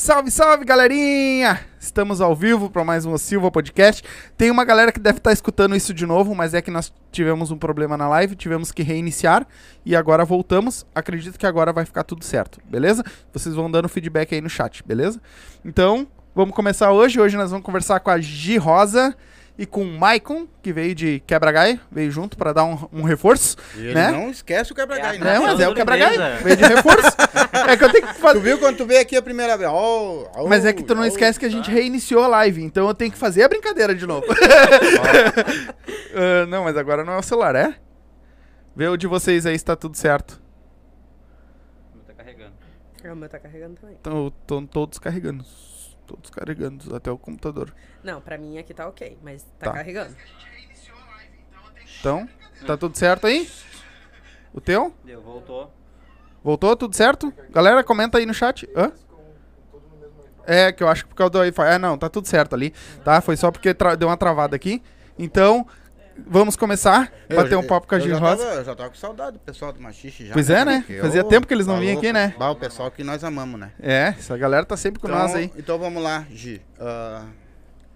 Salve, salve, galerinha! Estamos ao vivo para mais um Silva Podcast. Tem uma galera que deve estar escutando isso de novo, mas é que nós tivemos um problema na live, tivemos que reiniciar e agora voltamos. Acredito que agora vai ficar tudo certo, beleza? Vocês vão dando feedback aí no chat, beleza? Então, vamos começar hoje. Hoje nós vamos conversar com a Gi Rosa e com o Maicon, que veio de Quebra-Gai, veio junto para dar um, um reforço. E ele né? não esquece o quebra-gai, É, né? É, mas é o Beleza. Quebra-Gai, veio de reforço. é que eu tenho que Tu fazer. viu quando tu veio aqui a primeira vez? Oh, oh, Mas é que tu não oh. esquece que a gente reiniciou a live, então eu tenho que fazer a brincadeira de novo. Ah, não, mas agora não é o celular, é? Vê o de vocês aí se tá tudo certo. Tá carregando. O meu tá carregando também. Estão todos carregando. Todos carregando, até o computador. Não, pra mim aqui tá ok, mas tá, Tá. carregando. Então, tá tudo certo aí? O teu? Deu, voltou. Voltou? Tudo certo? Galera, comenta aí no chat. Hã? É, que eu acho que por causa do Wi-Fi. Ah, não, tá tudo certo ali. Tá? Foi só porque tra- deu uma travada aqui. Então, vamos começar. Eu Bater já- um papo com a eu Gi já Rosa. tava- Eu já tava com saudade do pessoal do Machixe já. Pois é, né? Fazia ô, tempo que eles não tá vinham aqui, né? Bah, o pessoal que nós amamos, né? É, essa galera tá sempre com então, nós aí. Então vamos lá, Gi. Ah,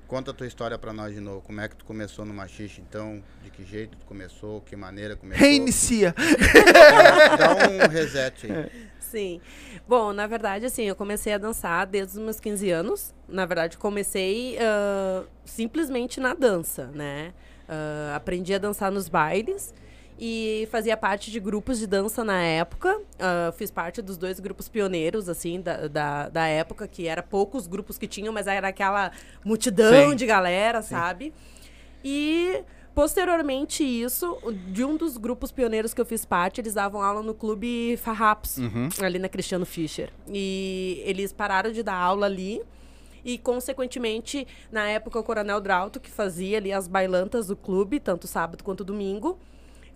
conta a tua história pra nós de novo. Como é que tu começou no Machixe, então? De que jeito tu começou? Que maneira começou? Reinicia. Dá um reset aí. Sim. Bom, na verdade, assim, eu comecei a dançar desde os meus 15 anos. Na verdade, comecei ah, simplesmente na dança, né? Ah, aprendi a dançar nos bailes e fazia parte de grupos de dança na época. Ah, fiz parte dos dois grupos pioneiros, assim, da, da, da época, que era poucos grupos que tinham, mas era aquela multidão Sim. de galera, sabe? E posteriormente isso, de um dos grupos pioneiros que eu fiz parte, eles davam aula no clube Farrapos, Uhum. ali na Cristiano Fischer. E eles pararam de dar aula ali. E, consequentemente, na época, o Coronel Drauto, que fazia ali as bailantas do clube, tanto sábado quanto domingo.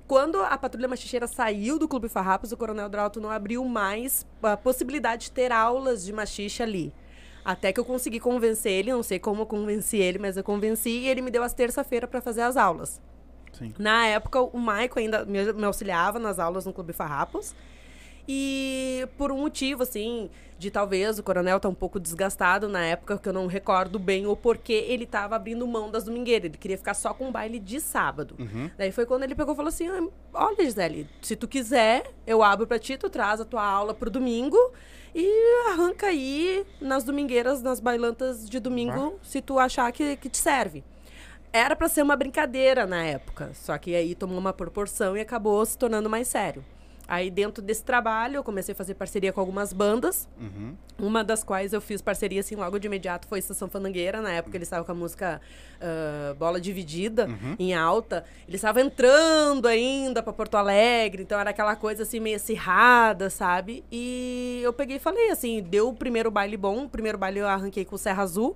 Quando a Patrulha Machicheira saiu do Clube Farrapos, o Coronel Drauto não abriu mais a possibilidade de ter aulas de machixe ali. Até que eu consegui convencer ele, não sei como eu convenci ele, mas eu convenci e ele me deu as terça-feira para fazer as aulas. Sim. Na época, o Maico ainda me, me auxiliava nas aulas no Clube Farrapos. E por um motivo, assim, de talvez o coronel tá um pouco desgastado na época, que eu não recordo bem o porquê ele tava abrindo mão das domingueiras. Ele queria ficar só com o baile de sábado. Uhum. Daí foi quando ele pegou e falou assim: "Ah, Olha, Gisele, se tu quiser, eu abro pra ti, tu traz a tua aula pro domingo e arranca aí nas domingueiras, nas bailantas de domingo, se tu achar que, que te serve. Era pra ser uma brincadeira na época, só que aí tomou uma proporção e acabou se tornando mais sério. Aí, dentro desse trabalho, eu comecei a fazer parceria com algumas bandas. Uhum. Uma das quais eu fiz parceria, assim, logo de imediato foi Estação Fandangueira. Na época, eles estavam com a música ah, Bola Dividida, em alta. Eles estavam entrando ainda para Porto Alegre, então era aquela coisa, assim, meio acirrada, sabe? E eu peguei e falei, assim, deu o primeiro baile bom. O primeiro baile eu arranquei com o Serra Azul.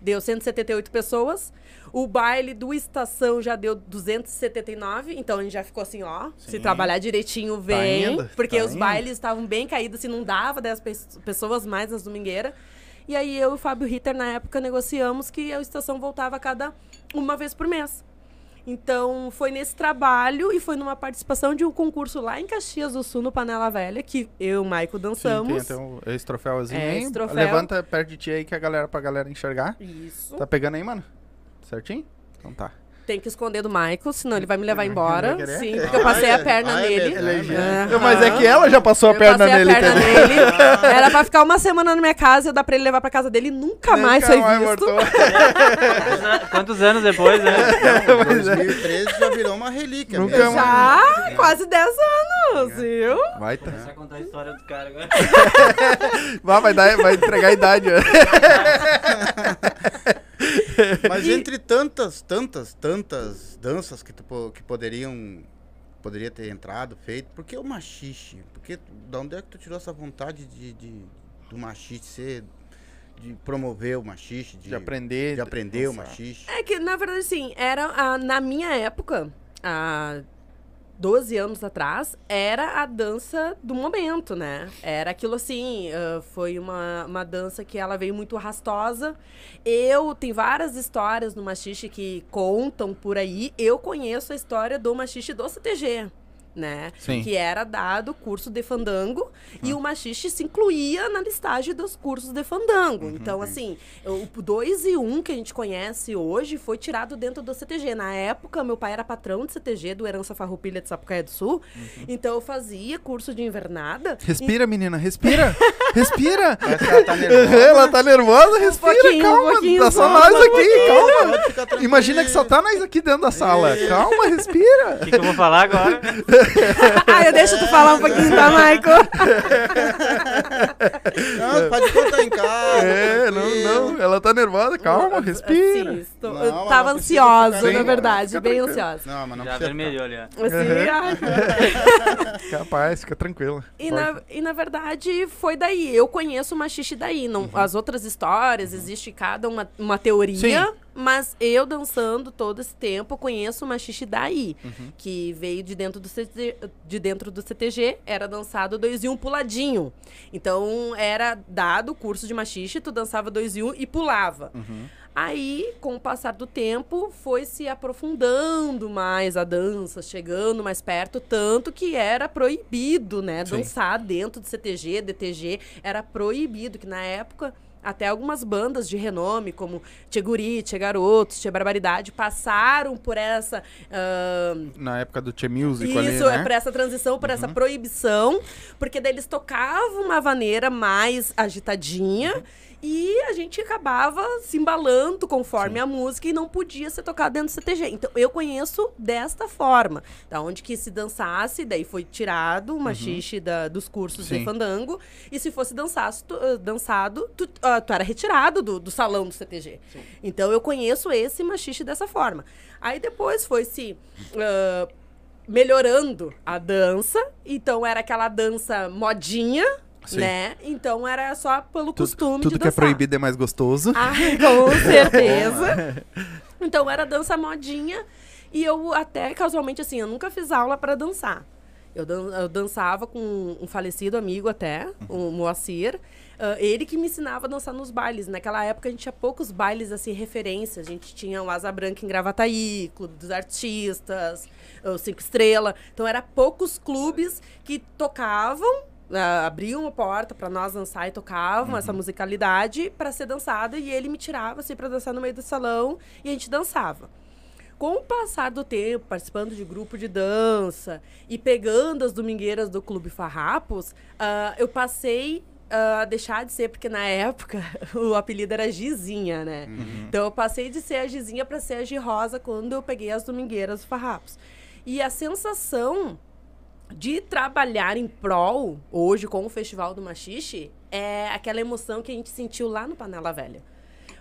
Deu 178 pessoas. O baile do Estação já deu 279. Então a gente já ficou assim, ó. Se Sim. trabalhar direitinho, vem. indo, porque tá os indo. bailes estavam bem caídos, assim, não dava 10 pe- pessoas mais nas domingueiras. E aí eu e o Fábio Ritter, na época, negociamos que a estação voltava a cada uma vez por mês. Então, foi nesse trabalho e foi numa participação de um concurso lá em Caxias do Sul, no Panela Velha, que eu e o Maico Sim, tem dançamos. um- esse troféuzinho É, aí. esse troféu. Levanta perto de ti aí que a galera, pra galera enxergar. Isso. Tá pegando aí, mano? Certinho? Então tá. Tem que esconder do Maico, senão ele vai me levar embora. vai? Sim, porque eu passei Ah, a é- perna ah, é nele. é. Aham. Mas é que ela já passou a Eu perna nele, a perna dele. Era pra ficar uma semana na minha casa, eu dar pra ele levar pra casa dele e nunca mais Nunca foi mais visto. Quantos, an- quantos anos depois, né? Então, 2013 já virou uma relíquia. Nunca mesmo. Já, quase 10 anos, viu? Vai, tá. Começar a contar a história do cara agora. vai, vai, dar, vai entregar a idade. Mas entre tantas, tantas, tantas danças que, tu, que poderiam poderia ter entrado, feito, por que o machixe? Porque da onde é que tu tirou essa vontade de, de do machixe ser de promover o machixe, de, De aprender. de aprender o machixe? É que, na verdade, assim, era a- na minha época, há 12 anos atrás, era a dança do momento, né? Era aquilo assim, ah, foi uma, uma dança que ela veio muito rastosa. Eu, tem várias histórias no machixe que contam por aí. Eu conheço a história do machixe do CTG. Né? Sim. Que era dado curso de fandango e o machixe se incluía na listagem dos cursos de fandango. Então, assim, o 2 e 1 um que a gente conhece hoje foi tirado dentro do CTG. Na época, meu pai era patrão de CTG do Herança Farroupilha de Sapucaia do Sul. Então, eu fazia curso de invernada. Respira, menina, respira. respira. Ela tá nervosa. Ela tá nervosa, respira, um calma. pouquinho tá só nós um aqui, calma. Imagina que só tá nós aqui dentro da sala. Calma, respira. O que, que eu vou falar agora? ah, eu deixo tu falar um pouquinho, tá, Michael? Não, pode contar em casa. É, não, não. Ela tá nervosa, calma, respira. Sim, estou- Não, eu tava ansiosa, na verdade, bem ansiosa. Não, mas não Já precisa. vermelhou ali, ó. Assim. Capaz, fica tranquila. E na, e na verdade foi daí. Eu conheço o machixe daí. Não, As outras histórias, existe cada uma, uma teoria. Sim. Mas eu dançando todo esse tempo conheço o machixe daí. Que veio de dentro, do CTG, de dentro do CTG, era dançado dois e um puladinho. Então era dado o curso de machixe, tu dançava dois e um e pulava. Aí, com o passar do tempo, foi se aprofundando mais a dança, chegando mais perto, tanto que era proibido, né? Sim. Dançar dentro do CTG, DTG, era proibido, que na época até algumas bandas de renome, como Tchê Guri, Tchê Barbaridade, passaram por essa. ahn, Na época do Tchê Music ali, isso, né? é por essa transição, por essa proibição, porque daí eles tocavam uma maneira mais agitadinha e a gente acabava se embalando conforme a música e não podia ser tocado dentro do CTG. Então eu conheço desta forma, da onde que se dançasse, daí foi tirado o machixe da- dos cursos Sim. de fandango e se fosse dançasse, tu- ah, dançado, tu, ah, tu era retirado do, do salão do CTG. Então eu conheço esse machixe dessa forma. Aí depois foi se ah, melhorando a dança. Então era aquela dança modinha, Sim. né? Então era só pelo costume Tudo de que é proibido é mais gostoso. Ah, com certeza. então era dança modinha. E eu até casualmente assim, eu nunca fiz aula para dançar. Eu, dan- eu dançava com um falecido amigo até, o Moacir. Ah, ele que me ensinava a dançar nos bailes. Naquela época a gente tinha poucos bailes assim, referência. A gente tinha o Asa Branca em Gravataí, Clube dos Artistas, o Cinco Estrela. Então era poucos clubes que tocavam ah, abriam a porta para nós dançar e tocavam essa musicalidade para ser dançada e ele me tirava assim para dançar no meio do salão e a gente dançava. Com o passar do tempo, participando de grupo de dança e pegando as domingueiras do Clube Farrapos, ah, eu passei a deixar de ser, porque na época o apelido era Gizinha, né? Então eu passei de ser a Gizinha para ser a Gi Rosa quando eu peguei as domingueiras do Farrapos. E a sensação de trabalhar em prol, hoje, com o Festival do Machixe, é aquela emoção que a gente sentiu lá no Panela Velha.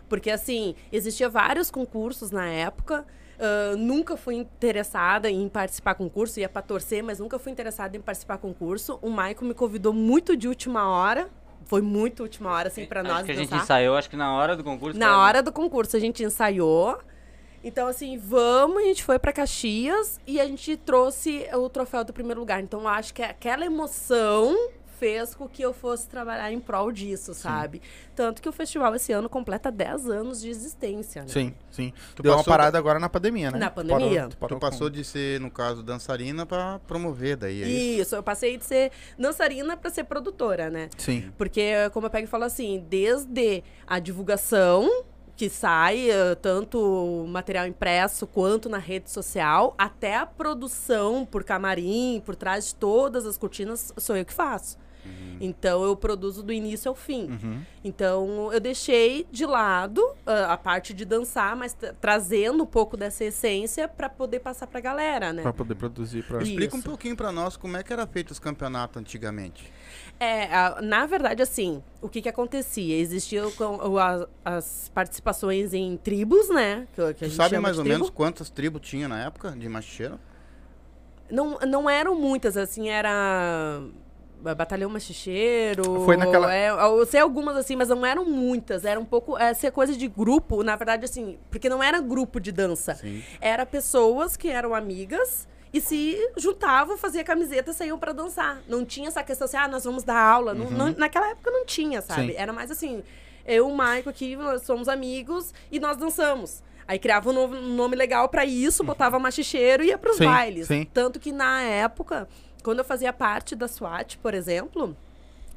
Porque, assim, existia vários concursos na época. ah, nunca fui interessada em participar concurso, ia para torcer, mas nunca fui interessada em participar concurso. O Maicon me convidou muito de última hora. Foi muito última hora, assim, para Acho nós que a gente ensaiou, acho que na hora do concurso. Na foi- hora do concurso a gente ensaiou. Então, assim, vamos, a gente foi pra Caxias e a gente trouxe o troféu do primeiro lugar. Então, eu acho que aquela emoção fez com que eu fosse trabalhar em prol disso, sabe? Tanto que o festival esse ano completa 10 anos de existência, né? Sim, sim. Tu Deu uma parada agora na pandemia, né? Na pandemia. Parou- parou Tu passou com- de ser, no caso, dançarina pra promover daí, é isso? Isso, eu passei de ser dançarina pra ser produtora, né? Sim. Porque, como eu pego e falo assim, desde a divulgação que sai, eh, tanto material impresso quanto na rede social, até a produção por camarim, por trás de todas as cortinas, sou eu que faço. Então eu produzo do início ao fim. Uhum. Então eu deixei de lado ah, a parte de dançar, mas tra- trazendo um pouco dessa essência para poder passar pra galera, né? Pra poder produzir. Pra... Isso. Explica um pouquinho pra nós como é que era feito os campeonatos antigamente. É, a- na verdade, assim, o que que acontecia? Existiam com- o- a- as participações em tribos, né? Que, que sabe mais ou tribo. menos quantas tribos tinha na época de machicheiro? Não, não eram muitas, assim, era... Batalhão Machicheiro. Foi naquela- É, eu sei algumas assim, mas não eram muitas. Era um pouco. Essa coisa de grupo, na verdade, assim, porque não era grupo de dança. Sim. Era pessoas que eram amigas e se juntavam, faziam camiseta e saíam pra dançar. Não tinha essa questão assim, ah, nós vamos dar aula. Não- não- naquela época não tinha, sabe? Sim. Era mais assim, eu e o Maico aqui, nós somos amigos e nós dançamos. Aí criava um, novo- um nome legal pra isso, botava machicheiro e ia pros Sim, bailes. sim. Tanto que na época, quando eu fazia parte da SWAT, por exemplo,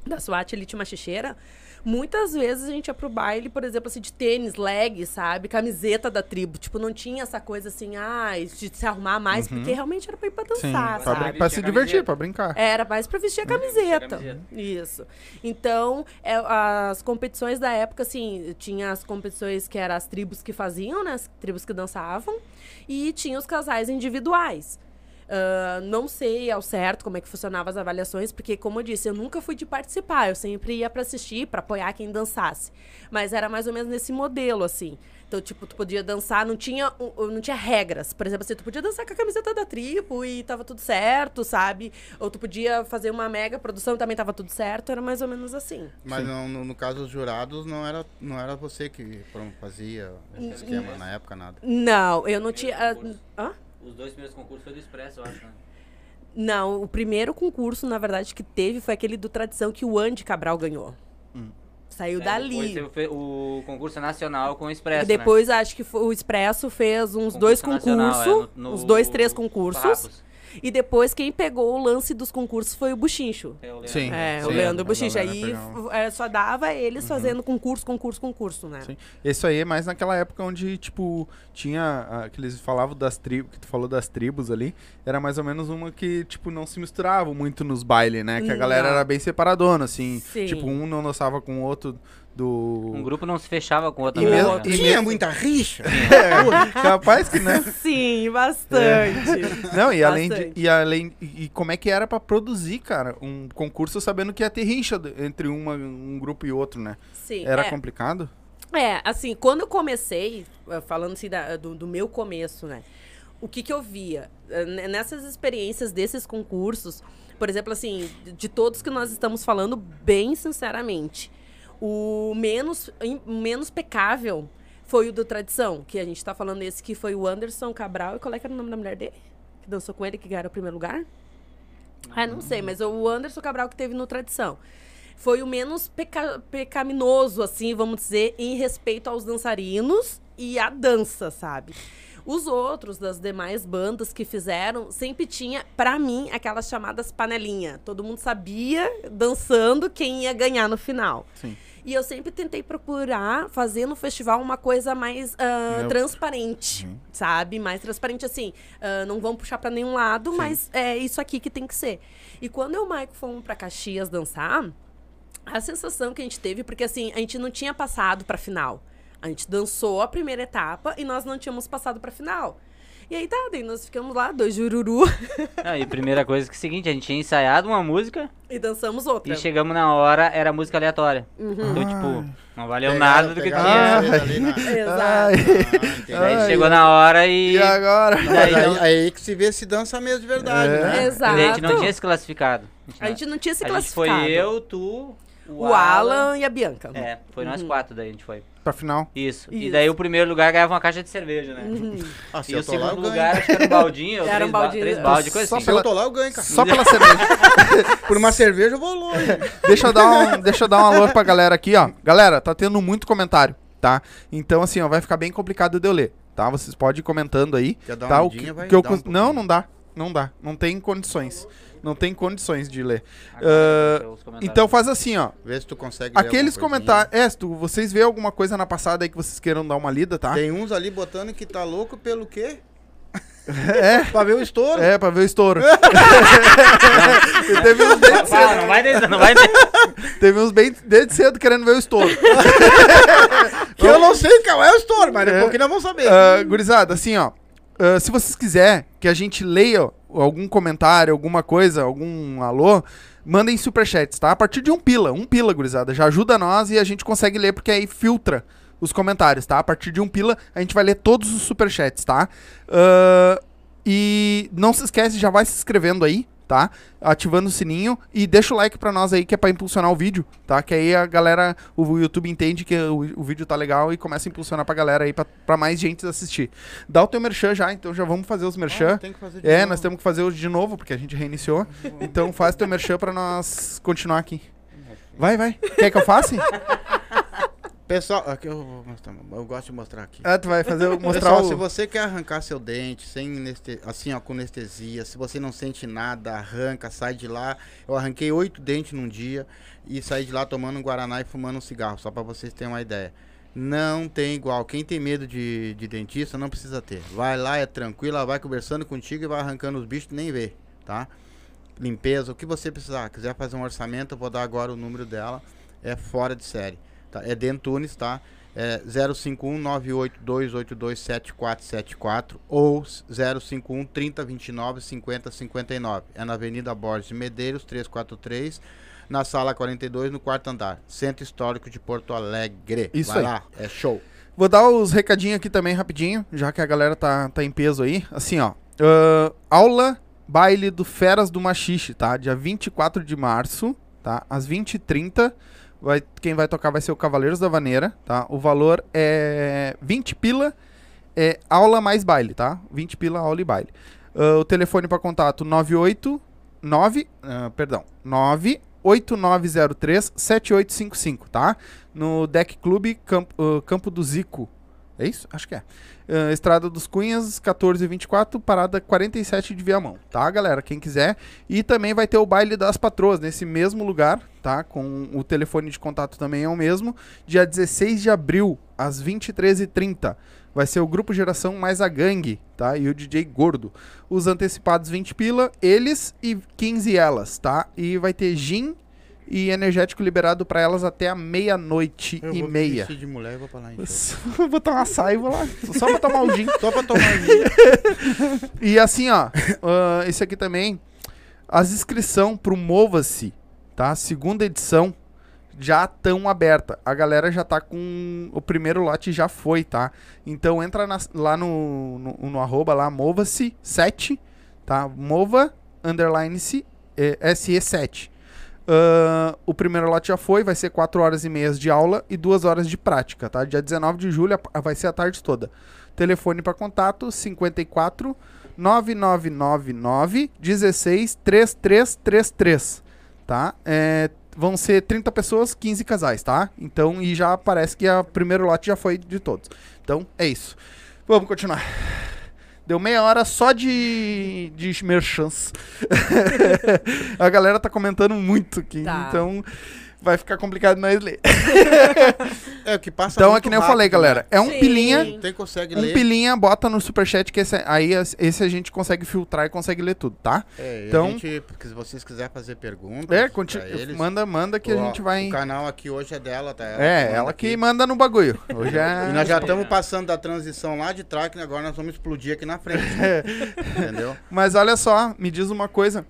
da SWAT Elite Machicheira, muitas vezes a gente ia pro baile, por exemplo, assim, de tênis, leg, sabe? Camiseta da tribo. Tipo, não tinha essa coisa assim, ah, de se arrumar mais, porque realmente era pra ir pra Uhum. Sim, dançar, pra, sabe? brin- pra se divertir, pra brincar. Era mais pra vestir a camiseta. camiseta. Isso. Então, é, as competições da época, assim, tinha as competições que eram as tribos que faziam, né? As tribos que dançavam. E tinha os casais individuais. Ah, não sei ao certo como é que funcionavam as avaliações, porque, como eu disse, eu nunca fui de participar. Eu sempre ia pra assistir, pra apoiar quem dançasse. Mas era mais ou menos nesse modelo, assim. Então, tipo, tu podia dançar, não tinha, não tinha regras. Por exemplo, assim, tu podia dançar com a camiseta da tribo e tava tudo certo, sabe? Ou tu podia fazer uma mega produção e também tava tudo certo. Era mais ou menos assim. Mas não- no, no caso dos jurados, não era, não era você que pronto, fazia o esquema na época, nada. Não, eu não tinha. ah, hã? Os dois primeiros concursos foi do Expresso, eu acho, né? Não, o primeiro concurso, na verdade, que teve foi aquele do Tradição que o Andy Cabral ganhou. Saiu É, dali. Depois teve o concurso nacional com o Expresso, E depois acho que foi- o Expresso fez uns né? dois Concurso nacional, concursos, é, no- no- uns dois, três concursos. Farrapos. E depois quem pegou o lance dos concursos foi o Buchincho. É, o Leandro. Sim. É, o sim, Leandro a Buchincho. Aí é, só dava eles fazendo concurso, concurso, concurso, né? Sim. Isso aí é mais naquela época onde, tipo, tinha. ah, que eles falavam das tribos, que tu falou das tribos ali. Era mais ou menos uma que, tipo, não se misturavam muito nos bailes, né? Que a galera Não. era bem separadona, assim. Sim. Tipo, um não dançava com o outro do. Um grupo não se fechava com o outro. E né? mesmo- É. Tinha mesmo- muita rixa. É, capaz que não. Sim, bastante. Não, e além, de, Bastante. e além. E como é que era pra produzir, cara, um concurso sabendo que ia ter rixa entre uma, um grupo e outro, né? Sim. Era é. complicado? É, assim, quando eu comecei, eh, falando assim da- do, do meu começo, né? O que que eu via? Eh, Nessas experiências desses concursos, por exemplo, assim, de todos que nós estamos falando, bem sinceramente, o menos, menos pecável foi o do Tradição, que a gente tá falando esse que foi o Anderson Cabral. E qual é que era o nome da mulher dele? Que dançou com ele, que ganhou o primeiro lugar? Ah, não sei, mas o Anderson Cabral que teve no Tradição. Foi o menos peca- pecaminoso, assim, vamos dizer, em respeito aos dançarinos e à dança, sabe? Os outros das demais bandas que fizeram sempre tinha, pra mim, aquelas chamadas panelinha. Todo mundo sabia, dançando, quem ia ganhar no final. Sim. E eu sempre tentei procurar fazer no festival uma coisa mais Neutro. transparente, sabe? Mais transparente assim. ah, não vão puxar pra nenhum lado, mas é isso aqui que tem que ser. E quando eu e o Maico fomos pra Caxias dançar, a sensação que a gente teve, porque assim, a gente não tinha passado pra final. A gente dançou a primeira etapa e nós não tínhamos passado pra final. E aí tá, daí nós ficamos lá, dois jururu, Ah, e primeira coisa que é o seguinte, a gente tinha ensaiado uma música e dançamos outra. e chegamos na hora, era música aleatória. Uhum. Então, tipo, não valeu Pegaram- nada do que tinha. na- Exato. Ai, Ah, Ai, chegou na hora e, e agora? e daí aí, não, aí que se vê se dança mesmo de verdade, É. né? Exato. daí a gente não tinha se classificado. A gente não tinha se a gente foi classificado. eu, tu, o, o Alan e a Bianca. É, foi nós quatro daí a gente foi. Pra final. Isso. E daí o primeiro lugar ganhava uma caixa de cerveja, né? Ah, se E eu o tô lá, eu segundo ganho. lugar acho que era um baldinho, ou Era três, um ba- baldinho. três balde, coisa Só assim. Se eu tô lá, eu ganho, cara. Só pela cerveja. Por uma cerveja eu vou longe. deixa, eu dar um, deixa eu dar um alô pra galera aqui, ó. Galera, tá tendo muito comentário, tá? Então, assim, ó, vai ficar bem complicado de eu ler, tá? Vocês podem ir comentando aí. Quer dar tá? uma O que, vai que eu dar um cons- Não, não dá. Não dá. Não tem condições. Não tem condições de ler. Comentários. Então faz assim, ó. Vê se tu consegue ler Aqueles comentários. É, tu, vocês vê alguma coisa na passada aí que vocês queiram dar uma lida, tá? Tem uns ali botando que tá louco pelo quê? É. pra ver o estouro. É, pra ver o estouro. teve, uns bem Fala, fala, não vai descer, não vai descer. teve uns bem desde cedo querendo ver o estouro. Que eu não sei qual é o estouro, mas É. daqui a pouquinho nós vamos saber. Ah, gurizada, assim, ó. ah, se vocês quiserem que a gente leia algum comentário, alguma coisa, algum alô, mandem superchats, tá? A partir de um pila, um pila, gurizada. Já ajuda nós e a gente consegue ler, porque aí filtra os comentários, tá? A partir de um pila, a gente vai ler todos os superchats, tá? Ah, e não se esquece, já vai se inscrevendo aí, tá? Ativando o sininho e deixa o like pra nós aí, que é pra impulsionar o vídeo, tá? Que aí a galera, o YouTube entende que o, o vídeo tá legal e começa a impulsionar pra galera aí, pra, pra mais gente assistir. Dá o teu merchan já, então já vamos fazer os merchan. Ah, É, novo. nós temos que fazer hoje de novo, porque a gente reiniciou. Então faz teu merchan pra nós continuar aqui. Vai, vai. Quer que eu faça? Pessoal, aqui eu, vou mostrar, eu gosto de mostrar aqui. Ah, tu vai fazer, mostrar Pessoal, o... se você quer arrancar seu dente sem assim, ó, com anestesia, se você não sente nada, arranca, sai de lá. Eu arranquei oito dentes num dia e saí de lá tomando um guaraná e fumando um cigarro, só pra vocês terem uma ideia. Não tem igual. Quem tem medo de, de dentista não precisa ter. Vai lá, é tranquilo, ela vai conversando contigo e vai arrancando os bichos, nem vê, tá? Limpeza, o que você precisar. Quiser fazer um orçamento, eu vou dar agora o número dela. É fora de série. Tá? É Dentunes, tá? É 051-98282-7474 ou 051-3029-5059. É na Avenida Borges de Medeiros, 343, na sala 42, no quarto andar. Centro Histórico de Porto Alegre. Isso Vai aí. lá, é show. Vou dar os recadinhos aqui também rapidinho, já que a galera tá, tá em peso aí. Assim, ó. ah, aula baile do Feras do Machixe, tá? Dia 24 de março, tá? Às 20h30. Vai, quem vai tocar vai ser o Cavaleiros da Vaneira, tá? O valor é 20 pila, é aula mais baile, tá? 20 pila, aula e baile. Ah, o telefone para contato 989, ah, perdão, 98903 7855, tá? No Deck Clube Campo, ah, Campo do Zico. É isso? Acho que é. Ah, Estrada dos Cunhas, 1424, parada 47 de Viamão, tá, galera? Quem quiser. E também vai ter o baile das patroas nesse mesmo lugar, tá? Com o telefone de contato também é o mesmo. Dia 16 de abril, às 23h30. Vai ser o grupo Geração mais a gangue, tá? E o DJ Gordo. Os antecipados 20 pila, eles e 15 elas, tá? E vai ter gin e energético liberado pra elas até a meia-noite Eu e vou me meia. vestir de mulher e vou pra lá. Então. Vou botar uma saia e vou lá. Só pra tomar o gin. Só pra tomar gin. E assim, ó, ah, esse aqui também, as inscrições pro Mova-se, tá? Segunda edição, já estão aberta. A galera já tá com. O primeiro lote já foi, tá? Então entra nas- lá no, no, no arroba lá, Mova-se 7, tá? Mova underline se, eh, SE7. Ah, o primeiro lote já foi, vai ser 4 horas e meias de aula e 2 horas de prática, tá? Dia 19 de julho vai ser a tarde toda. Telefone para contato 54 9999 16 3333, tá? É, vão ser 30 pessoas, 15 casais, tá? Então, e já parece que o primeiro lote já foi de todos. Então, é isso. Vamos continuar. Deu meia hora só de, de merchants. a galera tá comentando muito aqui, Tá. então vai ficar complicado nós ler. É o que passa Então é que nem eu rápido, falei, né? galera. É um Sim. pilinha, tem consegue um ler. pilinha, bota no superchat que esse, aí esse a gente consegue filtrar e consegue ler tudo, tá? É, Então- gente, se vocês quiserem fazer perguntas, É, pra conti- eles, manda, manda que a gente vai. O canal aqui hoje é dela, tá? É, manda ela que aqui. manda no bagulho. Hoje é. E nós já estamos passando da transição lá de trás, que agora nós vamos explodir aqui na frente. É. Entendeu? Mas olha só, me diz uma coisa.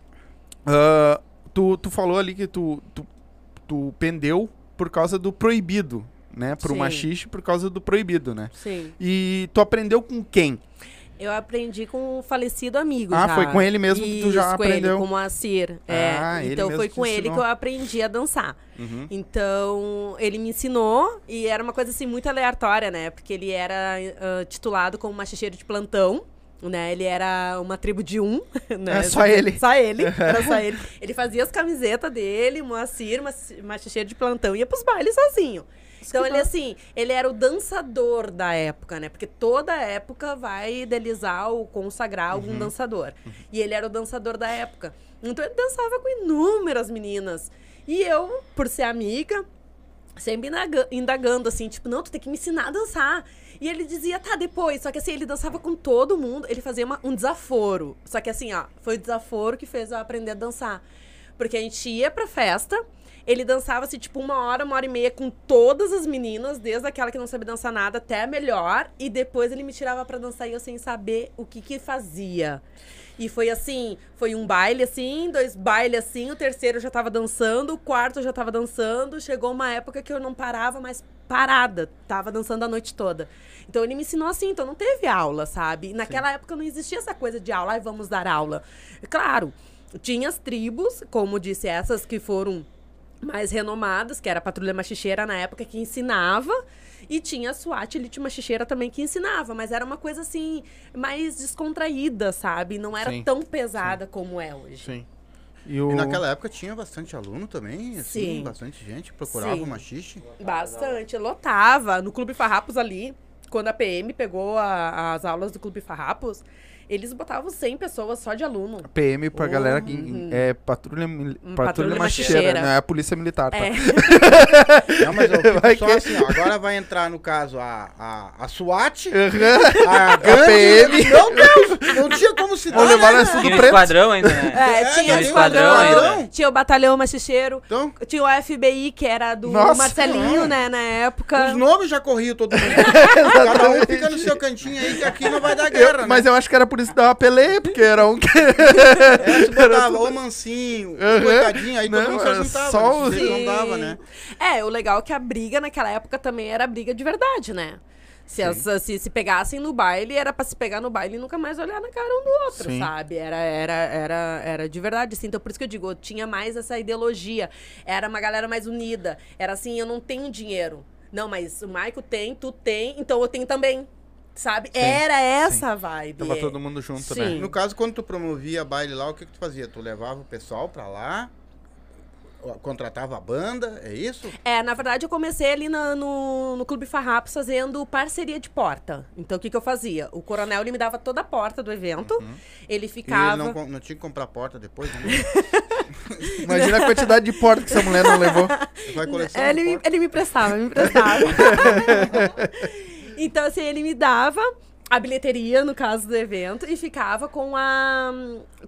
Ah, tu, tu falou ali que tu, tu, tu pendeu por causa do proibido, né? Pro Sim. machixe por causa do proibido, né? Sim. E tu aprendeu com quem? Eu aprendi com um falecido amigo Ah, já. foi com ele mesmo que tu já Isso, com aprendeu. Ele, com o Moacir. É, Ah, ele então foi com ele que eu aprendi a dançar. Uhum. Então, ele me ensinou e era uma coisa assim muito aleatória, né? Porque ele era ah, titulado como machicheiro de plantão. Né, ele era uma tribo de um, né? É, só ele. Só ele, era só ele. Ele fazia as camisetas dele, Moacir, mas- machicheiro de plantão, ia pros bailes sozinho. Então ele assim, ele era o dançador da época, né? Porque toda época vai idealizar ou consagrar algum Uhum. dançador. E ele era o dançador da época. Então ele dançava com inúmeras meninas. E eu, por ser amiga, sempre indaga- indagando assim, tipo, não, tu tem que me ensinar a dançar. E ele dizia, tá, depois. Só que assim, ele dançava com todo mundo, ele fazia uma- um desaforo. Só que assim, ó, foi o desaforo que fez eu aprender a dançar. Porque a gente ia pra festa, ele dançava assim, tipo, uma hora, uma hora e meia com todas as meninas, desde aquela que não sabia dançar nada até a melhor. E depois ele me tirava pra dançar e eu sem saber o que que fazia. E foi assim, foi um baile assim, dois bailes assim, o terceiro eu já tava dançando, o quarto eu já tava dançando. Chegou uma época que eu não parava mais parada, tava dançando a noite toda. Então ele me ensinou assim, então não teve aula, sabe? E naquela época não existia essa coisa de aula, ai, vamos dar aula. Claro, tinha as tribos, como disse, essas que foram mais renomadas, que era a Patrulha Machicheira na época, que ensinava. E tinha a SWAT Elite Machicheira também que ensinava, mas era uma coisa assim, mais descontraída, sabe? Não era Sim, tão pesada como é hoje. Sim. E, o... E naquela época tinha bastante aluno também, assim, Sim. bastante gente procurava Sim. o machixe. Bastante. Lotava. No Clube Farrapos ali, quando a PM pegou a- as aulas do Clube Farrapos, eles botavam 100 pessoas só de aluno. PM pra galera que Uhum. é patrulha, patrulha, patrulha machicheira, machicheira. não é a polícia militar, tá? É. Não, mas eu Vai só que- assim, ó, agora vai entrar, no caso, a, a, a SWAT, Aham. a A. PM. Meu Deus, não tinha como se dar, levar né? nós Tinha tudo um preto. esquadrão ainda, né? É, É, tinha um esquadrão, esquadrão. tinha o batalhão machicheiro, Então, tinha o FBI, que era do Nossa. Marcelinho, né, na época. os nomes já corriam todo mundo. Cada um fica no seu cantinho aí, que aqui não vai dar guerra, Eu- mas né? eu acho que era por isso que dava peleia, porque era um que. É, se botava o mansinho, Aham. coitadinho, aí todo Não, mundo se era juntava. só jeito não dava, né? É, o legal é que a briga naquela época também era briga de verdade, né? Se, as- se, se pegassem no baile, era pra se pegar no baile e nunca mais olhar na cara um do outro, Sim. sabe? Era, era, era, era de verdade, assim. Então, por isso que eu digo, eu tinha mais essa ideologia. Era uma galera mais unida. Era assim, eu não tenho dinheiro. Não, mas o Maico tem, tu tem, então eu tenho também. Sabe? Sim, Era essa a vibe. Tava todo mundo junto, Sim. né? No caso, quando tu promovia baile lá, o que, que tu fazia? Tu levava o pessoal pra lá, contratava a banda, é isso? É, na verdade, eu comecei ali na- no, no Clube Farrapos fazendo parceria de porta. Então, o que, que eu fazia? O coronel ele me dava toda a porta do evento. Ele E ficava. ele não, não tinha que comprar porta depois, né? Imagina a quantidade de porta que essa mulher não levou. Vai ele, me, ele me emprestava, me emprestava. então, assim, ele me dava a bilheteria, no caso do evento, e ficava com a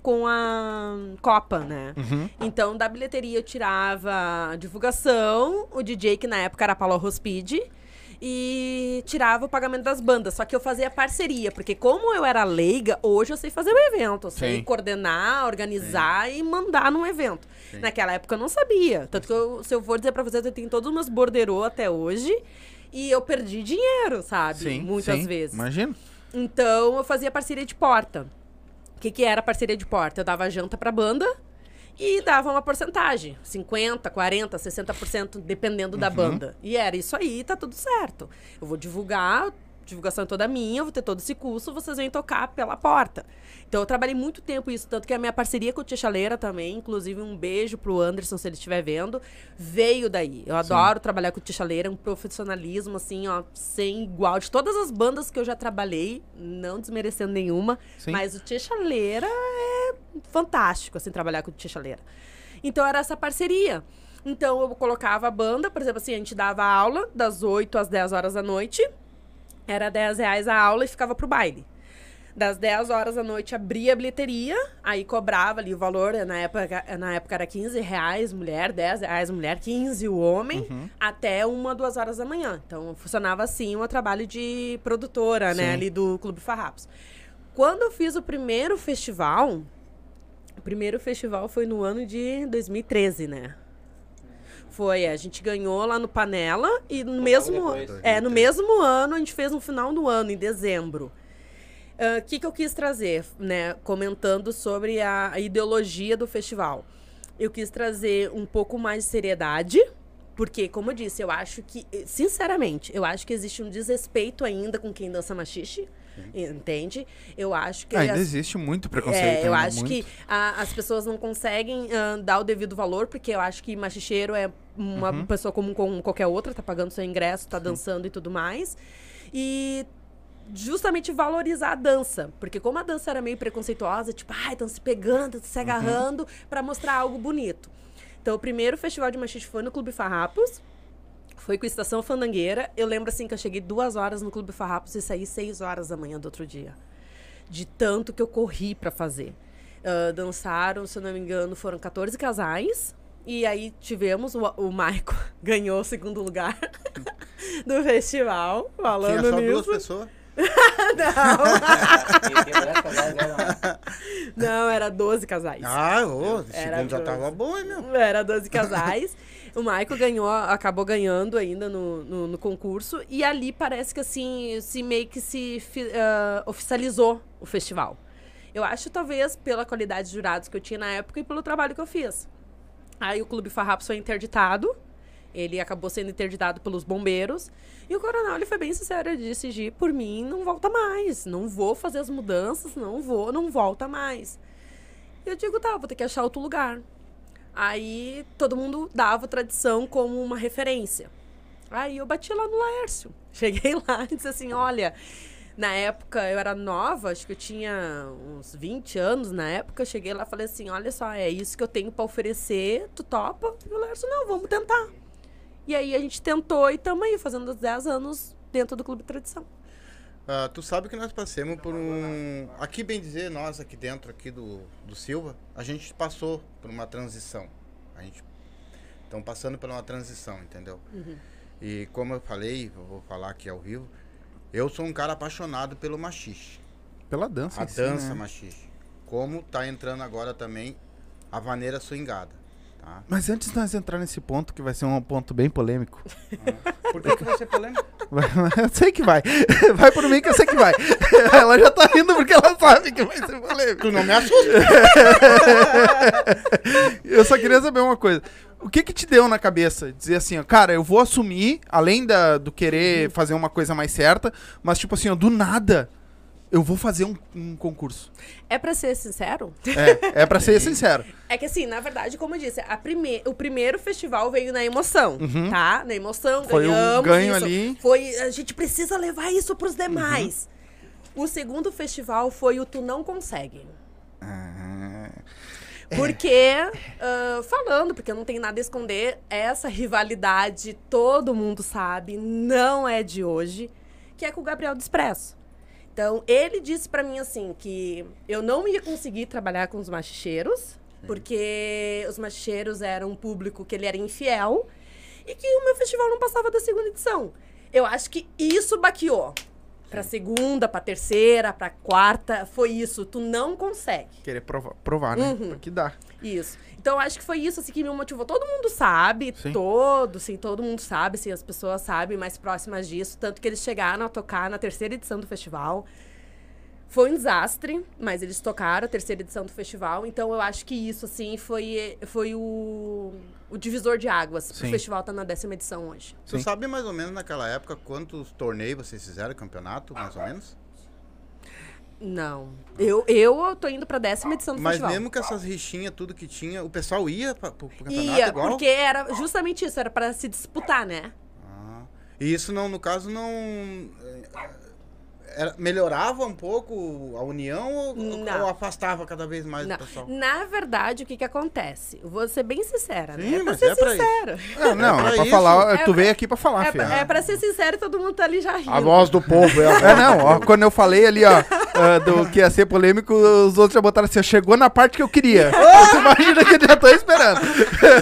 com a copa, né? Então, da bilheteria eu tirava a divulgação, o DJ, que na época era Paulo Rospide, e tirava o pagamento das bandas. Só que eu fazia parceria, porque como eu era leiga, hoje eu sei fazer o evento. Eu sei Sim. coordenar, organizar e mandar num evento. Naquela época eu não sabia. Tanto que eu, se eu for dizer pra vocês, eu tenho todos os meus borderô até hoje. E eu perdi dinheiro, sabe? Muitas sim, vezes. Imagina. Então eu fazia parceria de porta. O que, que era parceria de porta? Eu dava janta pra banda e dava uma porcentagem: 50%, 40%, 60%, dependendo da banda. E era isso aí, tá tudo certo. Eu vou divulgar, divulgação é toda minha, eu vou ter todo esse custo, vocês vêm tocar pela porta. Então eu trabalhei muito tempo isso, tanto que a minha parceria com o Tia Chaleira também, inclusive um beijo pro Anderson, se ele estiver vendo, veio daí. Eu adoro trabalhar com o Tia Chaleira, um profissionalismo, assim, ó, sem igual. De todas as bandas que eu já trabalhei, não desmerecendo nenhuma, Sim. mas o Tia Chaleira é fantástico, assim, trabalhar com o Tia Chaleira. Então era essa parceria. Então eu colocava a banda, por exemplo, assim, a gente dava aula das 8 às 10 horas da noite. Era 10 reais a aula e ficava pro baile. Das 10 horas da noite abria a bilheteria, aí cobrava ali o valor, na época, na época era 15 reais mulher, 10 reais mulher, 15 o homem, até uma, duas horas da manhã. Então funcionava assim o trabalho de produtora, né, Sim. ali do Clube Farrapos. Quando eu fiz o primeiro festival, o primeiro festival foi no ano de 2013, né? Foi, a gente ganhou lá no Panela e no mesmo depois. é no mesmo ano a gente fez no final do ano, em dezembro. Ah, O que, que eu quis trazer, né? Comentando sobre a, a ideologia do festival. Eu quis trazer um pouco mais de seriedade, porque, como eu disse, eu acho que, sinceramente, eu acho que existe um desrespeito ainda com quem dança machixe, entende? Eu acho que Ainda as- existe muito preconceito. é, eu ainda, acho muito. que a- as pessoas não conseguem ah, dar o devido valor, porque eu acho que machicheiro é uma Uhum. pessoa comum como qualquer outra, tá pagando seu ingresso, tá dançando e tudo mais. E justamente valorizar a dança, porque como a dança era meio preconceituosa, tipo, ai, estão se pegando, tão se Uhum. agarrando, pra mostrar algo bonito. Então, o primeiro festival de machixe foi no Clube Farrapos, foi com Estação Fandangueira. Eu lembro, assim, que eu cheguei duas horas no Clube Farrapos e saí seis horas da manhã do outro dia. De tanto que eu corri pra fazer. Ah, dançaram, se eu não me engano, foram 14 casais. E aí tivemos, o, o Maico ganhou o segundo lugar do festival, falando Tinha só nisso. duas pessoas. Não, era 12 casais. Ah, ô, esse Era segundo já doze. tava bom, hein, meu? Era 12 casais. O Maico ganhou, acabou ganhando ainda no, no, no concurso. E ali parece que assim, se meio que se ah, oficializou o festival. Eu acho, talvez, pela qualidade de jurados que eu tinha na época e pelo trabalho que eu fiz. Aí o Clube Farrapos foi interditado. Ele acabou sendo interditado pelos bombeiros. E o coronel ele foi bem sincero, ele disse, Gi, por mim não volta mais. Não vou fazer as mudanças, não vou, não volta mais. E eu digo, tá, vou ter que achar outro lugar. Aí todo mundo dava tradição como uma referência. Aí eu bati lá no Laércio. Cheguei lá e disse assim: olha, na época eu era nova, acho que eu tinha uns 20 anos na época. Cheguei lá e falei assim: olha só, é isso que eu tenho pra oferecer, tu topa? E o Laércio, não, vamos tentar. E aí a gente tentou e estamos aí, fazendo os 10 anos dentro do Clube Tradição. Ah, tu sabe que nós passamos por um. Aqui, bem dizer, nós aqui dentro aqui do, do Silva, a gente passou por uma transição. A gente estão passando por uma transição, entendeu? E como eu falei, eu vou falar aqui ao vivo, eu sou um cara apaixonado pelo machixe. Pela dança. A em si, dança né? machixe. Como tá entrando agora também a vaneira swingada. Tá? Mas antes de nós entrar nesse ponto, que vai ser um ponto bem polêmico. Por que, que vai ser polêmico? vai- eu sei que vai. Vai por mim que eu sei que vai. Ela já tá rindo porque ela sabe que vai ser polêmico. Tu não me assusta. Eu só queria saber uma coisa. O que que te deu na cabeça? Dizer assim, ó, cara, eu vou assumir, além da, do querer fazer uma coisa mais certa, mas tipo assim, ó, do nada, eu vou fazer um, um concurso. É pra ser sincero? É, é pra ser sincero. É que assim, na verdade, como eu disse, a prime... o primeiro festival veio na emoção, tá? Na emoção, Uhum. Foi um ganhamos ganho isso. ali. Foi, a gente precisa levar isso pros demais. Uhum. O segundo festival foi o Tu Não Consegue. Ah, Porque, ah, falando, porque eu não tenho nada a esconder, essa rivalidade todo mundo sabe, não é de hoje, que é com o Gabriel do Expresso. Então, ele disse pra mim assim que eu não ia conseguir trabalhar com os machicheiros, porque os machicheiros eram um público que ele era infiel e que o meu festival não passava da segunda edição. Eu acho que isso baqueou. Pra segunda, pra terceira, pra quarta, foi isso. Tu não consegue. querer provar, provar né? Uhum. Porque dá. Isso. Então, acho que foi isso assim, que me motivou. Todo mundo sabe, Sim. todo, sim, todo mundo sabe, sim, as pessoas sabem mais próximas disso. Tanto que eles chegaram a tocar na terceira edição do festival. Foi um desastre, mas eles tocaram a terceira edição do festival. Então, eu acho que isso, assim, foi, foi o, o divisor de águas. Sim. O festival tá na décima edição hoje. Sim. sabe mais ou menos naquela época quantos torneios vocês fizeram, campeonato, mais ou menos? Não. Eu, eu tô indo pra décima edição do Mas festival. mesmo com essas rixinhas, tudo que tinha, o pessoal ia pra, pro, pro campeonato Ia, igual? porque era justamente isso, era pra se disputar, né? Ah, e isso não, no caso, não. Era- melhorava um pouco a união ou, ou afastava cada vez mais Não. o pessoal? Na verdade, o que que acontece? Vou ser bem sincera, Sim, né? É pra mas ser é pra isso. sincera. É, não, é, pra pra isso. falar. É tu pra- veio aqui pra falar, É, filha. pra- é pra ser sincero todo mundo tá ali já rindo. A voz do povo é É, não, ó, quando eu falei ali, ó, ah, do que ia ser polêmico, os outros já botaram assim, ó, chegou na parte que eu queria. tu imagina que eu já tô esperando.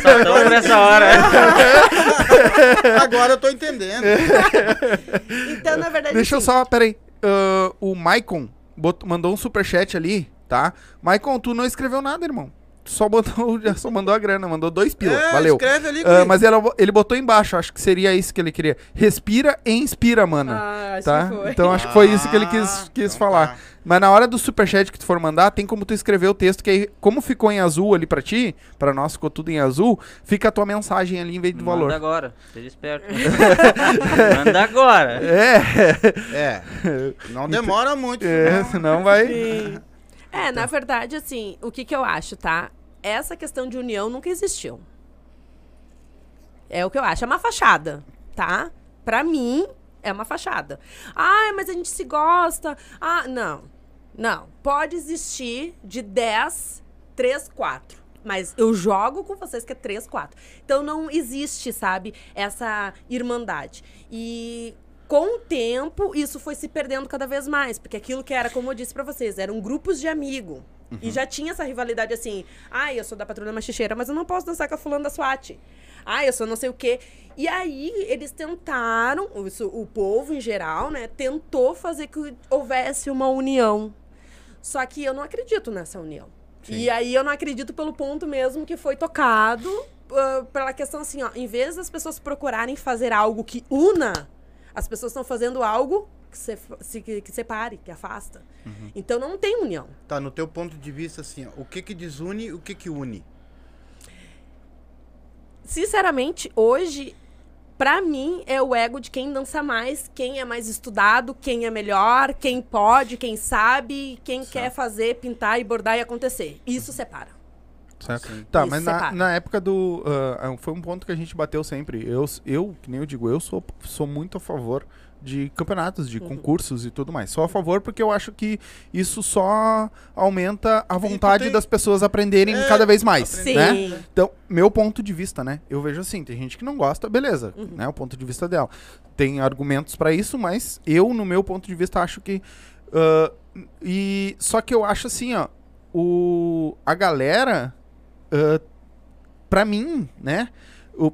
Só tamo nessa hora. Agora eu tô entendendo. Então, na verdade, Deixa eu assim, só, peraí. Ah, o Maicon mandou um superchat ali, tá? Maicon, tu não escreveu nada, irmão. Só, botou, já só mandou a grana, mandou dois pila. É, Valeu. escreve ali, guri. mas ele, ele botou embaixo, acho que seria isso que ele queria. Respira e inspira, mano. Ah, tá? Então acho que foi isso que ele quis, Ah, quis então falar. tá. Mas na hora do superchat que tu for mandar, tem como tu escrever o texto, que aí, como ficou em azul ali pra ti, pra nós ficou tudo em azul, fica a tua mensagem ali em vez do Manda valor. agora. Seja esperto. Manda agora. É, É. Não demora muito. é, senão- senão vai. Sim. É, na verdade, assim, o que que eu acho, tá? Essa questão de união nunca existiu. É o que eu acho. É uma fachada, tá? Pra mim, é uma fachada. Ah, mas a gente se gosta. Ah, não. Não. Pode existir de 10, 3, 4. Mas eu jogo com vocês que é 3, 4. Então não existe, sabe, essa irmandade. E com o tempo, isso foi se perdendo cada vez mais. Porque aquilo que era, como eu disse pra vocês, eram grupos de amigo. E já tinha essa rivalidade assim. Ah, eu sou da Patrulha Machicheira, mas eu não posso dançar com a fulana da SWAT. Ah, eu sou não sei o quê. E aí, eles tentaram, isso, o povo em geral, né, tentou fazer que houvesse uma união. Só que eu não acredito nessa união. E aí eu não acredito pelo ponto mesmo que foi tocado, ah, pela questão assim, ó, em vez das pessoas procurarem fazer algo que una, as pessoas estão fazendo algo que, se, se- que, que separe, que afasta. Então não tem união. Tá, no teu ponto de vista, assim, ó, o que que desune e o que que une? Sinceramente, hoje Pra mim, é o ego de quem dança mais, quem é mais estudado, quem é melhor, quem pode, quem sabe, quem quer fazer, pintar e bordar e acontecer. Isso separa. Certo? Sim. Tá, Isso mas na, na época do. ah, foi um ponto que a gente bateu sempre. Eu, eu que nem eu digo, eu sou, sou muito a favor de campeonatos, de concursos e tudo mais. Sou a favor porque eu acho que isso só aumenta a vontade tem- das pessoas aprenderem É, cada vez mais. Sim. Né? Então, meu ponto de vista, né? Eu vejo assim, tem gente que não gosta, beleza, né? O ponto de vista dela. Tem argumentos pra isso, mas eu, no meu ponto de vista, acho que. ah, e só que eu acho assim, ó. O, a galera, ah, pra mim, né?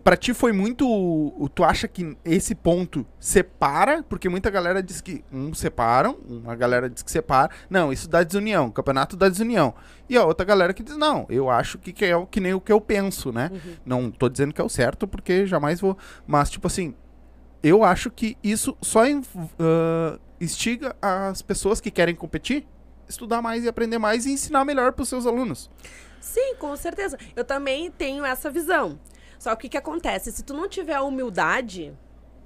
Pra ti foi muito. o- Tu acha que esse ponto separa? Porque muita galera diz que um separam, uma galera diz que separa. Não, isso dá desunião, campeonato dá desunião. E a outra galera que diz, não, eu acho que, que é o que nem o que eu penso, né? Não tô dizendo que é o certo, porque jamais vou. Mas, tipo assim, eu acho que isso só ah, instiga as pessoas que querem competir, estudar mais e aprender mais e ensinar melhor pros seus alunos. Sim, com certeza. Eu também tenho essa visão. Só que o que, acontece? Se tu não tiver a humildade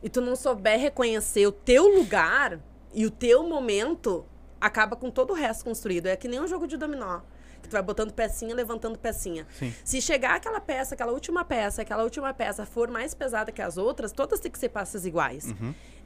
e tu não souber reconhecer o teu lugar e o teu momento, acaba com todo o resto construído. É que nem um jogo de dominó. Que tu vai botando pecinha, levantando pecinha. Sim. Se chegar aquela peça, aquela última peça, aquela última peça for mais pesada que as outras, todas têm que ser peças iguais.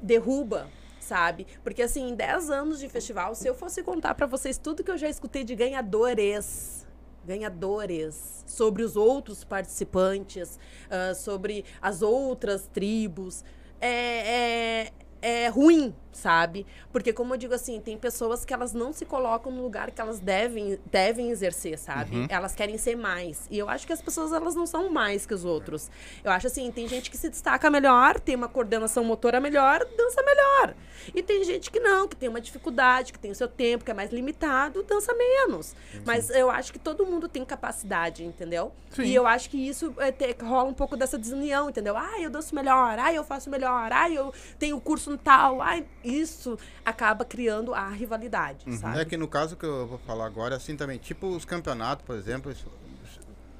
Derruba, sabe? Porque assim, em 10 anos de festival, se eu fosse contar pra vocês tudo que eu já escutei de ganhadores, ganhadores, sobre os outros participantes, ah, sobre as outras tribos, é, é, é ruim, sabe? Porque, como eu digo assim, tem pessoas que elas não se colocam no lugar que elas devem, devem exercer, sabe? Elas querem ser mais. E eu acho que as pessoas, elas não são mais que os outros. Eu acho assim, tem gente que se destaca melhor, tem uma coordenação motora melhor, dança melhor. E tem gente que não, que tem uma dificuldade, que tem o seu tempo, que é mais limitado, dança menos. Mas eu acho que todo mundo tem capacidade, entendeu? Sim. E eu acho que isso é, te- rola um pouco dessa desunião, entendeu? Ah, eu danço melhor, ah, eu faço melhor, ah, eu tenho curso no tal, ah, isso acaba criando a rivalidade, sabe? É que no caso que eu vou falar agora, assim também, tipo os campeonatos, por exemplo, isso-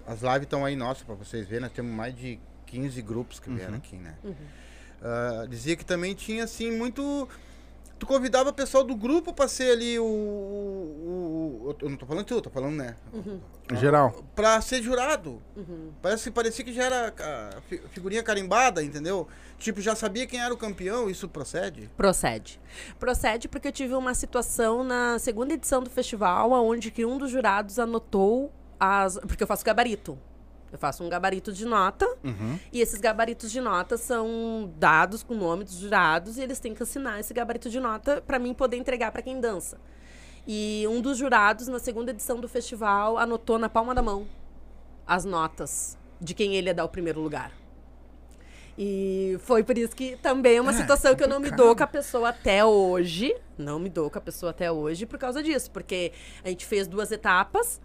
as lives estão aí nossas pra vocês verem, nós temos mais de 15 grupos que vieram aqui, né? Ah, dizia que também tinha, assim, muito... Tu convidava o pessoal do grupo pra ser ali o... o- o- eu não tô falando tu, tô falando, né? Em geral. Pra ser jurado. Parece, parecia que já era fi- figurinha carimbada, entendeu? Tipo, já sabia quem era o campeão, isso procede? Procede. Procede porque eu tive uma situação na segunda edição do festival, onde que um dos jurados anotou as. Porque eu faço gabarito. Eu faço um gabarito de nota. E esses gabaritos de nota são dados com o nome dos jurados e eles têm que assinar esse gabarito de nota para mim poder entregar para quem dança. E um dos jurados, na segunda edição do festival, anotou na palma da mão as notas de quem ele ia dar o primeiro lugar. E foi por isso que também é uma É, situação que eu não me dou com a pessoa até hoje. Não me dou com a pessoa até hoje por causa disso. Porque a gente fez duas etapas.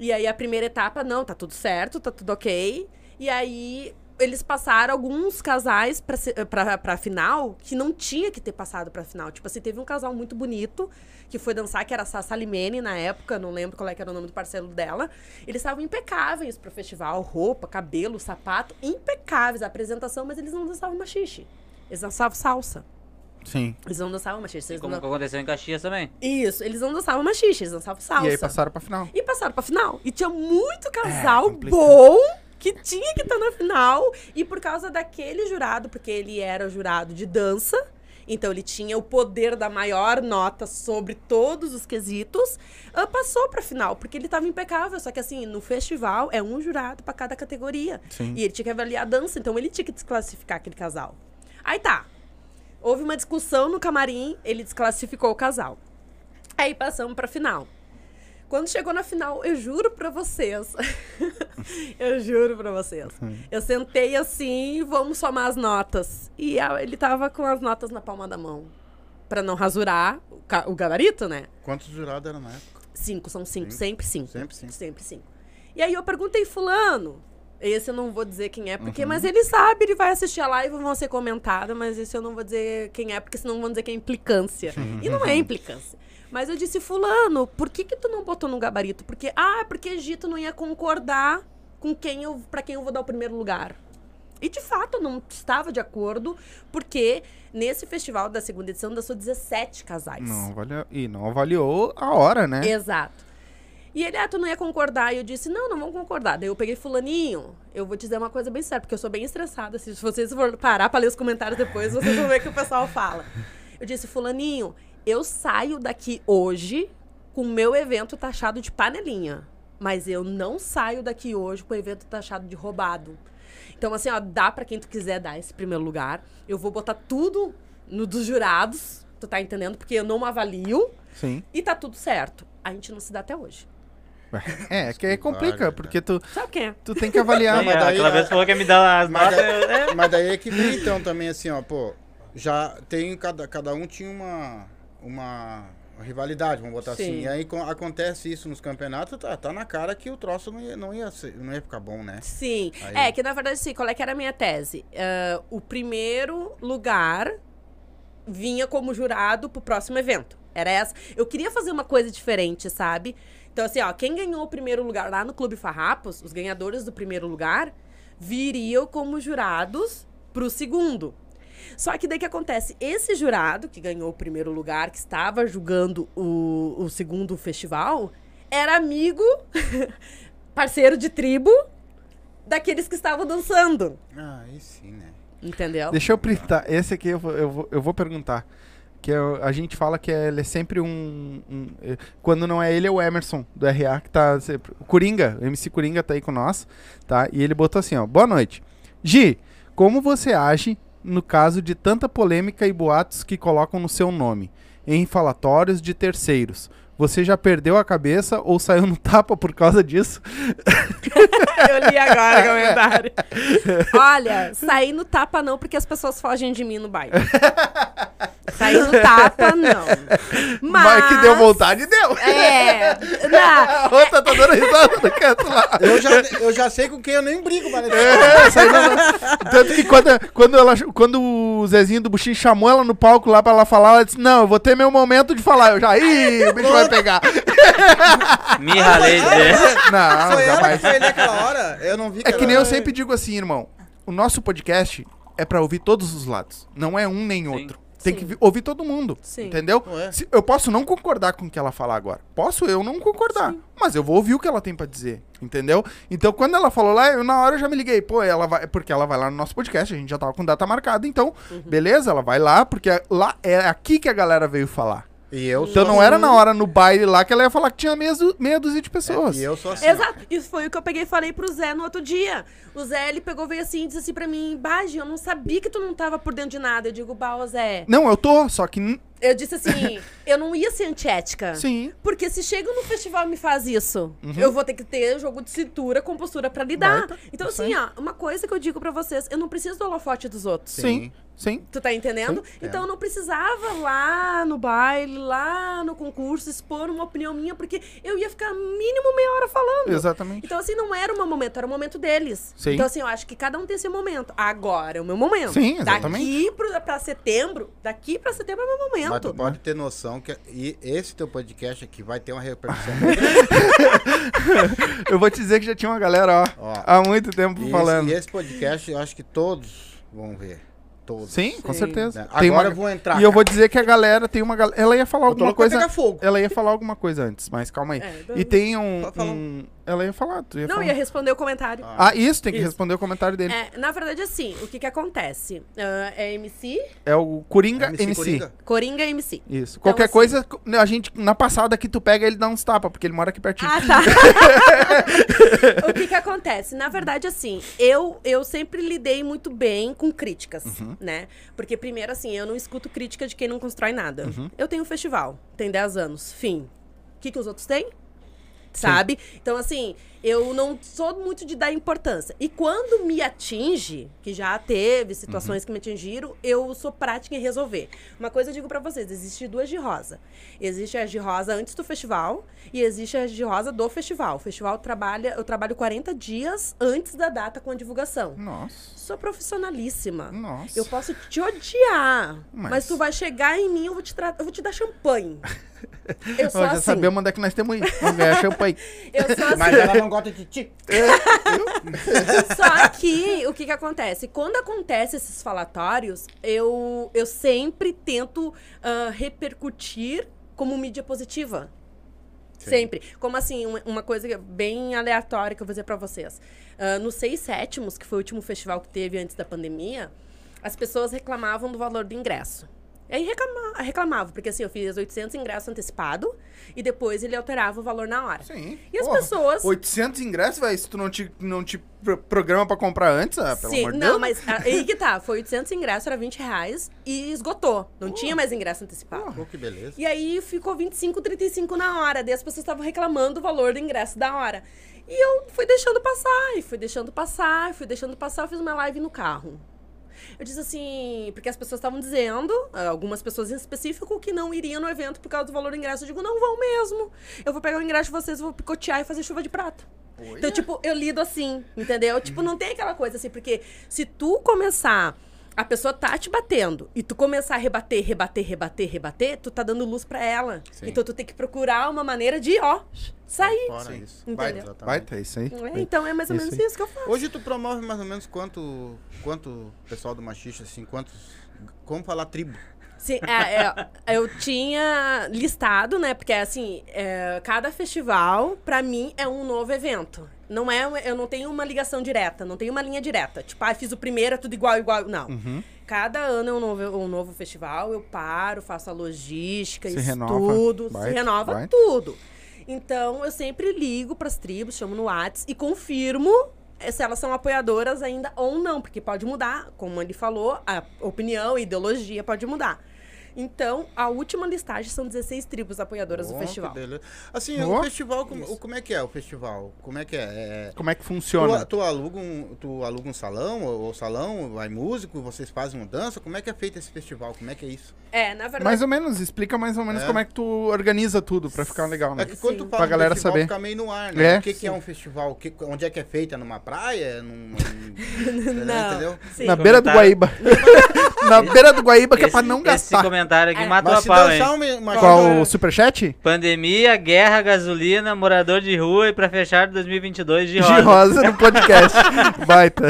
E aí a primeira etapa, não, tá tudo certo, tá tudo ok. E aí eles passaram alguns casais pra, pra, pra final que não tinha que ter passado pra final. Tipo assim, teve um casal muito bonito que foi dançar, que era a Sassa Limene na época, não lembro qual é era o nome do parceiro dela. Eles estavam impecáveis pro festival, roupa, cabelo, sapato, impecáveis a apresentação, mas eles não dançavam machixe. Eles dançavam salsa. Sim. Eles não dançavam machixe. Eles Como não... aconteceu em Caxias também. Isso, eles não dançavam machixe, eles dançavam salsa. E aí passaram pra final. E passaram pra final. E tinha muito casal complicado. bom que tinha que estar na final. E por causa daquele jurado, porque ele era o jurado de dança, então ele tinha o poder da maior nota sobre todos os quesitos, ah, passou pra final, porque ele tava impecável. Só que assim, no festival é um jurado pra cada categoria. Sim. E ele tinha que avaliar a dança, então ele tinha que desclassificar aquele casal. Aí tá. Houve uma discussão no camarim, ele desclassificou o casal. Aí passamos pra final. Quando chegou na final, eu juro pra vocês. eu juro pra vocês. Eu sentei assim, vamos somar as notas. E ele tava com as notas na palma da mão. Pra não rasurar o gabarito, né? Quantos jurados eram na época? Cinco, são cinco, Cinco. sempre cinco. Sempre cinco. Sempre cinco. E aí eu perguntei, fulano. Esse eu não vou dizer quem é, Uhum. porque, mas ele sabe, ele vai assistir a live e vão ser comentado, mas esse eu não vou dizer quem é, porque senão vão dizer que é implicância. e não é implicância. Mas eu disse, fulano, por que que tu não botou no gabarito? Porque, ah, porque Gito não ia concordar com quem eu, pra quem eu vou dar o primeiro lugar. E de fato eu não estava de acordo, porque nesse festival da segunda edição dançou 17 casais. Não avaliou, e não avaliou a hora, né? Exato. E ele, ah, tu não ia concordar. E eu disse, não, não vamos concordar. Daí eu peguei fulaninho. Eu vou te dizer uma coisa bem séria, porque eu sou bem estressada. Se vocês for parar pra ler os comentários depois, vocês vão ver o que o pessoal fala. Eu disse, fulaninho, eu saio daqui hoje com o meu evento taxado de panelinha. Mas eu não saio daqui hoje com o evento taxado de roubado. Então, assim, ó, dá pra quem tu quiser dar esse primeiro lugar. Eu vou botar tudo no dos jurados, tu tá entendendo? Porque eu não avalio Sim. e tá tudo certo. A gente não se dá até hoje. É, que aí complica, porque tu, Sabe quem é? tu tem que avaliar. Não, mas Aí, daí- aquela vez falou que ia me dar as Mas notas. daí, eu- é. mas daí é que vem então também assim, ó, pô, já tem cada, cada um tinha uma uma rivalidade, vamos botar Sim. assim. E aí co- acontece isso nos campeonatos, tá, tá na cara que o troço não ia, não ia, ser- não ia ficar bom, né? Sim. Aí- É, que na verdade, sim, qual é que era a minha tese? Ah, o primeiro lugar vinha como jurado pro próximo evento. Era essa. Eu queria fazer uma coisa diferente, sabe? Então, assim, ó, quem ganhou o primeiro lugar lá no Clube Farrapos, os ganhadores do primeiro lugar, viriam como jurados pro segundo. Só que daí que acontece? Esse jurado que ganhou o primeiro lugar, que estava julgando o, o segundo festival, era amigo, parceiro de tribo daqueles que estavam dançando. Ah, aí sim, né? Entendeu? Deixa eu printar. Esse aqui eu vou, eu vou, eu vou perguntar. Que é a gente fala que é- ele é sempre um, um- eh, Quando não é ele, é o Emerson, do RA, que tá sempre. O Coringa, o MC Coringa tá aí com nós, tá? E ele botou assim, ó. Boa noite. Gi, como você age no caso de tanta polêmica e boatos que colocam no seu nome, em falatórios de terceiros? Você já perdeu a cabeça ou saiu no tapa por causa disso? Eu li agora o comentário. Olha, saí no tapa não, porque as pessoas fogem de mim no baile. Saí no tapa, não. Mas... Mas que deu vontade, deu! É. Não, A outra tá dando risada no canto lá. Eu já, eu já sei com quem eu nem brigo, mas É, saiu na- Tanto que quando, quando, ela, quando o Zezinho do Buxim chamou ela no palco lá pra ela falar, ela disse: Não, eu vou ter meu momento de falar. Eu já, ih, o bicho vai pegar. Me ralei de Não, foi ela que foi naquela hora. Eu não vi É que nem eu sempre digo assim, irmão. O nosso podcast é pra ouvir todos os lados. Não é um nem Sim. outro. Tem Sim. que vi- ouvir todo mundo. Sim. Entendeu? Ué. Se- eu posso não concordar com o que ela falar agora. Posso eu não concordar. Mas eu vou ouvir o que ela tem pra dizer. Entendeu? Então, quando ela falou lá, eu na hora eu já me liguei. Pô, ela vai. Porque ela vai lá no nosso podcast. A gente já tava com data marcada. Então, Uhum. beleza, ela vai lá. Porque lá é aqui que a galera veio falar. E eu Então sou não era na hora no baile lá que ela ia falar que tinha meia, meia dúzia de pessoas. E eu sou assim. Exato. Isso foi o que eu peguei e falei pro Zé no outro dia. O Zé, ele pegou, veio assim e disse assim pra mim, Baji, eu não sabia que tu não tava por dentro de nada. Eu digo, bah, ô Zé. Não, eu tô, só que. Eu disse assim, eu não ia ser antiética. Sim. Porque se chega no festival e me faz isso, eu vou ter que ter jogo de cintura com postura pra lidar. Baita, então, assim, ó, uma coisa que eu digo pra vocês, eu não preciso do holofote dos outros. Sim. Sim. Tu tá entendendo? Então eu não precisava lá no baile, lá no concurso, expor uma opinião minha, porque eu ia ficar mínimo meia hora falando. Exatamente. Então, assim, não era o meu momento, era o momento deles. Sim. Então, assim, eu acho que cada um tem seu momento. Agora é o meu momento. Sim, exatamente. Daqui pro, pra setembro, daqui pra setembro é o meu Mas momento. tu pode ter noção que e esse teu podcast aqui vai ter uma repercussão muito Eu vou te dizer que já tinha uma galera, ó, Ó. há muito tempo E esse, falando. e esse podcast eu acho que todos vão ver. Todos. Sim, com Sim. certeza. Né? Tem Agora uma- eu vou entrar. E eu cara. vou dizer que a galera tem uma galera. Ela ia falar Eu alguma coisa. Ela ia falar alguma coisa antes, mas calma aí. É, E tem um. Um- Ela ia falar. Tu ia Não, falar. ia responder o comentário. Ah, isso, tem que Isso. responder o comentário dele. É, É, na verdade, assim, o que que acontece? Ah, é MC, o Coringa MC MC. Coringa. Coringa MC. Isso. Qualquer assim- coisa, a gente, na passada que tu pega, ele dá uns tapas, porque ele mora aqui pertinho. Ah, tá. o que que acontece? Na verdade, assim, eu, eu sempre lidei muito bem com críticas, Uhum. né? Porque, primeiro, assim, eu não escuto crítica de quem não constrói nada. Uhum. Eu tenho um festival, tem 10 anos, fim. O que que os outros têm? Sabe? Então, assim, eu não sou muito de dar importância. E quando me atinge, que já teve situações que me atingiram, eu sou prática em resolver. Uma coisa eu digo pra vocês: existe duas de rosa. Existe a de rosa antes do festival e existe a de rosa do festival. O festival trabalha, eu trabalho 40 dias antes da data com a divulgação. Nossa. Sou profissionalíssima. Nossa. Eu posso te odiar, Mas- mas... tu vai chegar em mim, eu vou te, eu vou te dar champanhe. Eu sou assim. sabemos onde é que nós temos aí. Vamos ganhar champanhe. Eu sou assim. Mas ela não gosta de ti. Só que, o que que acontece? Quando acontece esses falatórios, eu, eu sempre tento ah, repercutir como mídia positiva. Sempre. Como assim, uma, coisa é bem aleatória que eu vou dizer pra vocês. Ah, no Seis Sétimos, que foi o último festival que teve antes da pandemia, as pessoas reclamavam do valor do ingresso. E aí reclama, reclamavam, porque assim, eu fiz 800 ingressos antecipado e depois ele alterava o valor na hora. Sim. E as Porra, pessoas... 800 ingressos, velho, se tu não te, não te pro- programa pra comprar antes, ah, pelo Sim, amor de não, Deus. mas ah, aí que tá. Foi 800 ingressos, era 20 reais e esgotou. Não tinha mais ingresso antecipado. Pô, que beleza. E aí ficou 25, 35 na hora. Daí as pessoas estavam reclamando o valor do ingresso da hora. E eu fui deixando passar, e fui deixando passar, e fui deixando passar. Eu fiz uma live no carro. Eu disse assim, porque as pessoas estavam dizendo, ah, algumas pessoas em específico, que não iriam no evento por causa do valor do ingresso. Eu digo, não vão mesmo. Eu vou pegar o ingresso de vocês, vou picotear e fazer chuva de prata. Então, tipo, eu lido assim, entendeu? Tipo, não tem aquela coisa assim, porque se tu começar, a pessoa tá te batendo, e tu começar a rebater, rebater, rebater, rebater, tu tá dando luz pra ela. Sim. Então tu tem que procurar uma maneira de, ó, sair. Fora isso. Entendeu? Vai, isso aí. É, Então é mais ou Isso menos aí. isso que eu faço. Hoje tu promove mais ou menos quanto, quanto pessoal do machista, assim, quantos, como falar tribo? Sim, é, é, eu tinha listado, né? Porque assim, é, cada festival, pra mim, é um novo evento. Não é, eu não tenho uma ligação direta, não tenho uma linha direta. Tipo, ah, fiz o primeiro, é tudo igual, igual. Não. Uhum. Cada ano é um novo, um novo festival, eu paro, faço a logística, Se estudo, renova, se renova baita. tudo. Então, eu sempre ligo pras tribos, chamo no Whats e confirmo eh, se elas são apoiadoras ainda ou não, porque pode mudar, como ele falou, a opinião, a ideologia pode mudar. Então, a última listagem são 16 tribos apoiadoras Oh, do festival. Assim, Oh. o festival, como, como é que é o festival? Como é que é? É- Como é que Tu, funciona? tu, aluga um, tu aluga um salão, ou, ou salão, vai músico, vocês fazem uma dança? Como é que é feito esse festival? Como é que é isso? É, na verdade. Mais ou menos, explica mais ou menos É. como é que tu organiza tudo pra ficar legal, né? É que quando tu Sim. fala Pra galera festival, saber. fica meio no ar, né? É. O que, que é um festival? Que- onde é que é feita? Numa praia? Num, num- Não. Entendeu? Sim. Na beira do. Guaíba. Na beira do Guaíba, que é pra não Esse gastar. comentário aqui É. matou Mas a pau, hein? uma, Qual o superchat? Pandemia, guerra, gasolina, morador de rua e pra fechar 2022 de De rosa. rosa no podcast. Baita.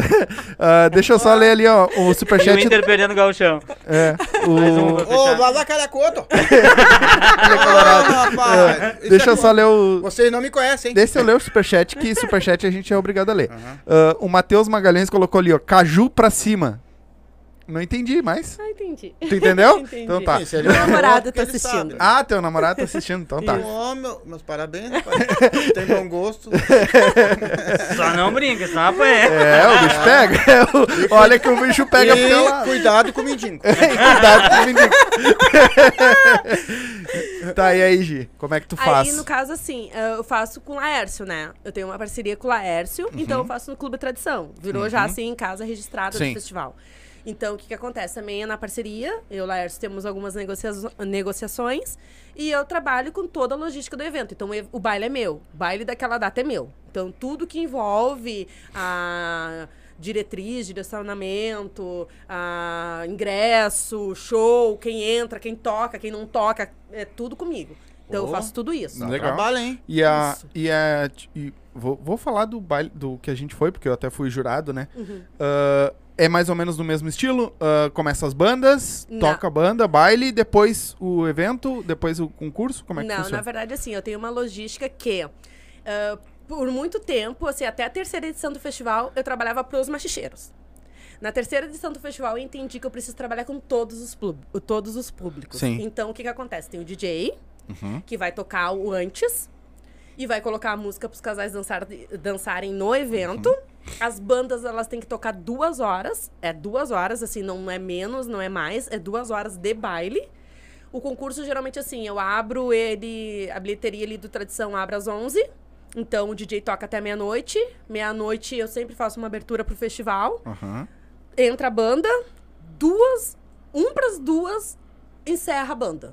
Ah, deixa eu só ler ali, ó. O E o superchat. Inter perdendo o gauchão. É, Mais um, o... vou Ô, fechar. lá da Caracoto! Ele é colorado. rapaz! Isso Deixa é eu só bom. ler o. Vocês não me conhecem, hein? Deixa eu ler o superchat, que superchat a gente é obrigado a ler. Aham. Ah, o Matheus Magalhães colocou ali, ó. Caju pra cima. Não entendi, mas. Ah, entendi. Tu entendeu? Entendi. Então tá. Sim, Meu não namorado tá assistindo. sabe. Ah, teu namorado tá assistindo, então tá. Ô, meu- meus parabéns, rapaz. Tem bom gosto. Só não brinca, senão apanha. É, o bicho pega. O- Olha que o bicho pega e cuidado com o mendigo. Cuidado com o mendigo. Tá, e aí, Gi? Como é que tu faz? Aí, no caso, assim, eh, eu faço com o Laércio, né? Eu tenho uma parceria com o Laércio, então eu faço no Clube Tradição. Virou já, assim, em casa registrada Sim. do festival. Então, o que que acontece? Também é na parceria, eu e Laércio temos algumas negocia negociações e eu trabalho com toda a logística do evento. Então, o baile é meu, o baile daquela data é meu. Então, tudo que envolve a diretriz, direcionamento, a ingresso, show, quem entra, quem toca, quem não toca, é tudo comigo. Então, Oh. eu faço tudo isso. Legal. trabalho, hein? E a. Isso. E a e vou, vou falar do baile do que a gente foi, porque eu até fui jurado, né? Uhum. Ah, é mais ou menos no mesmo estilo. Ah, começa as bandas, Não. toca a banda, baile, depois o evento, depois o concurso. Como é que Não, na funciona? verdade, assim, eu tenho uma logística que, ah, por muito tempo, assim, até a terceira edição do festival, eu trabalhava pros machicheiros. Na terceira edição do festival, eu entendi que eu preciso trabalhar com todos os, todos os públicos. Sim. Então, o que que acontece? Tem o DJ, Uhum. que vai tocar o antes e vai colocar a música pros casais dançar, dançarem no evento. Uhum. As bandas, elas têm que tocar duas horas. É duas horas, assim, não é menos, não é mais. É duas horas de baile. O concurso, geralmente, assim, eu abro ele... A bilheteria ali do Tradição abre às 11. Então, o DJ toca até meia-noite. Meia-noite, eu sempre faço uma abertura pro festival. Aham. Entra a banda. Duas... Um pras duas, encerra a banda.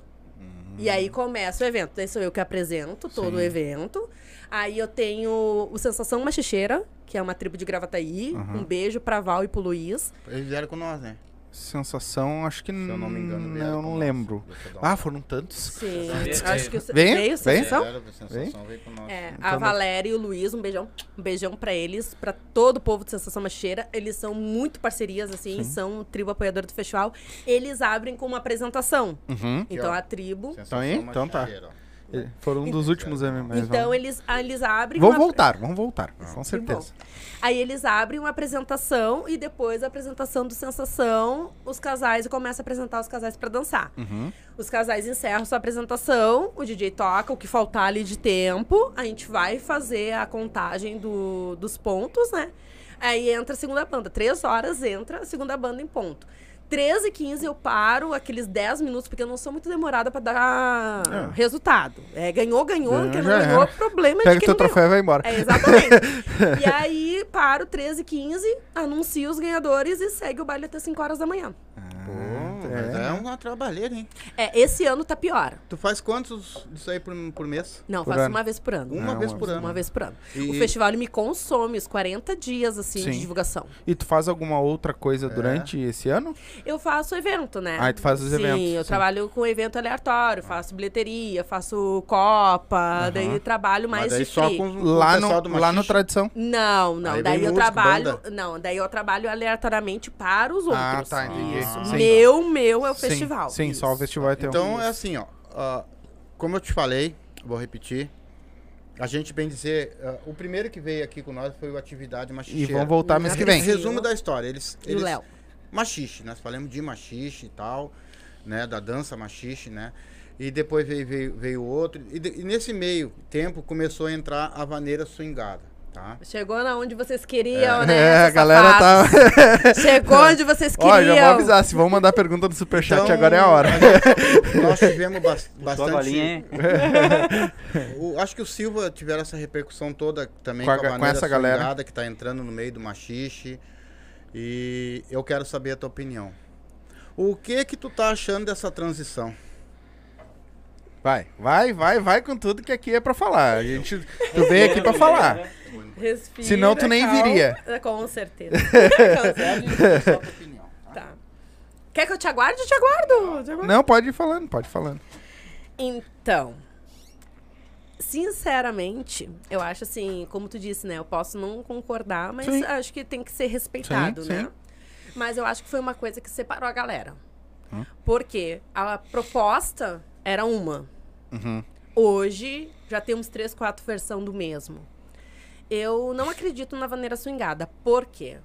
E aí começa o evento. Daí sou eu que apresento todo Sim. o evento. Aí eu tenho o Sensação Machicheira, que é uma tribo de Gravataí. Aham. Um beijo pra Val e pro Luiz. Eles vieram com nós, né? Sensação, acho que Se eu não me engano, não, eu não lembro. Ah, foram tantos. Sim, acho que o- Vem? veio Vem? sensação? A sensação veio com nós. É, Então, a Valéria e o Luiz, um beijão, um beijão pra eles, pra todo o povo de Sensação Macheira. Eles são muito parcerias, assim, são tribo apoiador do festival. Eles abrem com uma apresentação. Uhum. Então a tribo. Sensação aí? Então tá. ó. E Foram um dos últimos MMs. Então eles, ah, eles abrem. Vão uma- voltar, vão voltar, com certeza. Aí eles abrem uma apresentação e depois da apresentação do Sensação, os casais começam a apresentar os casais pra dançar. Uhum. Os casais encerram sua apresentação, o DJ toca o que faltar ali de tempo, a gente vai fazer a contagem do- dos pontos, né? Aí entra a segunda banda. Três horas entra a segunda banda em ponto. 13 e 15 eu paro aqueles 10 minutos, porque eu não sou muito demorada pra dar É. resultado. É, ganhou, ganhou, Ganhou, quem não ganhou, era. problema Pega de quem teu troféu e vai embora. É, exatamente. e aí, paro 13 15 anuncio os ganhadores e segue o baile até 5 horas da manhã. Pô, é. mas é uma trabalheira, hein? É, esse ano tá pior. Tu faz quantos disso aí por, por mês? Não, Por faço ano. uma vez por ano. Uma Não, vez uma por ano. Uma vez por ano. E- O festival ele me consome os 40 dias assim Sim. de divulgação. E tu faz alguma outra É. coisa durante esse ano? Eu faço evento, né? Ah, tu faz os sim, eventos, eu sim. trabalho com evento aleatório, faço bilheteria, faço copa, daí trabalho mais Mas daí de só free. com, com Lá no, do lá no? Tradição. Não, não. Aí daí eu trabalho. banda? Não, daí eu trabalho aleatoriamente para os outros. Ah, tá, entendi. Isso. Sim. Meu, meu é o Sim, festival. Sim, só o Isso. festival é teu. Então é assim, ó. ah, como eu te falei, vou repetir. A gente bem dizer, ah, o primeiro que veio aqui com nós foi o Atividade E Machicheira. vão voltar mês que vem. Resumo da história. Eles, E o eles Léo. machixe, nós falamos de machixe e tal, né, da dança machixe, né? E depois veio, veio, veio outro. E, de- e nesse meio tempo começou a entrar a vaneira swingada, tá? Chegou na onde vocês queriam, né? É, a galera safados? tá. Chegou onde vocês queriam. Ó, já vou avisar. Se vão mandar pergunta no superchat, Então, agora é a hora. nós tivemos Tua bastante. golinha, hein? O- acho que o Silva tiveram essa repercussão toda também Com com, a a, ga- com essa galera. que tá entrando no meio do machixe. E eu quero saber a tua opinião. O que que tu tá achando dessa transição? Vai, vai, vai, vai com tudo que aqui é pra falar. A gente, tu veio aqui pra falar. Respira, Senão tu nem calma. viria. Com certeza. Com opinião. tá. Quer que eu te aguarde? Eu te aguardo. Te aguardo. Não, pode ir falando, pode ir falando. Então, sinceramente, eu acho assim, como tu disse, né? Eu posso não concordar, mas Sim. acho que tem que ser respeitado, Sim, né? sim. Mas eu acho que foi uma coisa que separou a galera. Hum. Porque a proposta era uma. Uhum. Hoje já temos três, quatro versões do mesmo. Eu não acredito na vaneira swingada. Por quê?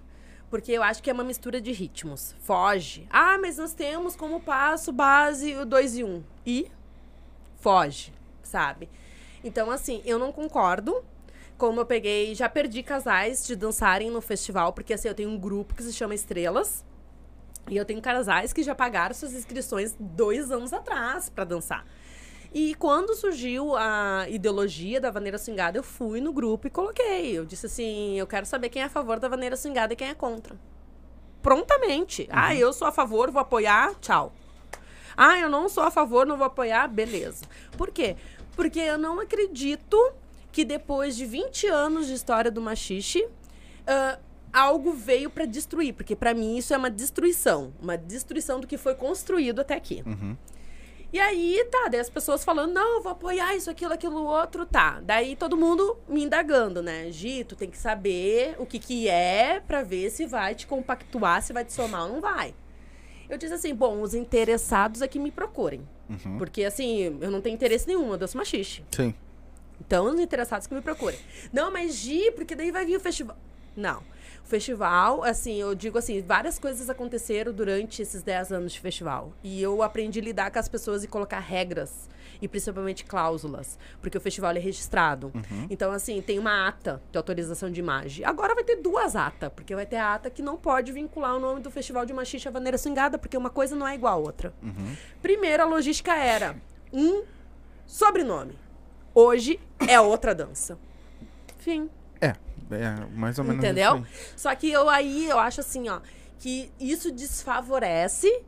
Porque eu acho que é uma mistura de ritmos. Foge. Ah, mas nós temos como passo base o 2 e 1. Um. E foge, sabe? Então, assim, eu não concordo. Como eu peguei, já perdi casais de dançarem no festival, porque assim, eu tenho um grupo que se chama Estrelas. E eu tenho casais que já pagaram suas inscrições dois anos atrás pra dançar. E quando surgiu a ideologia da vaneira swingada, eu fui no grupo e coloquei. Eu disse assim: eu quero saber quem é a favor da vaneira swingada e quem é contra. Prontamente. Ah, eu sou a favor, vou apoiar, tchau. Ah, eu não sou a favor, não vou apoiar, beleza. Por quê? Porque eu não acredito que depois de 20 anos de história do machixe, ah, algo veio pra destruir. Porque pra mim isso é uma destruição. Uma destruição do que foi construído até aqui. E aí, tá, daí as pessoas falando, não, eu vou apoiar isso, aquilo, aquilo, outro, tá. Daí todo mundo me indagando, né? Gi, tu tem que saber o que que é pra ver se vai te compactuar, se vai te somar ou não vai. Eu disse assim, bom, os interessados é que me procurem. Porque, assim, eu não tenho interesse nenhum, eu danço machixe. Sim. Então, os interessados que me procurem. Não, mas Gi, porque daí vai vir o festival. Não. O festival, assim, eu digo assim, várias coisas aconteceram durante esses 10 anos de festival. E eu aprendi a lidar com as pessoas e colocar regras. E principalmente cláusulas. Porque o festival é registrado. Então, assim, tem uma ata de autorização de imagem. Agora vai ter duas atas. Porque vai ter a ata que não pode vincular o nome do festival de machixe à vaneira swingada. Porque uma coisa não é igual à outra. Primeiro, a logística era um sobrenome. Hoje é outra dança. Fim. É, mais ou menos Entendeu? Só que eu aí eu acho assim, ó, que isso desfavorece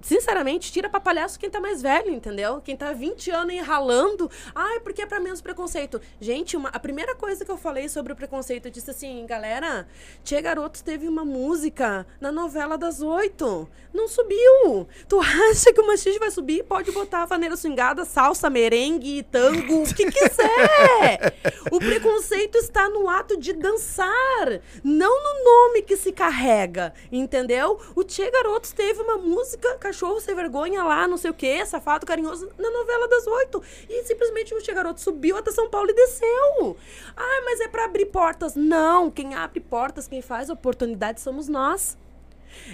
sinceramente, tira pra palhaço quem tá mais velho, entendeu? Quem tá 20 anos aí ralando. Ai, porque é pra menos preconceito. Gente, uma- a primeira coisa que eu falei sobre o preconceito, eu disse assim, galera, Tia Garotos teve uma música na novela das oito. Não subiu. Tu acha que o machiste vai subir? Pode botar a vaneira swingada, salsa, merengue, tango, o que quiser. o preconceito está no ato de dançar, não no nome que se carrega, entendeu? O Tia Garotos teve uma música, Cachorro Sem Vergonha lá, não sei o quê, Safado Carinhoso, na novela das oito. E simplesmente o Tia Garotos subiu até São Paulo e desceu. Ah, mas é pra abrir portas. Não, quem abre portas, quem faz oportunidade somos nós.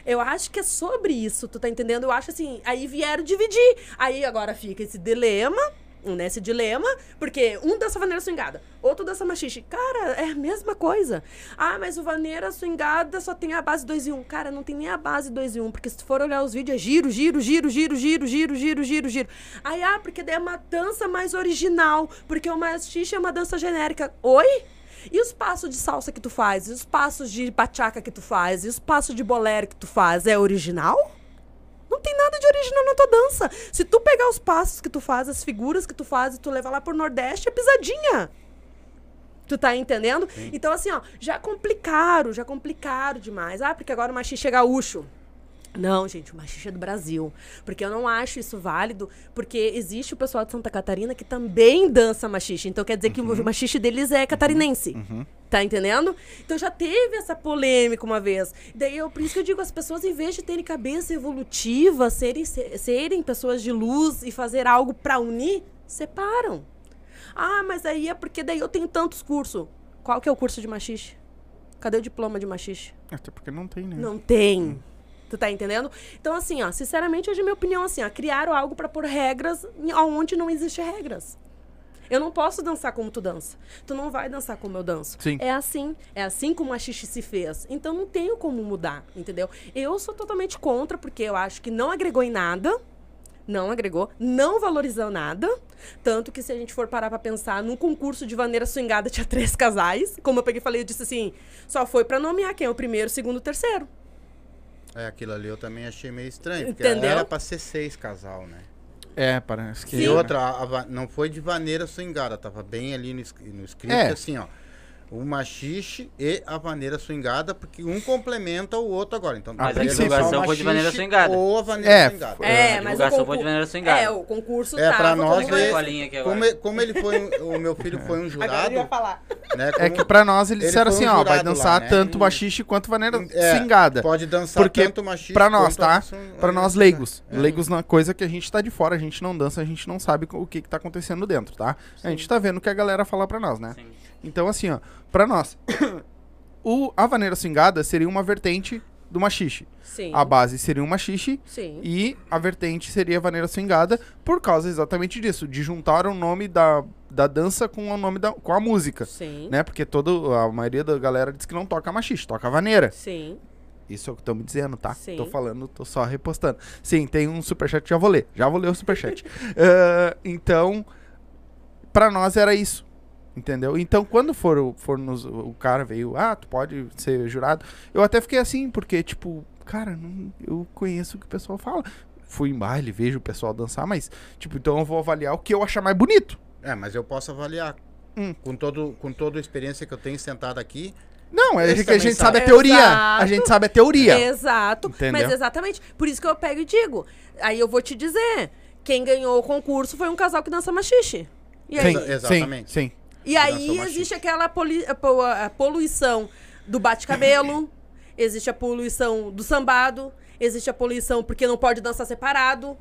Eu acho que é sobre isso, tu tá entendendo? Eu acho assim, aí vieram dividir. Aí agora fica esse dilema, né? Esse dilema, porque um dança vaneira swingada, outro dança machixe. Cara, é a mesma coisa. Ah, mas o vaneira swingada só tem a base 2 e 1. Um. Cara, não tem nem a base 2 e 1, um, porque se tu for olhar os vídeos é giro, giro, giro, giro, giro, giro, giro, giro, giro. Aí, ah, porque daí é uma dança mais original, porque o machixe é uma dança genérica. Oi? E os passos de salsa que tu faz? E os passos de bachaca que tu faz? E os passos de bolero que tu faz? É original? Não tem nada de original na tua dança. Se tu pegar os passos que tu faz, as figuras que tu faz e tu levar lá pro Nordeste, é pisadinha. Tu tá entendendo? Então, assim, ó, já complicaram, já complicaram demais. Ah, porque agora o machixe é gaúcho. Não, gente, o machixe é do Brasil. Porque eu não acho isso válido, porque existe o pessoal de Santa Catarina que também dança machixe. Então quer dizer que o machixe deles é catarinense. Tá entendendo? Então já teve essa polêmica uma vez. Daí eu, por isso que eu digo, as pessoas, em vez de terem cabeça evolutiva, serem, se- serem pessoas de luz e fazer algo pra unir, separam. Ah, mas aí é porque daí eu tenho tantos cursos. Qual que é o curso de machixe? Cadê o diploma de machixe? Até porque não tem, né? Não tem. Tu tá entendendo? Então, assim, ó, sinceramente, hoje a minha opinião, assim, ó, criaram algo pra pôr regras onde não existe regras. Eu não posso dançar como tu dança. Tu não vai dançar como eu danço. Sim. É assim. É assim como a xixi se fez. Então não tenho como mudar, entendeu? Eu sou totalmente contra, porque eu acho que não agregou em nada. Não agregou, não valorizou nada. Tanto que se a gente for parar pra pensar, num concurso de vaneira swingada tinha três casais. Como eu peguei e falei, eu disse assim, só foi pra nomear quem é o primeiro, o segundo o terceiro. É, aquilo ali eu também achei meio estranho. Porque Entendeu? era pra ser seis casal, né? É, parece que. E outra, a- a não foi de vaneira swingada, tava bem ali no, no script, É. assim, ó. O machixe e a vaneira swingada, porque um complementa o outro agora. Então, Mas a poderia divulgação lançar o foi de vaneira swingada. Ou a vaneira É, swingada. foi- É, a divulgação foi de maneira swingada. É, o concurso É, pra nós como ver- Com a linha aqui agora. Como, como ele foi, um- o meu filho foi um jurado, eu ia falar. né? É que pra nós eles Ele disseram assim, ó, vai jurado lá, dançar né? tanto machixe quanto vaneira É, swingada. Pode dançar Porque tanto machixe Pra nós, quanto tá? a swing- Pra nós é. leigos. Leigos na coisa que a gente tá de fora, a gente não dança, a gente não sabe o que que tá acontecendo dentro, tá? A gente tá vendo o que a galera fala pra nós, né? Sim. Então, assim, ó, pra nós, o, a vaneira swingada seria uma vertente do machixe. Sim. A base seria um machixe Sim. e a vertente seria a vaneira swingada por causa exatamente disso, de juntar o nome da, da dança com o nome da com a música, Sim. né? Porque todo, a maioria da galera diz que não toca machixe, toca vaneira. Sim. Isso é o que estão me dizendo, tá? Sim. Tô falando, tô só repostando. Sim, tem um superchat, já vou ler. Já vou ler o superchat. Eh, então, pra nós era isso. Entendeu? Então, quando for, o- for nos, o cara veio, ah, tu pode ser jurado. Eu até fiquei assim, porque, tipo, cara, não- eu conheço o que o pessoal fala. Fui em baile, vejo o pessoal dançar, mas, tipo, então eu vou avaliar o que eu achar mais bonito. É, mas eu posso avaliar. Hum. Com, todo, com toda a experiência que eu tenho sentado aqui, Não, é que a gente sabe. sabe a teoria. Exato. A gente sabe a teoria. Exato. Entendeu? Mas exatamente. Por isso que eu pego e digo. Aí eu vou te dizer. Quem ganhou o concurso foi um casal que dança machixe. E aí? Sim, Exa- exatamente. sim, sim. E aí machixe. existe aquela poli- a po- a poluição do bate-cabelo, existe a poluição do sambado, existe a poluição porque não pode dançar separado.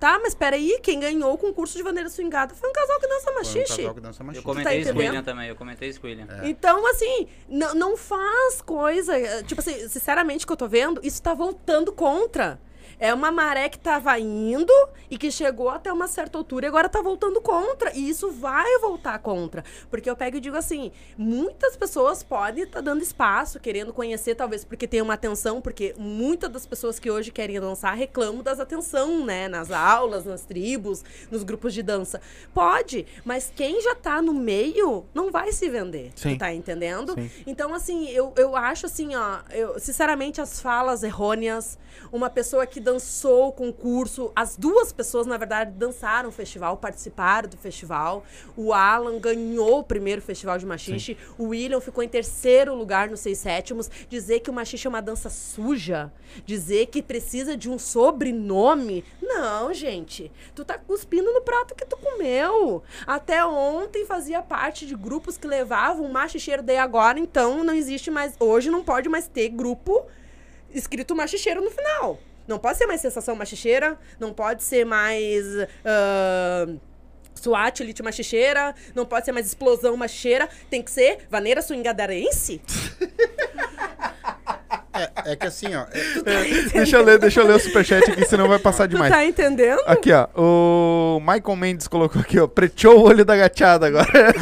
Tá, mas peraí, quem ganhou o concurso de vaneira swingada foi um casal que dança foi um machixe. casal que dança Eu machixe. comentei isso com o? William também, eu comentei isso com o William. É. Então, assim, não faz coisa. eh, Tipo assim, sinceramente, que eu tô vendo, isso tá voltando contra. É uma maré que tava indo e que chegou até uma certa altura e agora tá voltando contra. E isso vai voltar contra. Porque eu pego e digo assim: muitas pessoas podem estar dando espaço, querendo conhecer, talvez porque tem uma atenção, porque muitas das pessoas que hoje querem dançar reclamam das atenção, né? Nas aulas, nas tribos, nos grupos de dança. Pode, mas quem já tá no meio não vai se vender. Sim. Tá entendendo? Sim. Então, assim, eu, eu acho assim, ó, eu, sinceramente, as falas errôneas, uma pessoa que dançou o concurso. As duas pessoas, na verdade, dançaram o festival, participaram do festival. O Alan ganhou o primeiro festival de machixe. O William ficou em terceiro lugar nos seis sétimos. Dizer que o machixe é uma dança suja, dizer que precisa de um sobrenome. Não, gente. Tu tá cuspindo no prato que tu comeu. Até ontem fazia parte de grupos que levavam o machicheiro. Daí agora, então, não existe mais. Hoje não pode mais ter grupo escrito machicheiro no final. Não pode ser mais sensação machicheira, não pode ser mais. Uh, SWAT, elite machicheira, não pode ser mais explosão machicheira, tem que ser vaneira swingadarense. É, é que assim, ó. é- É, deixa eu ler, deixa eu ler o superchat aqui, senão vai passar Tu demais. tá entendendo? Aqui, ó. O Michael Mendes colocou aqui, ó. Preteou o olho da gateada agora.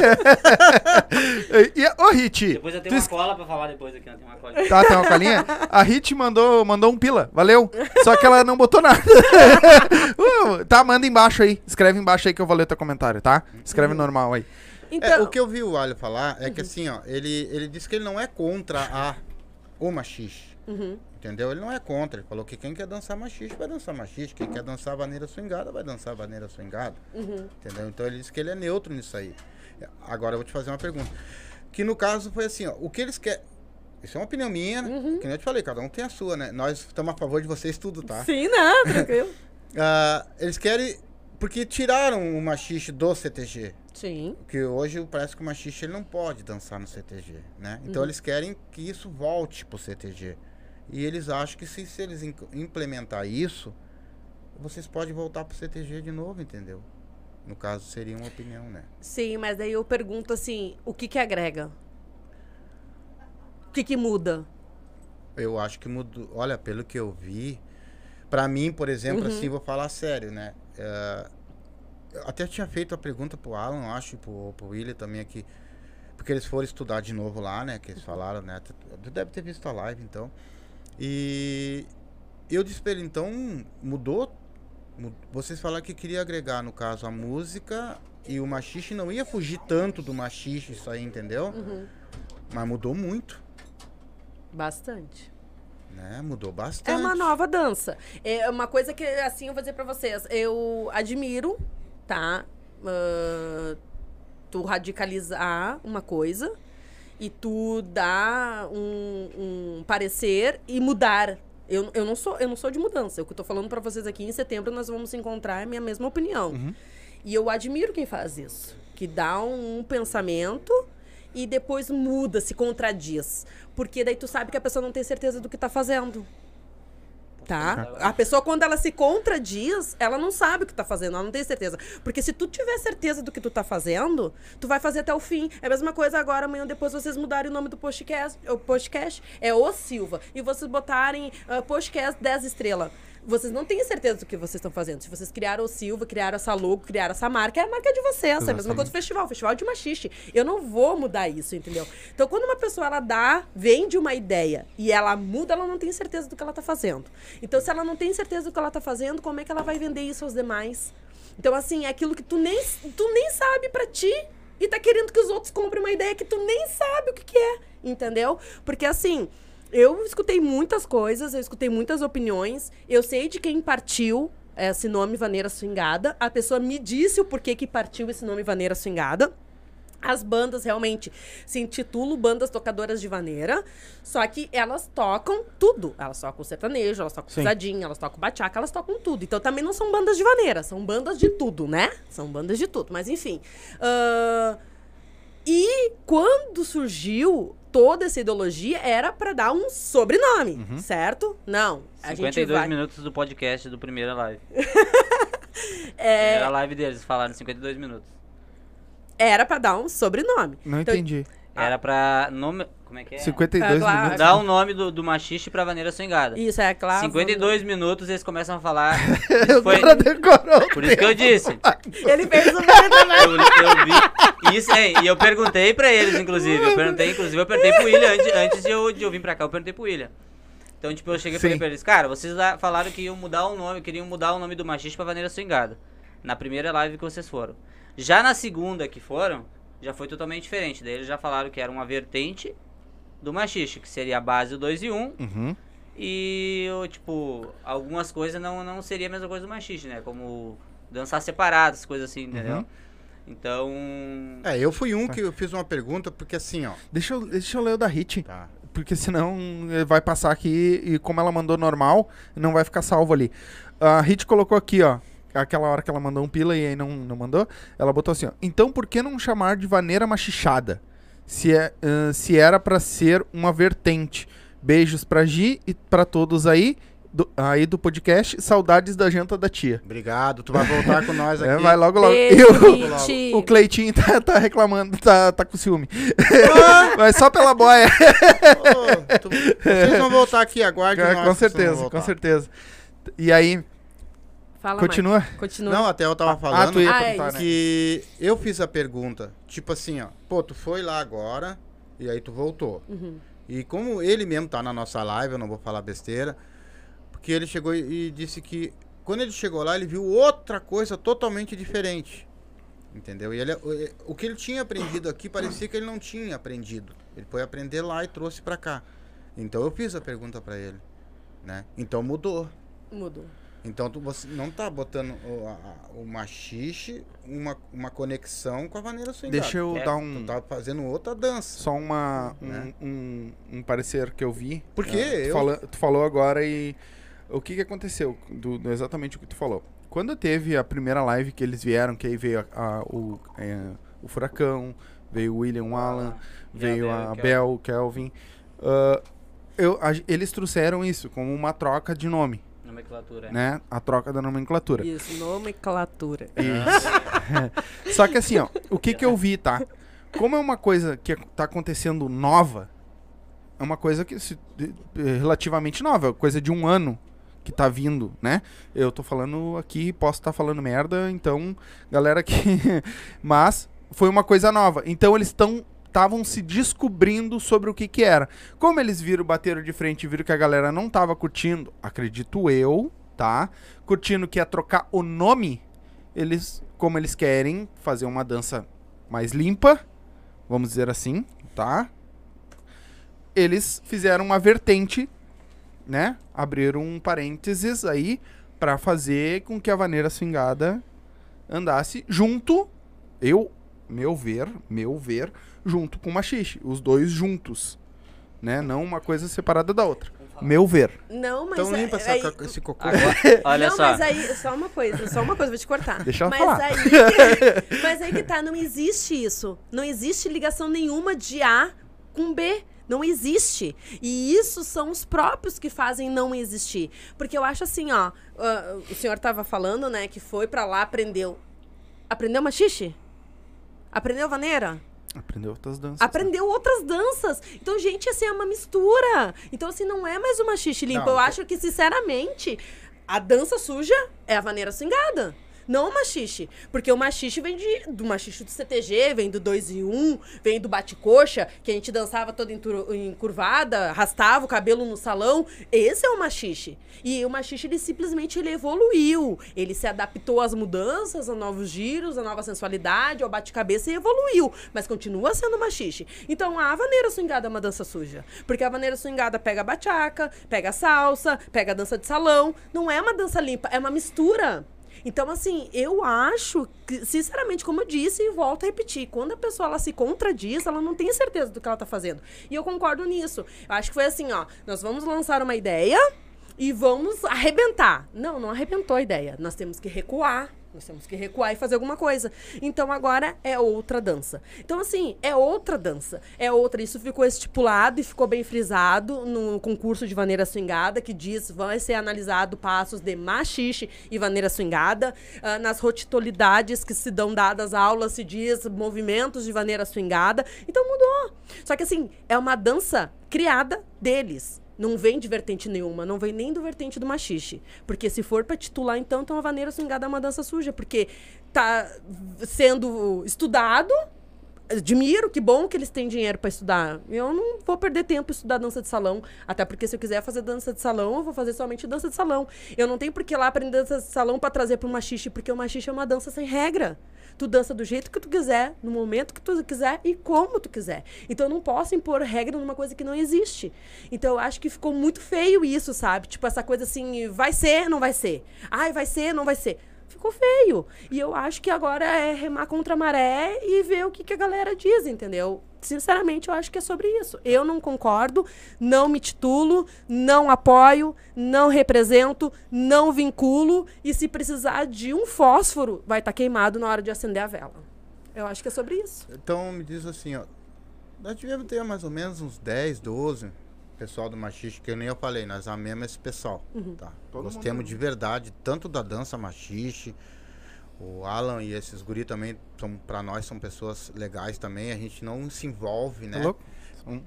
e, ô, Hit. Depois eu tu tenho uma cola pra falar depois aqui, ó. Tem uma cola. Tá, tem uma colinha? A Hit mandou, mandou um pila, valeu. Só que ela não botou nada. Uh, tá, manda embaixo aí. Escreve embaixo aí que eu vou ler teu comentário, tá? Escreve normal aí. Então, é, o que eu vi o Alho falar é que assim, ó, ele, ele disse que ele não é contra a, o machixe. Uhum. Entendeu? Ele não é contra. Ele falou que quem quer dançar machixe vai dançar machixe. Quem quer dançar vaneira swingada vai dançar vaneira swingada. Uhum. Entendeu? Então ele disse que ele é neutro nisso aí. Agora eu vou te fazer uma pergunta. Que no caso foi assim, ó, o que eles querem. Isso é uma opinião minha, né? Uhum. Que nem eu te falei, cada um tem a sua, né? Nós estamos a favor de vocês tudo, tá? Sim, não, tranquilo. Ah, eles querem. Porque tiraram o machixe do CTG. Sim. Porque hoje parece que o machixe ele não pode dançar no CTG, né? Então eles querem que isso volte pro CTG. E eles acham que se, se eles implementar isso, vocês podem voltar pro CTG de novo, entendeu? No caso, seria uma opinião, né? Sim, mas daí eu pergunto assim, o que que agrega? O que que muda? Eu acho que mudou. Olha, pelo que eu vi, pra mim, por exemplo, assim, vou falar sério, né? Eu até tinha feito a pergunta pro Alan, eu acho, e pro, pro William também aqui. Porque eles foram estudar de novo lá, né? Que eles falaram, né? Tu deve ter visto a live, então. E eu disse pra ele, então, mudou? Mu- Vocês falaram que queria agregar, no caso, a música e o machixe não ia fugir tanto do machixe, isso aí, entendeu? Mas mudou muito, Bastante. né? Mudou bastante. É uma nova dança. É uma coisa que, assim, eu vou dizer pra vocês. Eu admiro, tá? Ah, tu radicalizar uma coisa e tu dar um, um parecer e mudar. Eu, eu, não sou, eu não sou de mudança. O que eu tô falando pra vocês aqui, em setembro nós vamos encontrar a minha mesma opinião. E eu admiro quem faz isso. Que dá um, um pensamento e depois muda, se contradiz. Porque daí tu sabe que a pessoa não tem certeza do que tá fazendo. Tá? A pessoa, quando ela se contradiz, ela não sabe o que tá fazendo, ela não tem certeza. Porque se tu tiver certeza do que tu tá fazendo, tu vai fazer até o fim. É a mesma coisa agora, amanhã depois vocês mudarem o nome do podcast. O podcast é o Silva. E vocês botarem ah, podcast 10 estrelas. Vocês não têm certeza do que vocês estão fazendo. Se vocês criaram o Silva, criaram essa logo, criaram essa marca, é a marca de vocês. É a mesma Exatamente. coisa do festival, festival de machixe. Eu não vou mudar isso, entendeu? Então, quando uma pessoa ela dá, vende uma ideia e ela muda, ela não tem certeza do que ela tá fazendo. Então, se ela não tem certeza do que ela tá fazendo, como é que ela vai vender isso aos demais? Então, assim, é aquilo que tu nem, tu nem sabe pra ti e tá querendo que os outros comprem uma ideia que tu nem sabe o que, que é, entendeu? Porque, assim, eu escutei muitas coisas, eu escutei muitas opiniões, eu sei de quem partiu esse nome Vaneira Swingada, a pessoa me disse o porquê que partiu esse nome Vaneira Swingada. As bandas realmente se intitulam bandas tocadoras de vaneira, só que elas tocam tudo. Elas tocam sertanejo, elas tocam pisadinha, elas tocam bachaca, elas tocam tudo. Então também não são bandas de vaneira, são bandas de tudo, né? São bandas de tudo, mas enfim. Ahn, e quando surgiu toda essa ideologia, era pra dar um sobrenome, certo? Não. A gente 52 vai... minutos do podcast do primeira live. É, Primeira live deles, falaram 52 minutos. era pra dar um sobrenome. Não Então, entendi. Era pra. Nome... Como é que é? 52 É, claro. minutos. Dá o nome do, do machixe pra vaneira swingada. Isso, é claro. 52 minutos eles começam a falar. O Isso foi. cara decorou. Por isso que eu disse. Ele fez o meu também. Eu, eu vi. Isso aí. E eu perguntei pra eles, inclusive. Eu perguntei, inclusive, eu perguntei pro William antes, antes de, eu, de eu vir pra cá. Eu perguntei pro William. Então, tipo, eu cheguei e falei pra eles, cara, vocês falaram que iam mudar o nome, queriam mudar o nome do machiste pra vaneira swingada. Na primeira live que vocês foram. Já na segunda que foram, já foi totalmente diferente. Daí eles já falaram que era uma vertente do machiste, que seria a base 2 e 1. Uhum. E, eu, tipo, algumas coisas não, não seria a mesma coisa do machiste, né? Como dançar separadas, coisas assim, entendeu? Uhum. Então. É, eu fui um que eu fiz uma pergunta, porque assim, ó. Deixa eu, deixa eu ler o da Hit. Tá. Porque senão vai passar aqui e como ela mandou normal, não vai ficar salvo ali. A Hit colocou aqui, ó. Aquela hora que ela mandou um pila e aí não, não mandou. Ela botou assim, ó. Então por que não chamar de vaneira machichada? Se, é, ahn, se era pra ser uma vertente. Beijos pra Gi e pra todos aí. do- aí do podcast. Saudades da janta da tia. Obrigado, tu vai voltar com nós É, aqui. vai logo, logo. Beijo, E o- Cleitinho tá, tá reclamando, tá, tá com ciúme. Mas só pela boia. Ô, tu- vocês vão voltar aqui, aguarde nós, com certeza, com certeza. E aí, Fala, continua? Continua. Não, até eu tava Ah, falando tu ia Ah, é né? que eu fiz a pergunta, tipo assim, ó, pô, tu foi lá agora e aí tu voltou. Uhum. E como ele mesmo tá na nossa live, eu não vou falar besteira, porque ele chegou e disse que quando ele chegou lá, ele viu outra coisa totalmente diferente. Entendeu? E ele, o, que ele tinha aprendido aqui parecia que ele não tinha aprendido. Ele foi aprender lá e trouxe pra cá. Então eu fiz a pergunta pra ele, né? Então mudou. Mudou. Então tu, você não tá botando o, a- o machixe uma, uma conexão com a vaneira swingada. Deixa eu É, dar Tu um. tá fazendo outra dança. Só uma, um, Né? um, um parecer que eu vi. Porque Ah, tu, eu- fala- tu falou agora e. O que, que aconteceu? Do, do- exatamente o que tu falou. Quando teve a primeira live que eles vieram, que aí veio a- a- o, é, o Furacão, veio o William Allen, e veio a a Bel Kelvin. ah, eu, eles trouxeram isso como uma troca de nome, Nomenclatura. né? A troca da nomenclatura. Isso, nomenclatura. Isso. Só que assim, ó, o que que eu vi, tá? Como é uma coisa que tá acontecendo nova, é uma coisa que se, de- é relativamente nova, é coisa de um ano que tá vindo, né? Eu tô falando aqui, posso estar falando merda, então, galera que mas foi uma coisa nova. Então eles estão estavam se descobrindo sobre o que que era. Como eles viram, bateram de frente e viram que a galera não tava curtindo, acredito eu, tá? Curtindo que ia trocar o nome, eles, como eles querem fazer uma dança mais limpa, vamos dizer assim, tá? Eles fizeram uma vertente, né? Abriram um parênteses aí pra fazer com que a vaneira swingada andasse junto, eu, meu ver, meu ver, junto com o machixe, os dois juntos, né? Não uma coisa separada da outra. Meu ver. Não, mas. Então é- limpa essa aí- esse cocô. Agora, olha não, só. mas aí, só uma coisa, só uma coisa, vou te cortar. Deixa ela mas falar. Aí, mas aí que tá, não existe isso. Não existe ligação nenhuma de A com B. Não existe. E isso são os próprios que fazem não existir. Porque eu acho assim, ó. ah, o senhor tava falando, né, que foi pra lá, aprendeu. Aprendeu machixe? Aprendeu vaneira? Aprendeu outras danças. Aprendeu outras danças. Então, gente, assim, é uma mistura. Então, assim, não é mais uma xixi limpa. Não, Eu acho que, sinceramente, a dança suja é a vaneira swingada. Não o machixe. Porque o machixe vem de, do machixe do CTG, vem do 2 e 1, um, vem do bate-coxa, que a gente dançava toda encurvada, arrastava o cabelo no salão. Esse é o machixe. E o machixe, ele simplesmente ele evoluiu. Ele se adaptou às mudanças, a novos giros, a nova sensualidade, ao bate-cabeça e evoluiu. Mas continua sendo machixe. Então a vaneira swingada é uma dança suja. Porque a vaneira swingada pega a bachaca, pega a salsa, pega a dança de salão. Não é uma dança limpa, é uma mistura. Então, assim, eu acho que, sinceramente, como eu disse e volto a repetir, quando a pessoa ela se contradiz, ela não tem certeza do que ela tá fazendo. E eu concordo nisso. Eu acho que foi assim, ó, nós vamos lançar uma ideia e vamos arrebentar. Não, não arrebentou a ideia. Nós temos que recuar. Nós temos que recuar e fazer alguma coisa. Então agora é outra dança. Então, assim, é outra dança. É outra. Isso ficou estipulado e ficou bem frisado no concurso de vaneira swingada, que diz vai ser analisado passos de machixe e vaneira swingada. Ah, nas rotitolidades que se dão dadas aulas, se diz movimentos de vaneira swingada. Então mudou. Só que, assim, é uma dança criada deles. Não vem de vertente nenhuma, não vem nem do vertente do machixe. Porque se for pra titular, então, então a vaneira swingada é uma dança suja. Porque tá sendo estudado, admiro, que bom que eles têm dinheiro pra estudar. Eu não vou perder tempo estudar dança de salão, até porque se eu quiser fazer dança de salão, eu vou fazer somente dança de salão. Eu não tenho por que lá aprender dança de salão pra trazer pro machixe, porque o machixe é uma dança sem regra. Tu dança do jeito que tu quiser, no momento que tu quiser e como tu quiser. Então eu não posso impor regra numa coisa que não existe. Então eu acho que ficou muito feio isso, sabe? Tipo essa coisa assim, vai ser, não vai ser. Ai, vai ser, não vai ser ficou feio. E eu acho que agora é remar contra a maré e ver o que, que a galera diz, entendeu? Sinceramente, eu acho que é sobre isso. Eu não concordo, não me titulo, não apoio, não represento, não vinculo. E se precisar de um fósforo, vai estar tá queimado na hora de acender a vela. Eu acho que é sobre isso. Então me diz assim, ó. Nós tivemos ter mais ou menos uns 10, 12 pessoal do machiste, que nem eu falei, nós amemos esse pessoal. Uhum. Tá? Nós temos de verdade, tanto da dança machiste, o Alan e esses guri também, são, pra nós, são pessoas legais também. A gente não se envolve, né? Louco.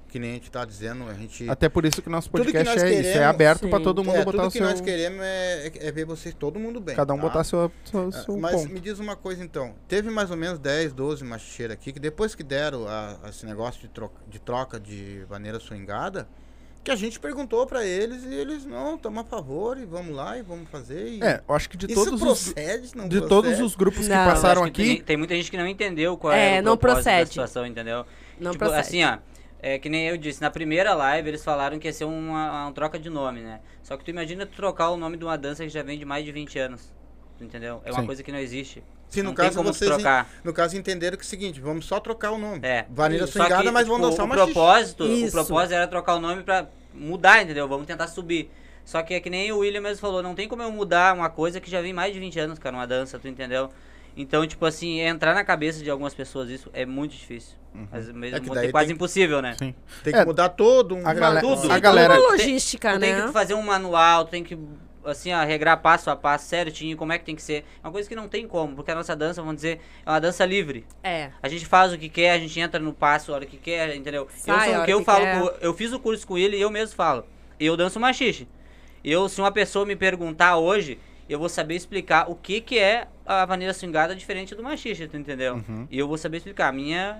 Que nem a gente tá dizendo, a gente... Até por isso que o nosso podcast é queremos, isso, é aberto para todo mundo é, botar o seu... Tudo que nós queremos é, é, ver vocês, todo mundo bem. Cada um tá? botar seu, seu, é, seu Mas ponto. me diz uma coisa então, teve mais ou menos 10, 12 machicheiros aqui, que depois que deram a, a esse negócio de troca, de troca de maneira swingada, que a gente perguntou para eles e eles não estamos a favor e vamos lá e vamos fazer. E... É, eu acho que de Isso todos procede, os não de procede? todos os grupos Não. que passaram que aqui, Tem, tem muita gente que não entendeu qual É, é, o não procede. da situação, entendeu? Não tipo, procede. assim, ó. É que nem eu disse, na primeira live eles falaram que ia ser uma, uma troca de nome, né? Só que tu imagina tu trocar o nome de uma dança que já vem de mais de 20 anos. Entendeu? É uma Sim. coisa que não existe. Sim, no não tem caso como tu vocês trocar. no caso entenderam que é o seguinte, vamos só trocar o nome. É. Só swingada, que, mas vamos tipo, dançar o uma xixi. propósito, o Isso. propósito era trocar o nome pra mudar, entendeu? Vamos tentar subir. Só que é que nem o William mesmo falou, não tem como eu mudar uma coisa que já vem mais de 20 anos, cara, uma dança, tu entendeu? Então, tipo assim, entrar na cabeça de algumas pessoas isso é muito difícil. Vezes É que é daí quase tem- impossível, né? sim. Tem que É, mudar todo um a galera- tudo. a galera- Tem- logística, Tu né? tem que fazer um manual, tu tem que, assim, ó, regrar passo a passo certinho, como é que tem que ser. É uma coisa que não tem como, porque a nossa dança, vamos dizer, é uma dança livre. É. A gente faz o que quer, a gente entra no passo a hora que quer, entendeu? Sai eu sou o hora que eu que falo, com- eu fiz o curso com ele e eu mesmo falo. Eu danço machixe. Eu, se uma pessoa me perguntar hoje, eu vou saber explicar o que que é a vaneira swingada diferente do machixe, tu entendeu? Uhum. E eu vou saber explicar. A minha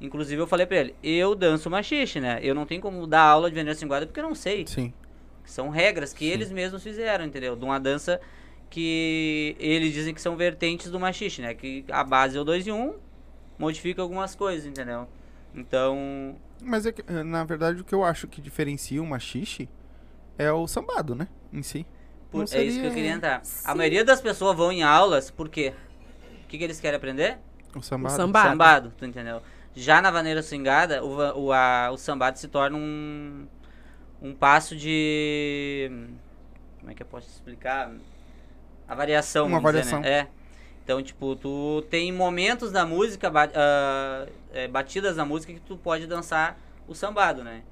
Inclusive eu falei pra ele, eu danço machixe, né? Eu não tenho como dar aula de vaneira swingada porque eu não sei. Sim. São regras que eles mesmos fizeram, entendeu? De uma dança que eles dizem que são vertentes do machixe, né? Que a base é o 2 e 1, um, modifica algumas coisas, entendeu? Então, Mas é que, eh, na verdade o que eu acho que diferencia o machixe é o sambado, né? Em si. por- Não é isso que seria eu queria entrar. A Sim. maioria das pessoas vão em aulas, por quê? O que, que eles querem aprender? O sambado. O sambado. Sambado, tu entendeu? Já na vaneira swingada, o, o, a- o sambado se torna um, um passo de. Como é que eu posso explicar? A variação. Uma vamos dizer, variação. né? É. Então, tipo, tu tem momentos da música, ah, é, batidas da música que tu pode dançar o sambado, né?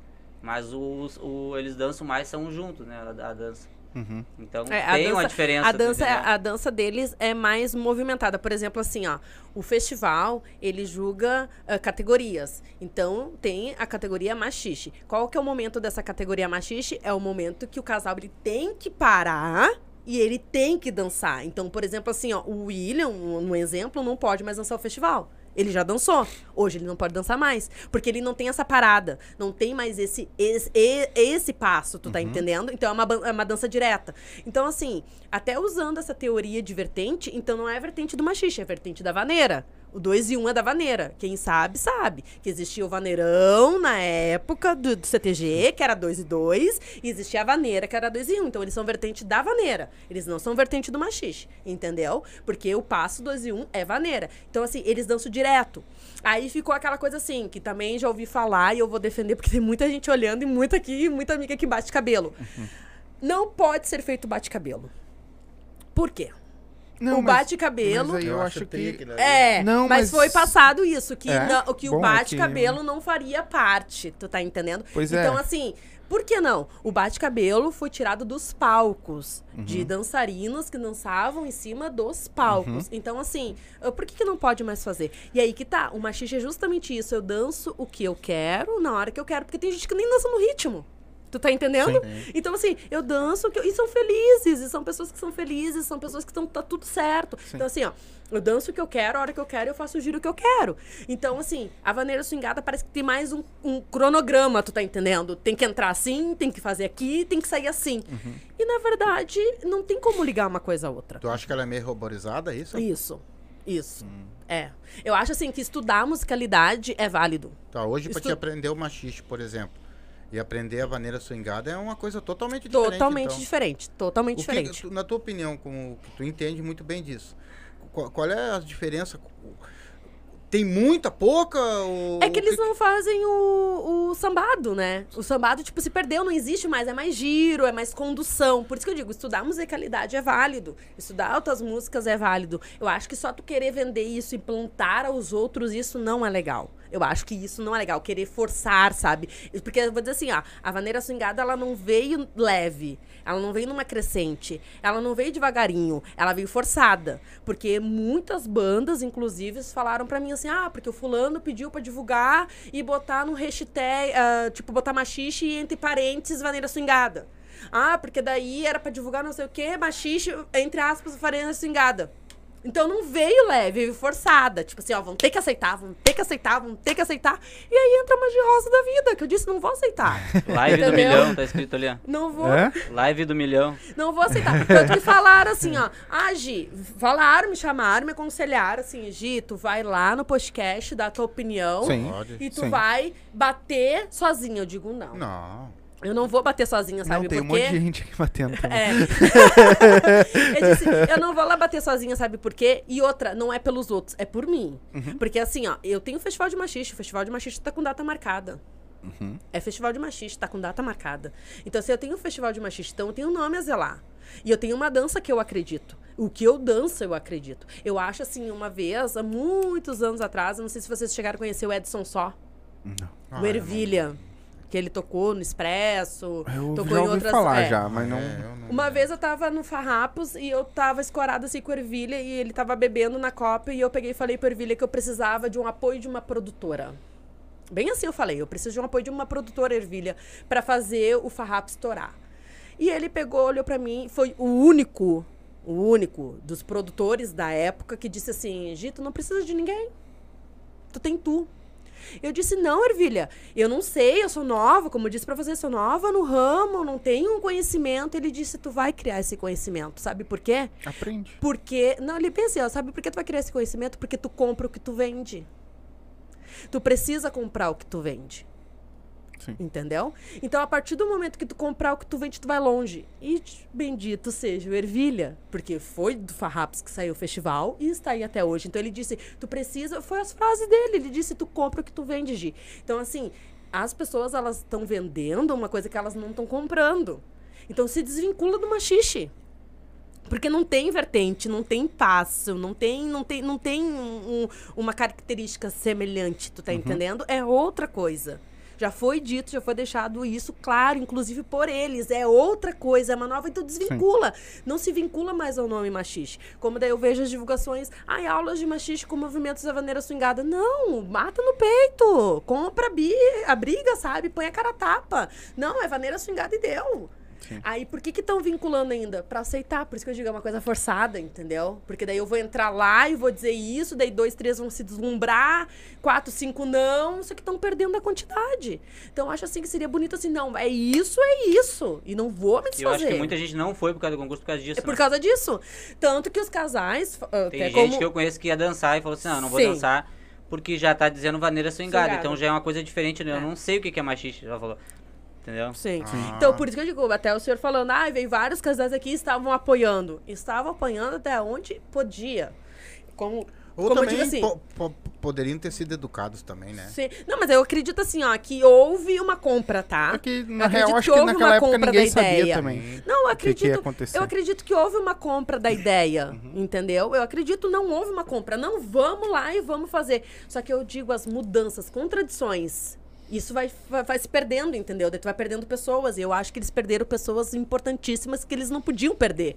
Mas os, o, eles dançam mais, são juntos, né? A, a dança. Uhum. Então É, tem uma dança- diferença. A dança, entendeu? a dança deles é mais movimentada. Por exemplo, assim, ó, o festival, ele julga ah, categorias. Então, tem a categoria machixe. Qual que é o momento dessa categoria machixe? É o momento que o casal ele tem que parar e ele tem que dançar. Então, por exemplo, assim, ó, o William, um exemplo, não pode mais dançar o festival. Ele já dançou. Hoje ele não pode dançar mais. Porque ele não tem essa parada. Não tem mais esse, esse, esse passo, tu tá entendendo? Então é uma, é uma dança direta. Então, assim, até usando essa teoria de vertente, então não é vertente do machixe, é vertente da vaneira. O 2 e 1 um é da vaneira. Quem sabe, sabe. Que existia o vaneirão na época do, do CTG, que era 2 e 2, e existia a vaneira, que era 2 e 1. Um. Então eles são vertente da vaneira. Eles não são vertente do machixe, entendeu? Porque o passo 2 e 1 um é vaneira. Então, assim, eles dançam direto. Aí ficou aquela coisa assim, que também já ouvi falar e eu vou defender, porque tem muita gente olhando e muita aqui, muita amiga que bate cabelo. Não pode ser feito bate-cabelo. Por quê? Não, o base-cabelo. mas aí eu Eu acho que- aquilo ali. É, Não, mas, mas- foi passado isso, que, É? não- que Bom, o é bate-cabelo não faria parte, tu tá entendendo? Pois é. então, assim, por que não? O bate-cabelo foi tirado dos palcos, Uhum. de dançarinos que dançavam em cima dos palcos. Uhum. Então, assim, por que, que não pode mais fazer? E aí que tá, o machixe é justamente isso, eu danço o que eu quero, na hora que eu quero, porque tem gente que nem dança no ritmo. Tu tá entendendo? Então, assim, eu danço eu- e são felizes, e são pessoas que são felizes, são pessoas que estão tá tudo certo. Então, assim, ó, eu danço o que eu quero, a hora que eu quero, eu faço o giro que eu quero. Então, assim, a vaneira swingada parece que tem mais um, um cronograma, tu tá entendendo? Tem que entrar assim, tem que fazer aqui, tem que sair assim. E, na verdade, não tem como ligar uma coisa à outra. Tu acha que ela é meio roborizada, é isso? Isso, isso. É. Eu acho, assim, que estudar musicalidade é válido. Tá, hoje pra Estu- te aprender o machixe, por exemplo, e aprender a vaneira swingada é uma coisa totalmente diferente. Totalmente então. diferente, totalmente que- diferente. na tua opinião, como que tu entende muito bem disso, qual, qual é a diferença? Tem muita, pouca? Ou É que eles não fazem o, o sambado, né? O sambado, tipo, se perdeu, não existe mais. É mais giro, é mais condução. Por isso que eu digo, estudar musicalidade é válido. Estudar altas músicas é válido. Eu acho que só tu querer vender isso e plantar aos outros, isso não é legal. Eu acho que isso não é legal. Querer forçar, sabe? Porque eu vou dizer assim, ó. A vaneira swingada, ela não veio leve. Ela não veio numa crescente. Ela não veio devagarinho. Ela veio forçada. Porque muitas bandas, inclusive, falaram pra mim assim: ah, porque o fulano pediu pra divulgar e botar no hashtag, ah, tipo, botar machixe e entre parênteses vaneira swingada. Ah, porque daí era pra divulgar não sei o quê, machixe, entre aspas, vaneira swingada. Então não veio leve, veio forçada. Tipo assim, ó, vão ter que aceitar, vão ter que aceitar, vão ter que aceitar. E aí entra a magia rosa da vida, que eu disse, não vou aceitar. Live do Entendeu? milhão, tá escrito ali, ó. Não vou. É? Live do milhão. Não vou aceitar. Tanto que falaram assim, ó. Ah, Gi, falaram, me chamaram, me aconselharam assim, Gi, tu vai lá no podcast, dar a tua opinião. Sim. Pode. E tu Sim. vai bater sozinha. Eu digo, não. Não. Eu não vou bater sozinha, sabe Não, tem por um monte de gente aqui batendo também. É. eu disse, eu não vou lá bater sozinha, sabe por quê? E outra, não é pelos outros, é por mim. Uhum. Porque assim, ó, eu tenho o Festival de Machiste, o Festival de Machiste tá com data marcada. Uhum. É Festival de Machiste, tá com data marcada. Então, se eu tenho o Festival de Machiste, então eu tenho um nome a zelar. E eu tenho uma dança que eu acredito. O que eu danço, eu acredito. Eu acho assim, uma vez, há muitos anos atrás, não sei se vocês chegaram a conhecer o Edson Só, Não. Ah, o Ervilha. Que ele tocou no Expresso, Eu tocou já em ouvi outras. falar é. já, mas não... É, não- Uma vez eu tava no Farrapos e eu tava escorada assim com Ervilha e ele tava bebendo na copa e eu peguei e falei pro Ervilha que eu precisava de um apoio de uma produtora. Bem assim eu falei, eu preciso de um apoio de uma produtora, Ervilha, pra fazer o Farrapos estourar. E ele pegou, olhou pra mim, foi o único, o único dos produtores da época que disse assim: Gito, não precisa de ninguém. Tu tem tu. Eu disse, não, Ervilha, eu não sei, eu sou nova, como eu disse pra você, sou nova no ramo, não tenho um conhecimento. Ele disse, tu vai criar esse conhecimento, sabe por quê? Aprende. Porque, não, ele pensa, ó, sabe por que tu vai criar esse conhecimento? Porque tu compra o que tu vende. Tu precisa comprar o que tu vende. Sim. Entendeu? Então, a partir do momento que tu comprar o que tu vende, tu vai longe. E bendito seja o Ervilha, porque foi do Farrapos que saiu o festival e está aí até hoje. Então, ele disse, tu precisa... Foi as frases dele, ele disse, tu compra o que tu vende, Gi. Então, assim, as pessoas, elas estão vendendo uma coisa que elas não estão comprando. Então, se desvincula do machixe. Porque não tem vertente, não tem passo, não tem, não tem, não tem um- um- uma característica semelhante, tu tá entendendo? É outra coisa. Já foi dito, já foi deixado isso claro, inclusive por eles. É outra coisa, é uma nova, então desvincula. Não se vincula mais ao nome machixe. Como daí eu vejo as divulgações, ai, aulas de machixe com movimentos da vaneira swingada. Não, mata no peito. Compra a briga, sabe? Põe a cara a tapa. Não, é vaneira swingada e deu. Aí, por que que estão vinculando ainda? Pra aceitar. Por isso que eu digo, é uma coisa forçada, entendeu? Porque daí eu vou entrar lá e vou dizer isso, daí dois, três vão se deslumbrar, quatro, cinco não, só que estão perdendo a quantidade. Então, eu acho assim que seria bonito assim, não, é isso, é isso. E não vou me E eu desfazer. acho que muita gente não foi por causa do concurso por causa disso. É por né? causa disso. Tanto que os casais... ah, Tem gente como... que eu conheço que ia dançar e falou assim: não, não vou Sim. dançar porque já tá dizendo vaneira swingada. Então já é uma coisa diferente, né? Eu É. não sei o que que é machista, ela falou. Entendeu? Sim. Ah. Então, por isso que eu digo, até o senhor falando, ah, veio vários casais aqui e estavam apoiando. Estavam apoiando até onde podia. Como, Ou como eu também assim. po- po- poderiam ter sido educados também, né? Sim. Não, mas eu acredito assim, ó, que houve uma compra, tá? É que, Eu na real, acredito acho que que houve naquela uma época compra ninguém da sabia ideia. também. Não, eu o que que acredito. eu acredito que houve uma compra da ideia, Uhum. entendeu? Eu acredito não houve uma compra. Não, vamos lá e vamos fazer. Só que eu digo as mudanças, contradições. Isso vai, vai, vai se perdendo, entendeu? Daí tu vai perdendo pessoas. E eu acho que eles perderam pessoas importantíssimas que eles não podiam perder.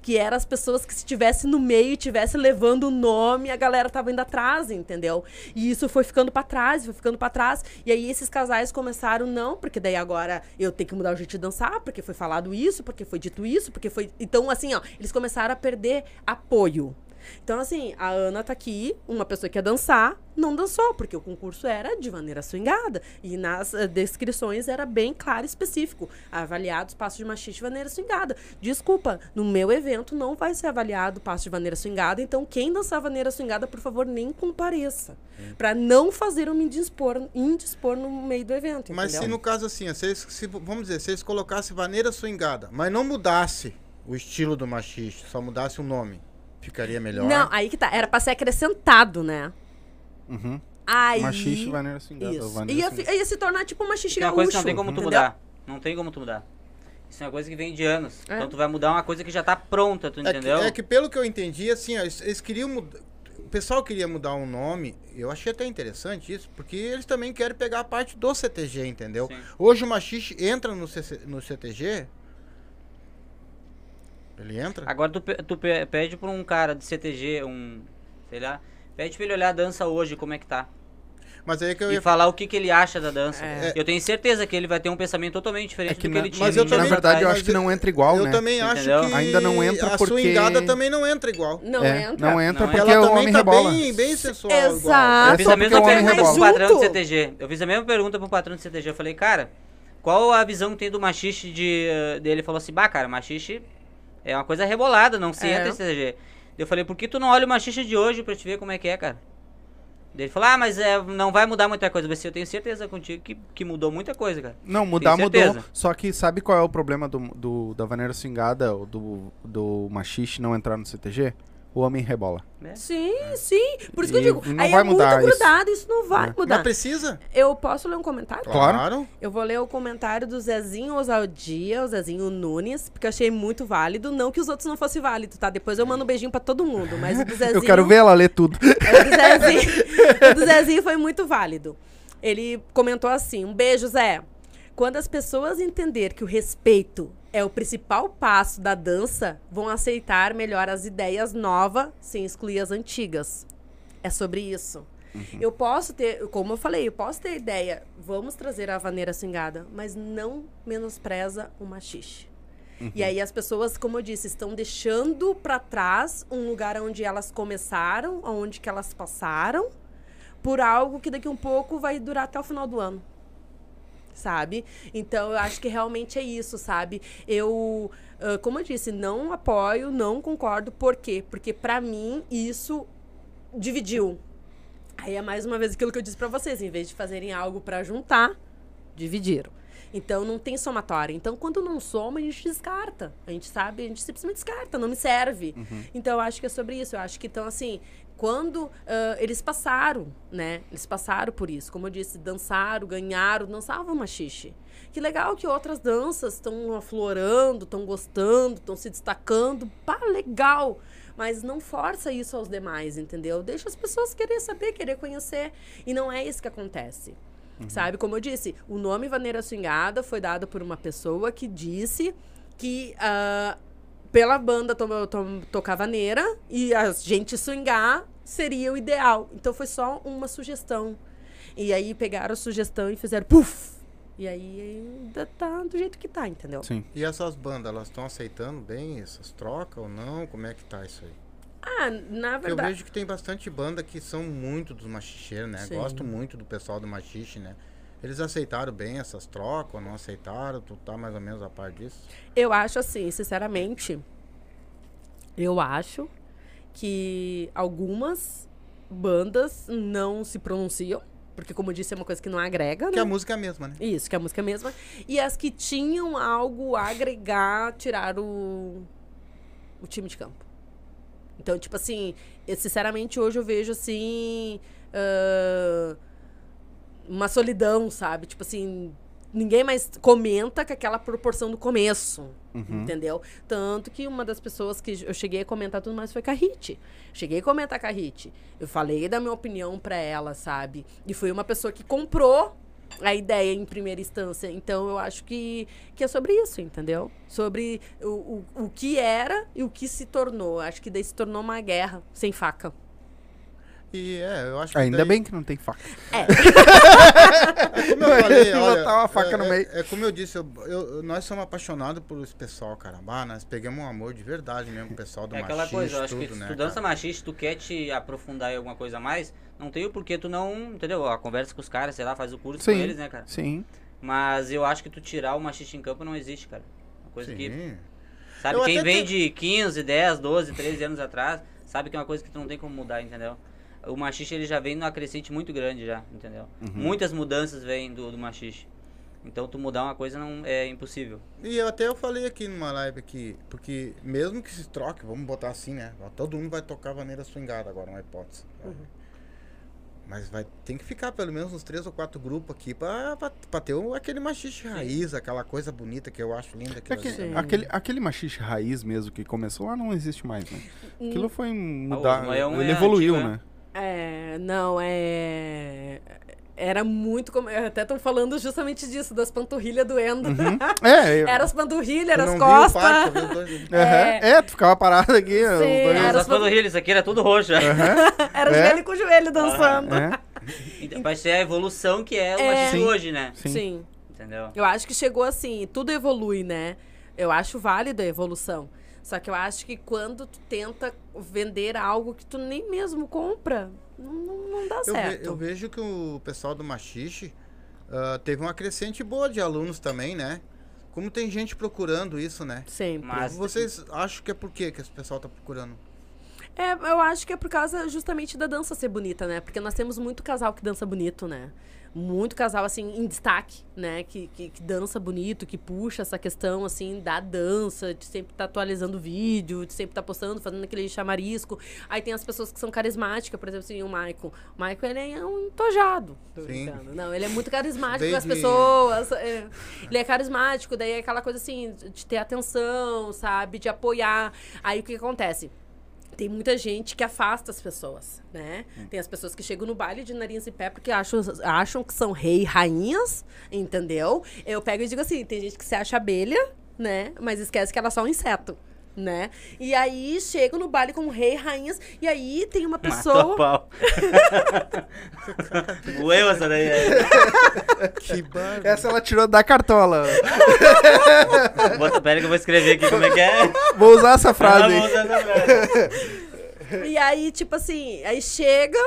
Que eram as pessoas que se estivesse no meio e tivesse levando o nome, a galera tava indo atrás, entendeu? E isso foi ficando pra trás, foi ficando pra trás. E aí esses casais começaram, não, porque daí agora eu tenho que mudar o jeito de dançar, porque foi falado isso, porque foi dito isso, porque foi. Então, assim, ó, eles começaram a perder apoio. Então, assim, a Ana tá aqui, uma pessoa que ia dançar, não dançou, porque o concurso era de maneira swingada. E nas eh, descrições era bem claro e específico. Avaliado os passos de machiste de maneira swingada. Desculpa, no meu evento não vai ser avaliado o passo de maneira swingada, então quem dançar maneira swingada, por favor, nem compareça. Pra não fazer um me indispor, indispor no meio do evento, Mas se entendeu? no caso assim, se se- vamos dizer, se eles colocassem vaneira swingada, mas não mudasse o estilo do machiste, só mudasse o nome, ficaria melhor. Não, aí que tá. Era pra ser acrescentado, né? Uhum. Aí... Machiste, vaneira swingada. Isso. vaneira Ia, swingada. fi- ia se tornar tipo uma xixi é uma coisa que não tem como tu entendeu? mudar. Não tem como tu mudar. Isso é uma coisa que vem de anos. É. Então tu vai mudar uma coisa que já tá pronta, tu É que, entendeu? é que pelo que eu entendi, assim, ó, eles, eles queriam mudar. O pessoal queria mudar um nome, eu achei até interessante isso, porque eles também querem pegar a parte do CTG, entendeu? Sim. Hoje o machixe entra no, CC no CTG. Ele entra? Agora tu, tu pe- pede pra um cara de CTG, um. Sei lá. Pede pra ele olhar a dança hoje, como é que tá. Mas aí que eu E ia falar o que, que ele acha da dança. É. Eu tenho certeza que ele vai ter um pensamento totalmente diferente É que do que na- ele tinha. mas eu também- Na verdade, eu acho que não entra igual, eu né? também acho Entendeu? que Ainda não entra a porque- swingada também não entra igual. Não É, entra. Não entra Não porque ela o também homem tá rebola. bem, bem sensual Exato. igual. Eu fiz a mesma pergunta pro Junto. do CTG. Eu fiz a mesma pergunta pro patrão do CTG. Eu falei, cara, qual a visão que tem do machiste de, eh, dele? Ele falou assim, bah, cara, machiste é uma coisa rebolada, não se É. entra em CTG. Eu falei, por que tu não olha o machiste de hoje pra te ver como é que é, cara? Ele falou, ah, mas é, não vai mudar muita coisa. Mas eu tenho certeza contigo que, que mudou muita coisa, cara. Não, mudar mudou. Só que sabe qual é o problema do, do- da vaneira swingada, ou do, do machiste não entrar no CTG? O homem rebola. Sim, sim. Por isso que eu digo, não aí vai é mudar muito isso. grudado, isso não vai É. mudar. Mas precisa? Eu posso ler um comentário? Claro. Eu vou ler o comentário do Zezinho Osaldia, o Zezinho Nunes, porque eu achei muito válido. Não que os outros não fossem válidos, tá? Depois eu mando um beijinho pra todo mundo, mas o do Zezinho... Eu quero ver ela ler tudo. O do Zezinho, o do Zezinho foi muito válido. Ele comentou assim: um beijo, Zé. Quando as pessoas entender que o respeito é o principal passo da dança, vão aceitar melhor as ideias novas sem excluir as antigas. É sobre isso. Eu posso ter, como eu falei, eu posso ter ideia, vamos trazer a vaneira swingada, mas não menospreza o machixe. E aí as pessoas, como eu disse, estão deixando para trás um lugar onde elas começaram, onde que elas passaram, por algo que daqui um pouco vai durar até o final do ano. Sabe? Então eu acho que realmente é isso, sabe? Eu, como eu disse, não apoio, não concordo. Por quê? Porque para mim isso dividiu. Aí é mais uma vez aquilo que eu disse pra vocês, em vez de fazerem algo pra juntar, dividiram. Então não tem somatória. Então quando não soma, a gente descarta. A gente sabe, a gente simplesmente descarta, não me serve. Então eu acho que é sobre isso. Eu acho que então assim, quando ah, eles passaram, né? Eles passaram por isso. Como eu disse, dançaram, ganharam, dançavam machixe. Que legal que outras danças estão aflorando, estão gostando, estão se destacando. Pá, legal. Mas não força isso aos demais, entendeu? Deixa as pessoas querer saber, querer conhecer. E não é isso que acontece. Sabe? Como eu disse, o nome Vaneira Swingada foi dado por uma pessoa que disse que ah, pela banda to to tocar vaneira e a gente swingar seria o ideal. Então foi só uma sugestão. E aí pegaram a sugestão e fizeram puf! E aí ainda tá do jeito que tá, entendeu? Sim. E essas bandas, elas estão aceitando bem essas trocas ou não? Como é que tá isso aí? Ah, na Porque eu verdade. vejo que tem bastante banda que são muito dos machicheiros, né? Sim. Gosto muito do pessoal do machixe, né? Eles aceitaram bem essas trocas ou não aceitaram? Tu tá mais ou menos a par disso? Eu acho assim, sinceramente, eu acho que algumas bandas não se pronunciam, porque como eu disse, é uma coisa que não agrega, né? a música é a mesma, né? Isso, que é a música mesma. E as que tinham algo a agregar, tiraram o, o time de campo. Então, tipo assim, eu, sinceramente, hoje eu vejo assim. ah, uma solidão, sabe? Tipo assim, ninguém mais comenta com aquela proporção do começo. Entendeu? Tanto que uma das pessoas que eu cheguei a comentar tudo mais foi com a Hit. Cheguei a comentar com a Hit. Eu falei da minha opinião pra ela, sabe? E foi uma pessoa que comprou a ideia em primeira instância. Então eu acho que, que é sobre isso, entendeu? Sobre o, o, o que era e o que se tornou. Acho que daí se tornou uma guerra sem faca. E é, eu acho que Ainda daí- bem que não tem faca. Como eu falei, olha, Botar uma faca é, no é- meio. É, como eu disse, eu, eu- nós somos apaixonados por esse pessoal, caramba. Ah, nós pegamos um amor de verdade mesmo, o pessoal do É aquela machista, coisa, eu acho que tudo, se né, tu dança cara? machista, tu quer te aprofundar em alguma coisa a mais, não tem o porquê tu não, entendeu? A conversa com os caras, sei lá, faz o curso Sim. com eles, né, cara? Sim. Mas eu acho que tu tirar o machista em campo não existe, cara. Uma coisa que, Sim. sabe, Eu quem vem te- de 15, 10, 12, 13 anos atrás, sabe que é uma coisa que tu não tem como mudar, entendeu? O machista ele já vem numa crescente muito grande já, entendeu? Uhum. Muitas mudanças vêm do, do machista. Então tu mudar uma coisa não é impossível. E eu até eu falei aqui numa live aqui, porque mesmo que se troque, vamos botar assim, né? Todo mundo vai tocar vaneira swingada agora, uma hipótese. né? Mas vai, tem que ficar pelo menos uns três ou quatro grupos aqui pra, pra, pra ter o- aquele machiste raiz, aquela coisa bonita que eu acho linda. aquilo ali Aquele. Sim. aquele, aquele machixe raiz mesmo que começou lá não existe mais, né? Aquilo foi mudar. o Noel ele é evoluiu, antigo, né? É, não, é. Era muito como. Até estão falando justamente disso, das panturrilhas doendo. É, eu- Era as panturrilhas, Tu era as costas. parque, dois- Aham. é. tu ficava parado aqui. dois- Era as as panturrilhas, isso aqui era tudo roxo. né? Era É? joelho com joelho dançando. É, Então, vai ser a evolução que é o É. Sim. hoje, né? sim. Sim. Entendeu? Eu acho que chegou assim, tudo evolui, né? Eu acho válida a evolução. Só que eu acho que quando tu tenta vender algo que tu nem mesmo compra, não, não- não dá Eu, ve- certo. eu vejo que o pessoal do Machixe ah, teve uma crescente boa de alunos também, né? Como tem gente procurando isso, né? Sempre. Mas- Vocês acham que é por quê que esse pessoal tá procurando? É, eu acho que é por causa justamente da dança ser bonita, né? Porque nós temos muito casal que dança bonito, né? Muito casal, assim, em destaque, né? Que, que, que dança bonito, que puxa essa questão, assim, da dança, de sempre estar atualizando o vídeo, de sempre estar postando, fazendo aquele chamarisco. Aí tem as pessoas que são carismáticas, por exemplo, assim, o Maicon. O Maicon, ele é um brincando. Não, ele é muito carismático Desde- com as pessoas. é. ele é carismático, daí é aquela coisa, assim, de ter atenção, sabe? De apoiar. Aí o que acontece? Tem muita gente que afasta as pessoas, né? Tem as pessoas que chegam no baile de nariz e pé porque acham, acham que são rei e rainhas, entendeu? Eu pego e digo assim, tem gente que se acha abelha, né? Mas esquece que ela é só um inseto, né? E aí chegam no baile como rei e rainhas, e aí tem uma Matou pessoa... pau. Moeu essa daí. é. Que barba. Essa ela tirou da cartola. Bota, pera que eu vou escrever aqui como é que é. Vou usar essa frase. Ah, usar essa frase. E aí, tipo assim, aí chega.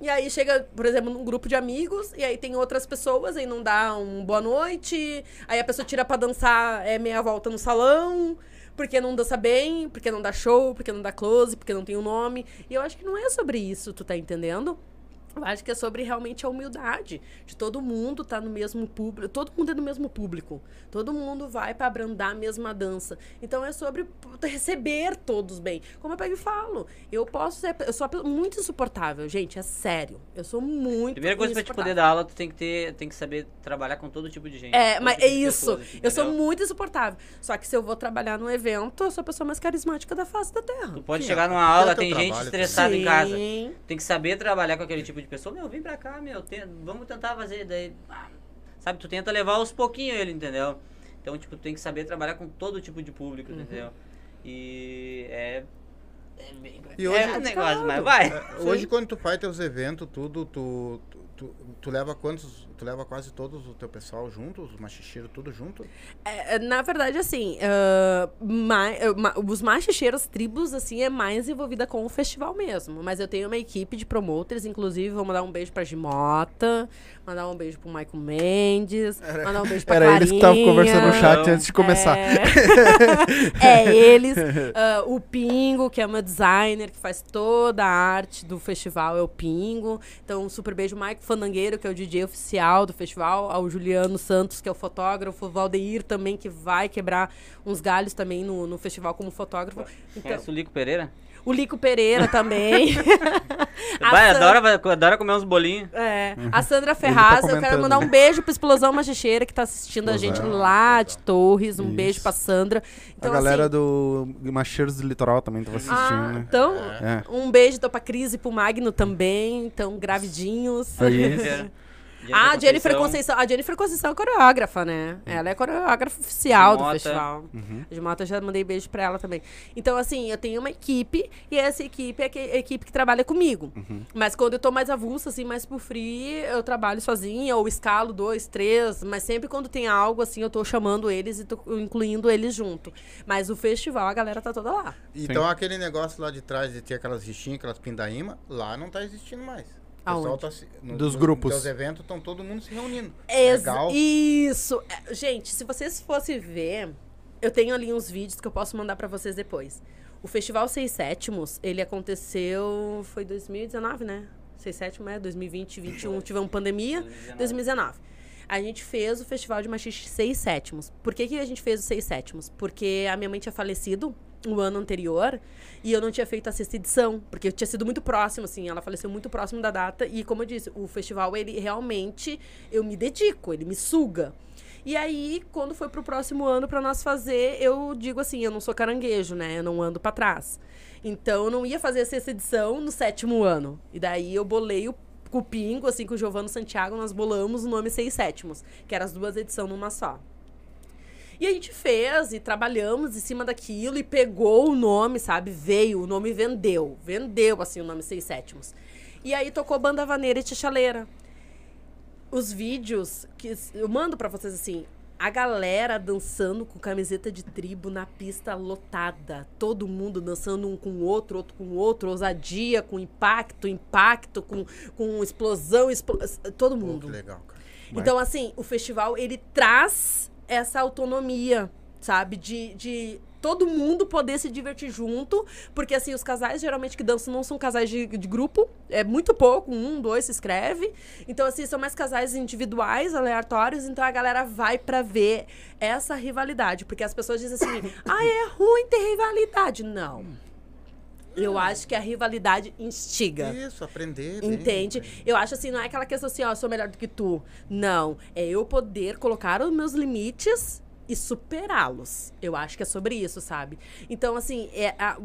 E aí chega, por exemplo, num grupo de amigos, e aí tem outras pessoas, aí não dá um boa noite, aí a pessoa tira pra dançar é meia volta no salão, porque não dança bem, porque não dá show, porque não dá close, porque não tem um nome. E eu acho que não é sobre isso, tu tá entendendo? Eu acho que é sobre realmente a humildade de todo mundo tá no mesmo público, todo mundo é do mesmo público, todo mundo vai pra abrandar a mesma dança. Então é sobre receber todos bem. Como eu pego e falo, eu posso ser, eu sou muito insuportável, gente, é sério. Eu sou muito Primeira coisa pra te poder dar aula, tu tem que ter, tem que saber trabalhar com todo tipo de gente. É, mas tipo é isso. pessoas, eu sou muito insuportável. Só que se eu vou trabalhar num evento, eu sou a pessoa mais carismática da face da Terra. Tu pode Sim, chegar é, numa aula, tem gente trabalho estressada em casa. Sim. Tem que saber trabalhar com aquele tipo de pessoa. Meu, vem pra cá, meu. tem- vamos tentar fazer. Daí, ah, sabe, tu tenta levar aos pouquinhos ele, entendeu? Então, tipo, tu tem que saber trabalhar com todo tipo de público, Uhum. entendeu? E é. É bem E hoje- é um negócio, mas vai. Hoje, quando tu faz teus eventos, tudo, tu, tu, tu, tu leva quantos? Tu leva quase todos o teu pessoal junto, os machicheiros, tudo junto? É, na verdade, assim, ah, ma- ma- os machicheiros tribos, assim, é mais envolvida com o festival mesmo. Mas eu tenho uma equipe de promoters, inclusive, vou mandar um beijo pra Gimota, mandar um beijo pro Michael Mendes, mandar um beijo pra Era Clarinha. eles que estavam conversando no chat Não. antes de começar. É, é eles. Ah, o Pingo, que é meu designer, que faz toda a arte do festival, é o Pingo. Então, um super beijo. Mike Fandangueiro, que é o DJ oficial do festival. Ao Juliano Santos, que é o fotógrafo. O Valdeir também, que vai quebrar uns galhos também no, no festival como fotógrafo. Então, Conhece o Lico Pereira? O Lico Pereira também. A Vai, San- adora, adora comer uns bolinhos. é, a Sandra Ferraz, eu quero Uhum. mandar um né? beijo pra Explosão Machicheira, que tá assistindo a gente Explosão. lá de Torres. Um Isso. beijo pra Sandra. Então, a galera assim, do Macheiros do Litoral também tava assistindo, Ah, né? então, É. um beijo então, pra Cris e pro Magno também. Então, gravidinhos. Aí. Dia Ah, a Jennifer Conceição. A Jennifer Conceição é coreógrafa, né? Ela é coreógrafa oficial do Mota. festival. A de Mota já mandei beijo pra ela também. Então, assim, eu tenho uma equipe e essa equipe é que- a equipe que trabalha comigo. Mas quando eu tô mais avulsa, assim, mais por free, eu trabalho sozinha ou escalo dois, três. Mas sempre quando tem algo, assim, eu tô chamando eles e tô incluindo eles junto. Mas o festival, a galera tá toda lá. Então aquele negócio lá de trás de ter aquelas rixinhas, aquelas pindaíma, lá não tá existindo mais. Aonde? tá se- no- Dos nos- grupos. Nos eventos estão todo mundo se reunindo. Ex- Legal. Isso. É, Gente, se vocês fossem ver, eu tenho ali uns vídeos que eu posso mandar pra vocês depois. O Festival Seis Sétimos, ele aconteceu. Foi 2019, né? Seis Sétimos é 2020, 2021, tivemos pandemia. 2019. A gente fez o Festival de Machixe Seis Sétimos. Por que, que a gente fez o Seis Sétimos? Porque a minha mãe tinha falecido o ano anterior e eu não tinha feito a sexta edição, porque tinha sido muito próximo, assim, ela faleceu muito próximo da data e, como eu disse, o festival, ele realmente, eu me dedico, ele me suga. E aí, quando foi pro próximo ano pra nós fazer, eu digo assim, eu não sou caranguejo, né? Eu não ando pra trás. Então, eu não ia fazer a sexta edição no sétimo ano. E daí, eu bolei o com o Pingo, assim, com o Giovanni Santiago, nós bolamos o nome Seis Sétimos, que eram as duas edições numa só. E a gente fez e trabalhamos em cima daquilo e pegou o nome, sabe? Veio, o nome vendeu. Vendeu, assim, o nome Seis Sétimos. E aí tocou Banda Vaneira e Tichaleira. Os vídeos que eu mando pra vocês assim, a galera dançando com camiseta de tribo na pista lotada. Todo mundo dançando um com o outro, outro com o outro, ousadia, com impacto, impacto, com, com explosão, explo... todo Pô, mundo. que legal, cara. Então, assim, o festival, ele traz essa autonomia, sabe? De, de todo mundo poder se divertir junto. Porque, assim, os casais, geralmente, que dançam não são casais de, de grupo. É muito pouco, um, dois se escreve. Então, assim, são mais casais individuais, aleatórios. Então, a galera vai pra ver essa rivalidade. Porque as pessoas dizem assim, ah, é ruim ter rivalidade. Não. Eu acho que a rivalidade instiga. Isso, aprender. bem, Entende? bem. Eu acho assim, não é aquela questão assim, ó, eu sou melhor do que tu. Não. É eu poder colocar os meus limites e superá-los. Eu acho que é sobre isso, sabe? Então, assim, é, a,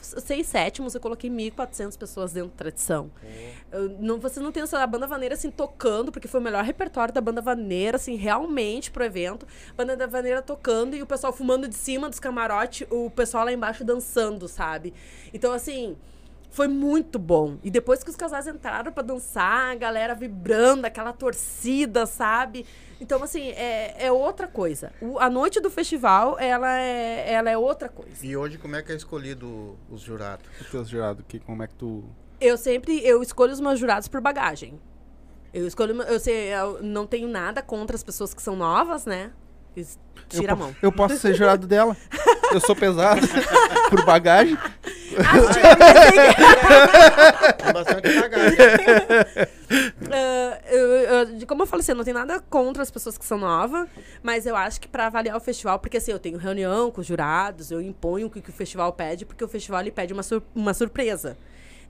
seis sétimos eu coloquei 1.400 pessoas dentro da tradição. Não, você não tem essa a banda vaneira assim tocando, porque foi o melhor repertório da banda vaneira, assim, realmente pro evento. Banda da vaneira tocando e o pessoal fumando de cima dos camarotes, o pessoal lá embaixo dançando, sabe? Então, assim. Foi muito bom. E depois que os casais entraram pra dançar, a galera vibrando, aquela torcida, sabe? Então, assim, é, é outra coisa. O- a noite do festival, ela é, ela é outra coisa. E hoje, como é que é escolhido os jurados? Os teus jurados, que, como é que tu. Eu sempre, eu escolho os meus jurados por bagagem. Eu escolho, eu sei, eu não tenho nada contra as pessoas que são novas, né? Is- Eu Tira a mão. Eu posso ser jurado dela. Eu sou pesado. por bagagem. Bagagem. Ah, eu- eu- como eu falei assim, eu não tenho nada contra as pessoas que são novas, mas eu acho que pra avaliar o festival, porque assim, eu tenho reunião com os jurados, eu imponho o que, que o festival pede, porque o festival ele pede uma, sur- uma surpresa.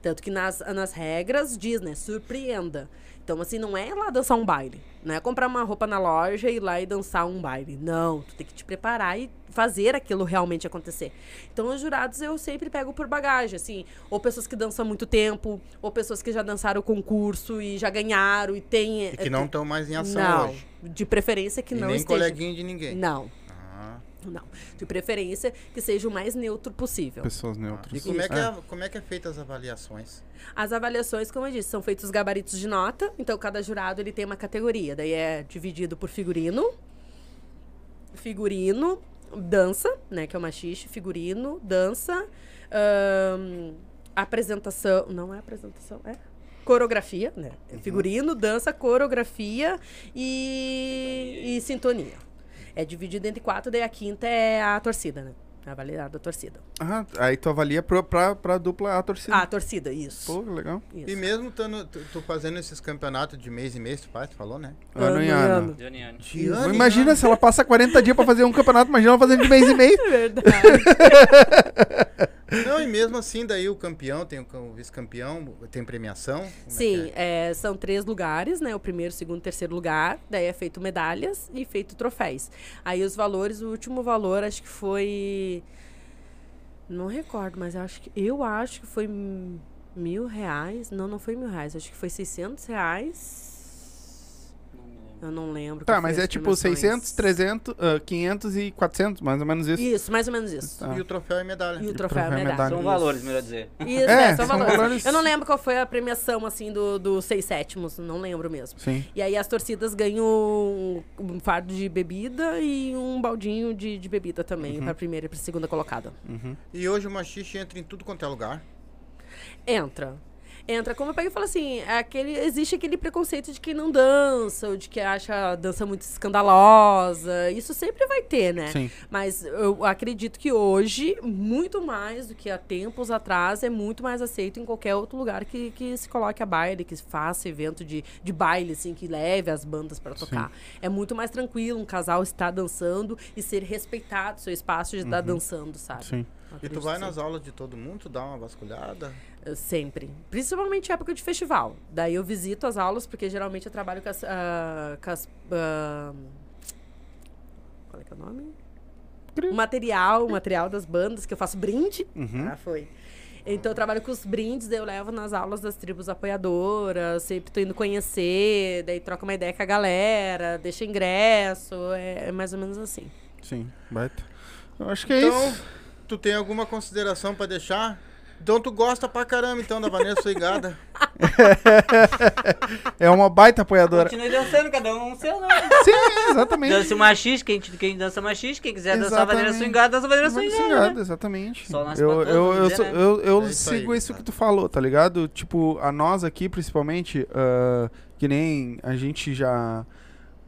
Tanto que nas, nas regras diz, né, surpreenda. Então, assim, não é lá dançar um baile. Não é comprar uma roupa na loja e ir lá e dançar um baile. Não, tu tem que te preparar e fazer aquilo realmente acontecer. Então, os jurados eu sempre pego por bagagem, assim. Ou pessoas que dançam há muito tempo, ou pessoas que já dançaram o concurso e já ganharam e tem... E que não estão mais em ação não, hoje. de preferência que e não nem esteja... coleguinha de ninguém. Não. Não. De preferência que seja o mais neutro possível. Pessoas neutras. E como é, que É. é, como é que é feita as avaliações? As avaliações, como eu disse, são feitos os gabaritos de nota. Então, cada jurado ele tem uma categoria. Daí é dividido por figurino, figurino, dança, né? Que é o machixe, figurino, dança, ahn, apresentação. Não é apresentação, é coreografia, né? É Figurino, dança, coreografia e, e sintonia. É dividido entre quatro, daí a quinta é a torcida, né? A avaliada da torcida. Ah, aí tu avalia pra, pra, pra dupla a torcida. Ah, a torcida, isso. Pô, que legal. isso. E mesmo tando, tu, tu fazendo esses campeonatos de mês em mês, tu faz, tu falou, né? Ano em Ano em ano. ano. Ano em Imagina ano. se ela passa 40 dias pra fazer um campeonato, imagina ela fazendo de mês e meio. É verdade. Não, e mesmo assim, daí o campeão, tem o ca- o vice-campeão, tem premiação? É Sim, é? é, são três lugares, né? O primeiro, segundo e terceiro lugar. Daí é feito medalhas e feito troféus. Aí os valores, o último valor acho que foi. Não recordo, mas eu acho que. Eu acho que foi mil reais. Não, não foi mil reais. Acho que foi 600 reais. Eu não lembro. Tá, mas é tipo premiações. 600, 300, ah, 500 e 400, mais ou menos isso. Isso, mais ou menos isso. Tá. E o troféu e medalha. E o troféu, troféu a e medalha. medalha. São Isso. valores, melhor dizer. Isso, É, é, são são valores. valores. Eu não lembro qual foi a premiação, assim, do, do seis sétimos. Não lembro mesmo. Sim. E aí as torcidas ganham um, um fardo de bebida e um baldinho de, de bebida também, Uhum. pra primeira e pra segunda colocada. E hoje o machixe entra em tudo quanto é lugar. Entra. Entra, como eu peguei e falo assim, é aquele, existe aquele preconceito de quem não dança, ou de que acha a dança muito escandalosa. Isso sempre vai ter, né? Sim. Mas eu acredito que hoje, muito mais do que há tempos atrás, é muito mais aceito em qualquer outro lugar que, que se coloque a baile, que faça evento de, de baile, assim, que leve as bandas para tocar. É muito mais tranquilo um casal estar dançando e ser respeitado seu espaço de estar dançando, sabe? Sim. E tu vai sim. nas aulas de todo mundo, tu dá uma vasculhada. Sempre. Principalmente em época de festival. Daí eu visito as aulas, porque geralmente eu trabalho com as. ah, com as, ah, qual é que é o nome? O material, o material das bandas, que eu faço brinde. Uhum. Ah, foi. Então eu trabalho com os brindes, daí eu levo nas aulas das tribos apoiadoras, sempre tô indo conhecer, daí troca uma ideia com a galera, deixa ingresso, é, é mais ou menos assim. Sim. Baita. Eu acho que é Então, isso. tu tem alguma consideração pra deixar? Então tu gosta pra caramba, então, da Vanessa Suigada. É uma baita apoiadora. Continue dançando, cada um seu nome. Sim, exatamente. Dança o machista, quem, quem dança machista, quem quiser dançar a Exatamente. swingada, dança a swingada. xingado, né? exatamente. Só nós eu, eu, eu, dizer, sou- né? eu, eu É isso sigo aí, isso cara. que tu falou, tá ligado? Tipo, a nós aqui, principalmente, ah, que nem a gente já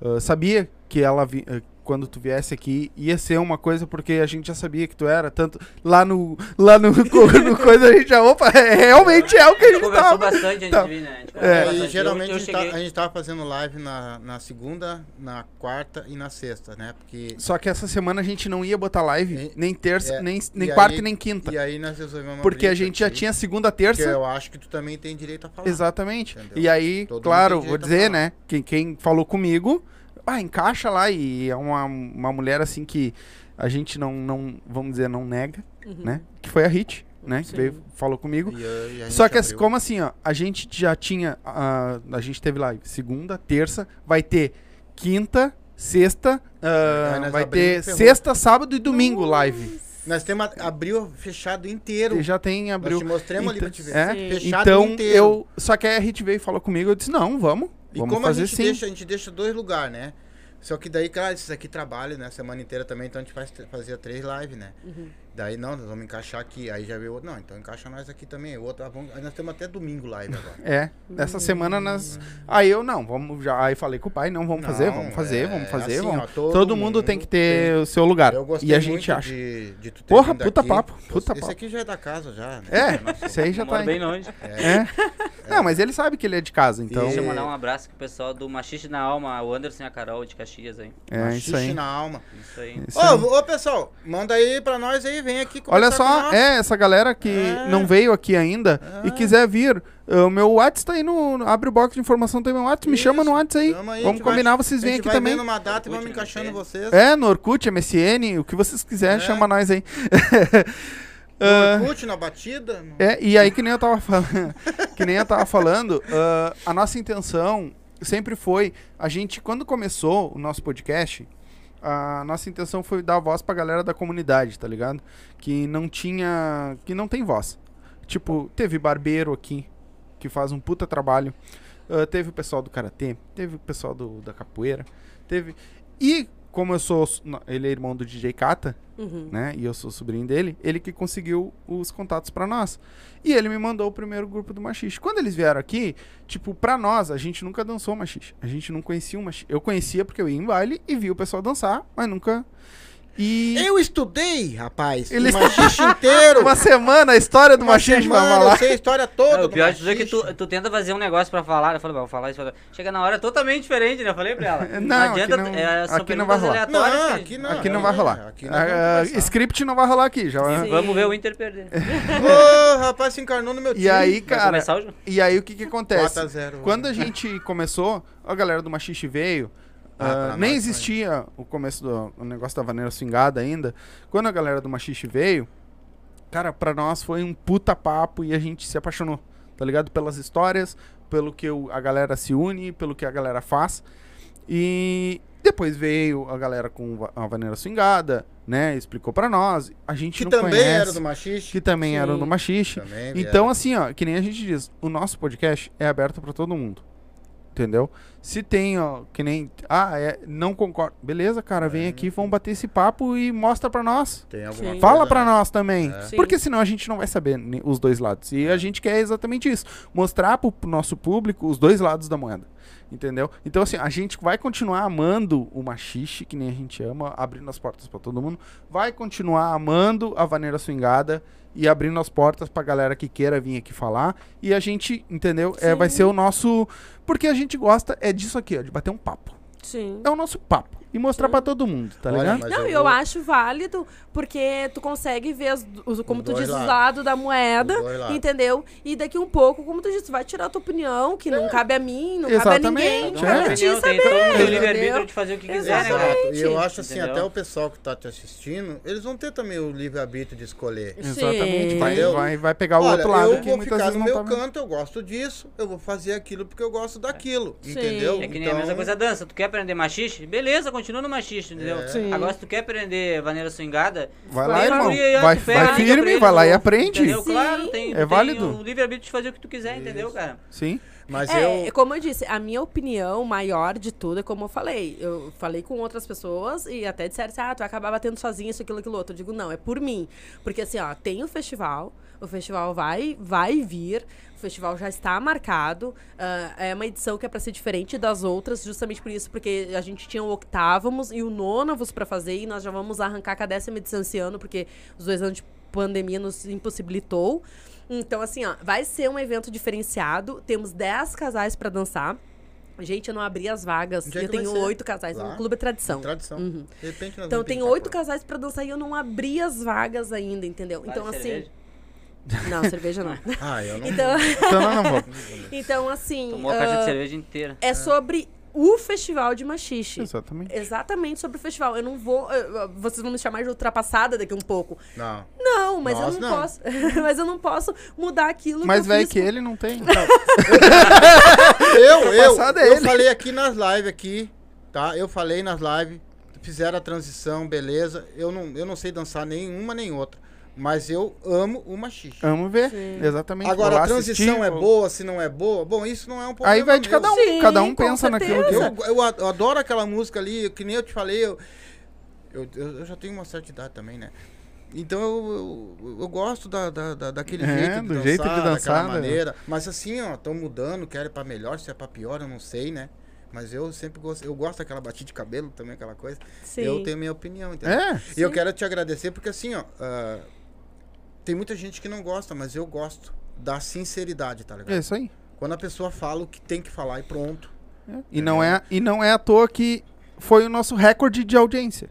ah, sabia que ela, vi- ah, quando tu viesse aqui, ia ser uma coisa porque a gente já sabia que tu era, tanto lá no, lá no, no coisa a gente já, opa, é, realmente é o que a A gente conversou tava. bastante antes Tá. de vir, né? A gente É, E geralmente eu, a, eu tá, cheguei... a gente tava fazendo live na, na segunda, na quarta e na sexta, né? Porque. Só que essa semana a gente não ia botar live, E- nem terça, é, nem, nem e quarta aí- e nem quinta. E aí nós resolvemos Porque a gente já tinha segunda, terça. eu acho que tu também tem direito a falar. Exatamente. Entendeu? E aí, Todo claro, vou dizer, né? Quem, quem falou comigo, ah, encaixa lá. E é uma, uma mulher assim que a gente não, não, vamos dizer, não nega, né? Que foi a Hit, né? Que Sim. veio, falou comigo. E, a- e a Só que abriu. como assim, ó, a gente já tinha. ah, a gente teve live segunda, terça, vai ter quinta, sexta, nós vai ter ferrou. sexta, sábado e domingo live. Nós temos a- abriu fechado inteiro. E já tem abriu. Nós te mostramos ali Então- pra te ver. é. Fechado então inteiro. eu. Só que aí a Hit veio e falou comigo, eu disse, não, vamos. E Vamos como a gente sim. deixa, a gente deixa dois lugares, né? Só que daí, cara, esses aqui trabalham, né? Semana inteira também, então a gente faz, fazia três lives, né? Uhum. Daí, não, nós vamos encaixar aqui. Aí já veio outro, não, então encaixa nós aqui também. O outro, ah, vamos, aí nós temos até domingo live agora. É, essa semana nós. Aí eu não, vamos já. Aí falei com o pai, não, vamos fazer, Não, vamos fazer, é vamos fazer. assim, vamos. ó, todo todo, mundo tem que ter o seu lugar. Eu gostei E a muito gente acha. De, de tu ter Porra, puta aqui. papo, puta Esse papo. aqui já é da casa, já. Né? É, Nossa, isso aí já tá bem longe. É. Não, mas ele sabe que ele é de casa, então. Deixa eu mandar um abraço pro pessoal do Machiste na Alma, o Anderson e a Carol de Caxias aí. É machixe isso aí. na alma. Isso aí. Isso Ô, aí. ô, pessoal, manda aí pra nós aí, vem aqui Olha só, é, essa galera que É. não veio aqui ainda e quiser vir, uh, o meu WhatsApp tá aí no. Abre o box de informação, tem meu WhatsApp, me chama no WhatsApp aí. Aí, Vamos gente vai- combinar, vocês vêm aqui vai também. uma data e vamos encaixando vocês. É, no Orkut, MSN, o que vocês quiserem, É. chama nós aí. No Orkut, na batida. É, e aí que nem eu tava falando, que nem eu tava falando, ah, a nossa intenção sempre foi, a gente, quando começou o nosso podcast, a nossa intenção foi dar voz pra galera da comunidade, tá ligado? Que não tinha, que não tem voz. Tipo, teve barbeiro aqui, que faz um puta trabalho, ah, teve o pessoal do Karatê, teve o pessoal do, da capoeira, teve... E como eu sou, ele é irmão do DJ Kata, Uhum. né? E eu sou sobrinho dele, ele que conseguiu os contatos pra nós. E ele me mandou o primeiro grupo do machixe. Quando eles vieram aqui, tipo, pra nós, a gente nunca dançou machixe. A gente não conhecia o machixe. Eu conhecia porque eu ia em baile e via o pessoal dançar, mas nunca. E Eu estudei, rapaz. Ele- O machixe inteiro. uma semana a história do Uma machixe semana, falar. Eu sei a história toda. Não, o do pior de tudo é que tu, tu tenta fazer um negócio pra falar. Eu falei, vou falar isso. Chega na hora é totalmente diferente, né? Eu falei pra ela. Não, aqui não- é, são aqui não vai rolar. Não, que- aqui não. Aqui não é, vai rolar. Aqui vamos Ah, conversar. script não vai rolar aqui, já. Sim. Vamos ver o Inter perder. Ô, rapaz, se encarnou no meu time. E aí, cara, o e aí o que que acontece? 4x0. Quando a gente começou, a galera do Machixe veio. Ah, pra nem nós existia o começo do o negócio da vaneira swingada ainda. Quando a galera do Machixe veio, cara, pra nós foi um puta papo e a gente se apaixonou, tá ligado? Pelas histórias, pelo que a galera se une, pelo que a galera faz. E depois veio a galera com a vaneira swingada, né? Explicou pra nós. A gente Que não também conhece, era do machixe. que também Sim. era do machixe. Então, assim, ó, que nem a gente diz, o nosso podcast é aberto pra todo mundo. Entendeu? Se tem, ó, que nem. Ah, é, não concordo. Beleza, cara, vem aqui, vamos bater esse papo e mostra pra nós. tem alguma Sim. Fala pra né? nós também. É. Porque senão a gente não vai saber os dois lados. E a gente quer exatamente isso. Mostrar pro nosso público os dois lados da moeda. Entendeu? Então, assim, a gente vai continuar amando o machixe, que nem a gente ama, abrindo as portas pra todo mundo. Vai continuar amando a vaneira swingada e abrindo as portas pra galera que queira vir aqui falar. E a gente, entendeu? É, vai ser o nosso. Porque a gente gosta é disso aqui, ó, de bater um papo. Sim. É o nosso papo. E mostrar pra todo mundo, tá Olha, ligado? Não, eu eu, vou- acho válido, porque tu consegue ver, as- os, como Os tu diz, os lados. lados da moeda, lados. entendeu? E daqui um pouco, como tu disse, tu vai tirar a tua opinião, que não cabe a mim, não cabe a Exatamente, ninguém, é. cabe a ti tem saber, entendeu? livre-arbítrio de fazer o que quiser, né, Exatamente. E eu acho assim, Entendeu? até o pessoal que tá te assistindo, eles vão ter também o livre-arbítrio de escolher. Exatamente. Sim. Vai, vai, vai pegar o Olha, outro lado eu que vou muitas ficar vezes no não meu tá canto, eu gosto disso, eu vou fazer aquilo porque eu gosto daquilo, Sim. entendeu? É que nem a mesma coisa da dança. Tu quer aprender machixe? Beleza, continua no machixe, entendeu? É. Sim. Agora, se tu quer aprender vaneira swingada, Vai lá, tem irmão. aí, Vai, vai firme, vai lá e aprende. Entendeu? Sim. Claro, tem, É tem válido. o livre-arbítrio de fazer o que tu quiser, entendeu, cara? Sim. Mas É, eu. como eu disse, a minha opinião maior de tudo é como eu falei. Eu falei com outras pessoas e até disseram assim, ah, tu vai acabar batendo sozinho isso, aquilo, aquilo outro. Eu digo, não, é por mim. Porque assim, ó, tem o festival, o festival vai, vai vir, o festival já está marcado. ah, é uma edição que é pra ser diferente das outras, justamente por isso, porque a gente tinha o octávamos e o nonavos pra fazer, e nós já vamos arrancar com a décima edição esse ano, porque os dois anos de pandemia nos impossibilitou. Então, assim, ó, vai ser um evento diferenciado. Temos 10 casais pra dançar. Gente, eu não abri as vagas. É eu tenho oito casais Lá? no Clube Tradição. Tradição. Uhum. De repente nós Então, tem pintar oito casais pra dançar e eu não abri as vagas ainda, entendeu? Então, Vale assim. cerveja? Não, cerveja não. Ah, eu não. Então, Então não, não vou. então assim. Tomou a caixa de ah, cerveja inteira. é sobre o festival de machixe. Exatamente. Exatamente sobre o festival. Eu não vou. Vocês vão me chamar de ultrapassada daqui um pouco. Não. Não, mas Nós eu não, não. posso. mas eu não posso mudar aquilo Mas que eu velho fiz que ele não tem. Eu, eu, Ultrapassada é eu falei aqui nas lives aqui, tá? Eu falei nas lives, fizeram a transição, beleza. Eu não, eu não sei dançar nenhuma nem outra. Mas eu amo o machixe. Amo ver. Sim. Exatamente. Agora, a transição assistir, é vou- boa, se não é boa, bom, isso não é um problema Aí vai de cada um. Sim, cada um pensa naquilo que. certeza. Eu, eu eu adoro aquela música ali, que nem eu te falei, eu, eu, eu- eu já tenho uma certa idade também, né? Então eu, eu, eu gosto da, da, da- daquele É, jeito de do dançar, jeito de dançar, daquela né? maneira. Mas assim, ó, estão mudando, querem pra melhor, se é pra pior, eu não sei, né? Mas eu sempre gosto, eu gosto daquela batida de cabelo também, aquela coisa. Sim. Eu tenho minha opinião, entendeu? É. E eu Sim. quero te agradecer porque assim, ó, ah, tem muita gente que não gosta, mas eu gosto da sinceridade, tá ligado? É isso aí. Quando a pessoa fala o que tem que falar e pronto. E não é, e não é à toa que foi o nosso recorde de audiência.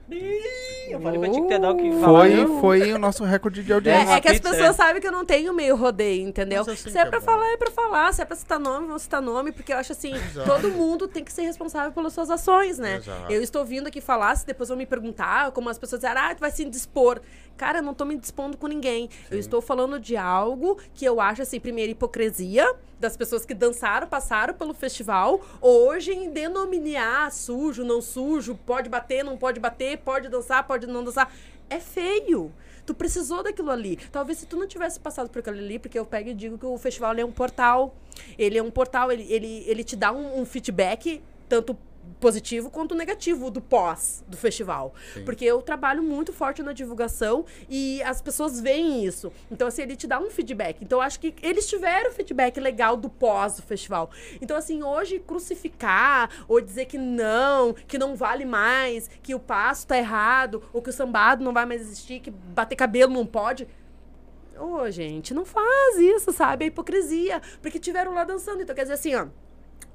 Eu falei pra ti que dar o que falar. Foi, eu- foi o nosso recorde de É, audiência. uma é que as pizza, pessoas né? sabem que eu não tenho meio rodeio, entendeu? Assim se é é pra bom. falar, é pra falar. Se é pra citar nome, vão citar nome, porque eu acho assim, Exato. todo mundo tem que ser responsável pelas suas ações, né? Exato. Eu estou vindo aqui falar, se depois vão me perguntar, como as pessoas dizem, ah, tu vai se dispor. Cara, eu não tô me dispondo com ninguém. Eu estou falando de algo que eu acho, assim, primeiro, hipocrisia das pessoas que dançaram, passaram pelo festival, hoje em denominar sujo, não sujo, pode bater, não pode bater, pode dançar, pode não dançar. É feio. Tu precisou daquilo ali. Talvez se tu não tivesse passado por aquilo ali, porque eu pego e digo que o festival é um portal. Ele é um portal, ele, ele, ele te dá um, um feedback, tanto positivo quanto negativo do pós do festival. Porque eu trabalho muito forte na divulgação e as pessoas veem isso. Então, assim, ele te dá um feedback. Então, eu acho que eles tiveram feedback legal do pós do festival. Então, assim, hoje crucificar ou dizer que não, que não vale mais, que o passo tá errado, ou que o sambado não vai mais existir, que bater cabelo não pode. Ô, gente, não faz isso, sabe? É hipocrisia. Porque tiveram lá dançando. Então, quer dizer assim, ó.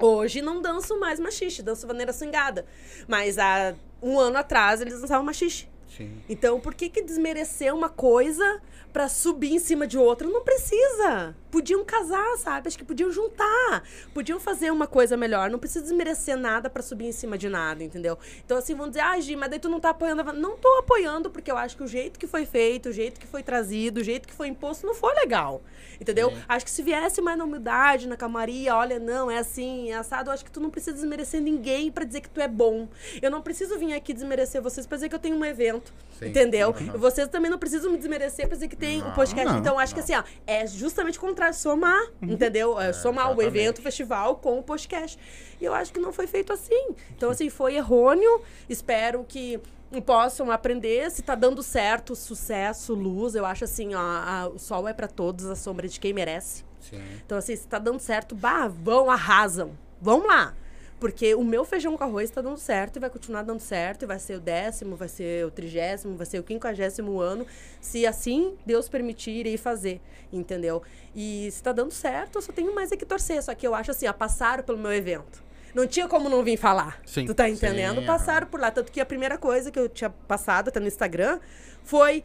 Hoje não danço mais machixe, danço vaneira swingada. Mas há um ano atrás eles dançavam machixe. Sim. Então, por que que desmerecer uma coisa pra subir em cima de outra? Não precisa. Podiam casar, sabe? Acho que podiam juntar. Podiam fazer uma coisa melhor. Não precisa desmerecer nada pra subir em cima de nada, entendeu? Então, assim, vão dizer, ah, Gi, mas daí tu não tá apoiando. a- Não tô apoiando, porque eu acho que o jeito que foi feito, o jeito que foi trazido, o jeito que foi imposto não foi legal. Entendeu? Acho que se viesse mais na humildade, na calmaria, olha, não, é assim, é assado, eu acho que tu não precisa desmerecer ninguém pra dizer que tu é bom. Eu não preciso vir aqui desmerecer vocês pra dizer que eu tenho um evento. Sim. Entendeu? Uhum. Vocês também não precisam me desmerecer pra dizer que tem o Não, podcast. não, então, acho que assim, ó, é justamente o contrário, somar, entendeu? É, somar o exatamente. evento, o festival com o podcast. E eu acho que não foi feito assim. Então, assim, foi errôneo. Espero que possam aprender. Se tá dando certo, sucesso, luz. Eu acho assim, ó, a- o sol é pra todos, a sombra é de quem merece. Sim. Então, assim, se tá dando certo, bah, vão, arrasam. Vão lá. Porque o meu feijão com arroz tá dando certo e vai continuar dando certo. E vai ser o décimo, vai ser o trigésimo, vai ser o quinquagésimo ano. Se assim Deus permitir, irei fazer. Entendeu? E se tá dando certo, eu só tenho mais é que torcer. Só que eu acho assim, ó, passaram pelo meu evento. Não tinha como não vir falar. Sim. Tu tá entendendo? Sim, passaram por lá. Tanto que a primeira coisa que eu tinha passado até no Instagram foi...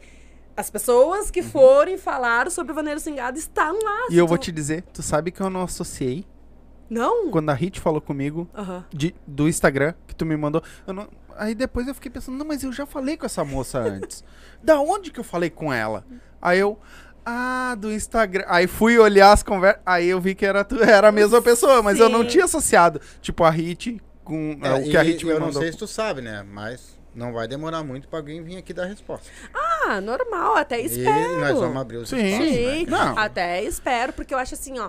As pessoas que foram e falaram sobre o Vaneiro Singado estão lá. E eu vou te dizer, tu sabe que eu não associei Não? quando a Hit falou comigo de- do Instagram que tu me mandou. eu não- aí depois eu fiquei pensando, não, mas eu já falei com essa moça antes. da onde que eu falei com ela? Aí eu. Ah, do Instagram. Aí fui olhar as conversas. Aí eu vi que era, tu, era a mesma pessoa, mas eu não Sim. tinha associado. Tipo, a Hit com é, É, o que a e Hit me eu não mandou. sei se tu sabe, né? Mas não vai demorar muito pra alguém vir aqui dar a resposta. Ah, normal, até E espero. nós vamos abrir os Sim. espaços, Sim, né? Não. até espero, porque eu acho assim, ó.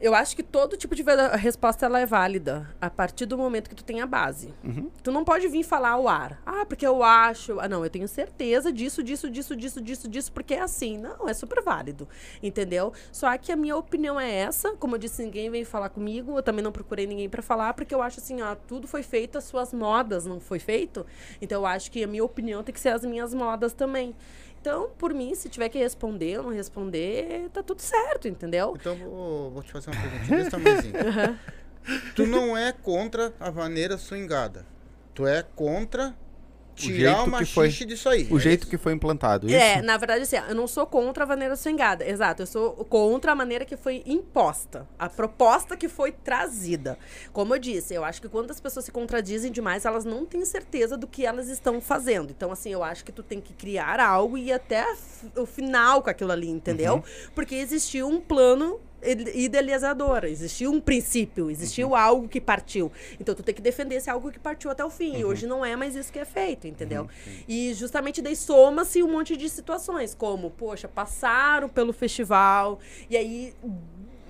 Eu acho que todo tipo de resposta ela é válida a partir do momento que tu tem a base. Uhum. Tu não pode vir falar ao ar. Ah, porque eu acho. Ah, não, eu tenho certeza disso, disso, disso, disso, disso, disso, porque é assim. Não, é super válido. Entendeu? Só que a minha opinião é essa. Como eu disse, ninguém veio falar comigo. Eu também não procurei ninguém pra falar, porque eu acho assim, ó, tudo foi feito, as suas modas não foi feito. Então eu acho que a minha opinião tem que ser as minhas modas também. Então, por mim, se tiver que responder ou não responder, tá tudo certo, entendeu? Então vou, vou te fazer uma perguntinha desse tamanhozinho. Tu não é contra a vaneira swingada. Tu é contra tirar o que foi- machixe disso aí. O é jeito isso? que foi implantado. Isso? É, na verdade, assim, eu não sou contra a maneira swingada. Exato, eu sou contra a maneira que foi imposta. A proposta que foi trazida. Como eu disse, eu acho que quando as pessoas se contradizem demais, elas não têm certeza do que elas estão fazendo. Então, assim, eu acho que tu tem que criar algo e ir até o final com aquilo ali, entendeu? Porque existiu um plano ide- idealizador, existiu um princípio, existiu algo que partiu. Então tu tem que defender esse algo que partiu até o fim. E hoje não é mais isso que é feito, entendeu? E justamente daí soma-se um monte de situações, como, poxa, passaram pelo festival, e aí,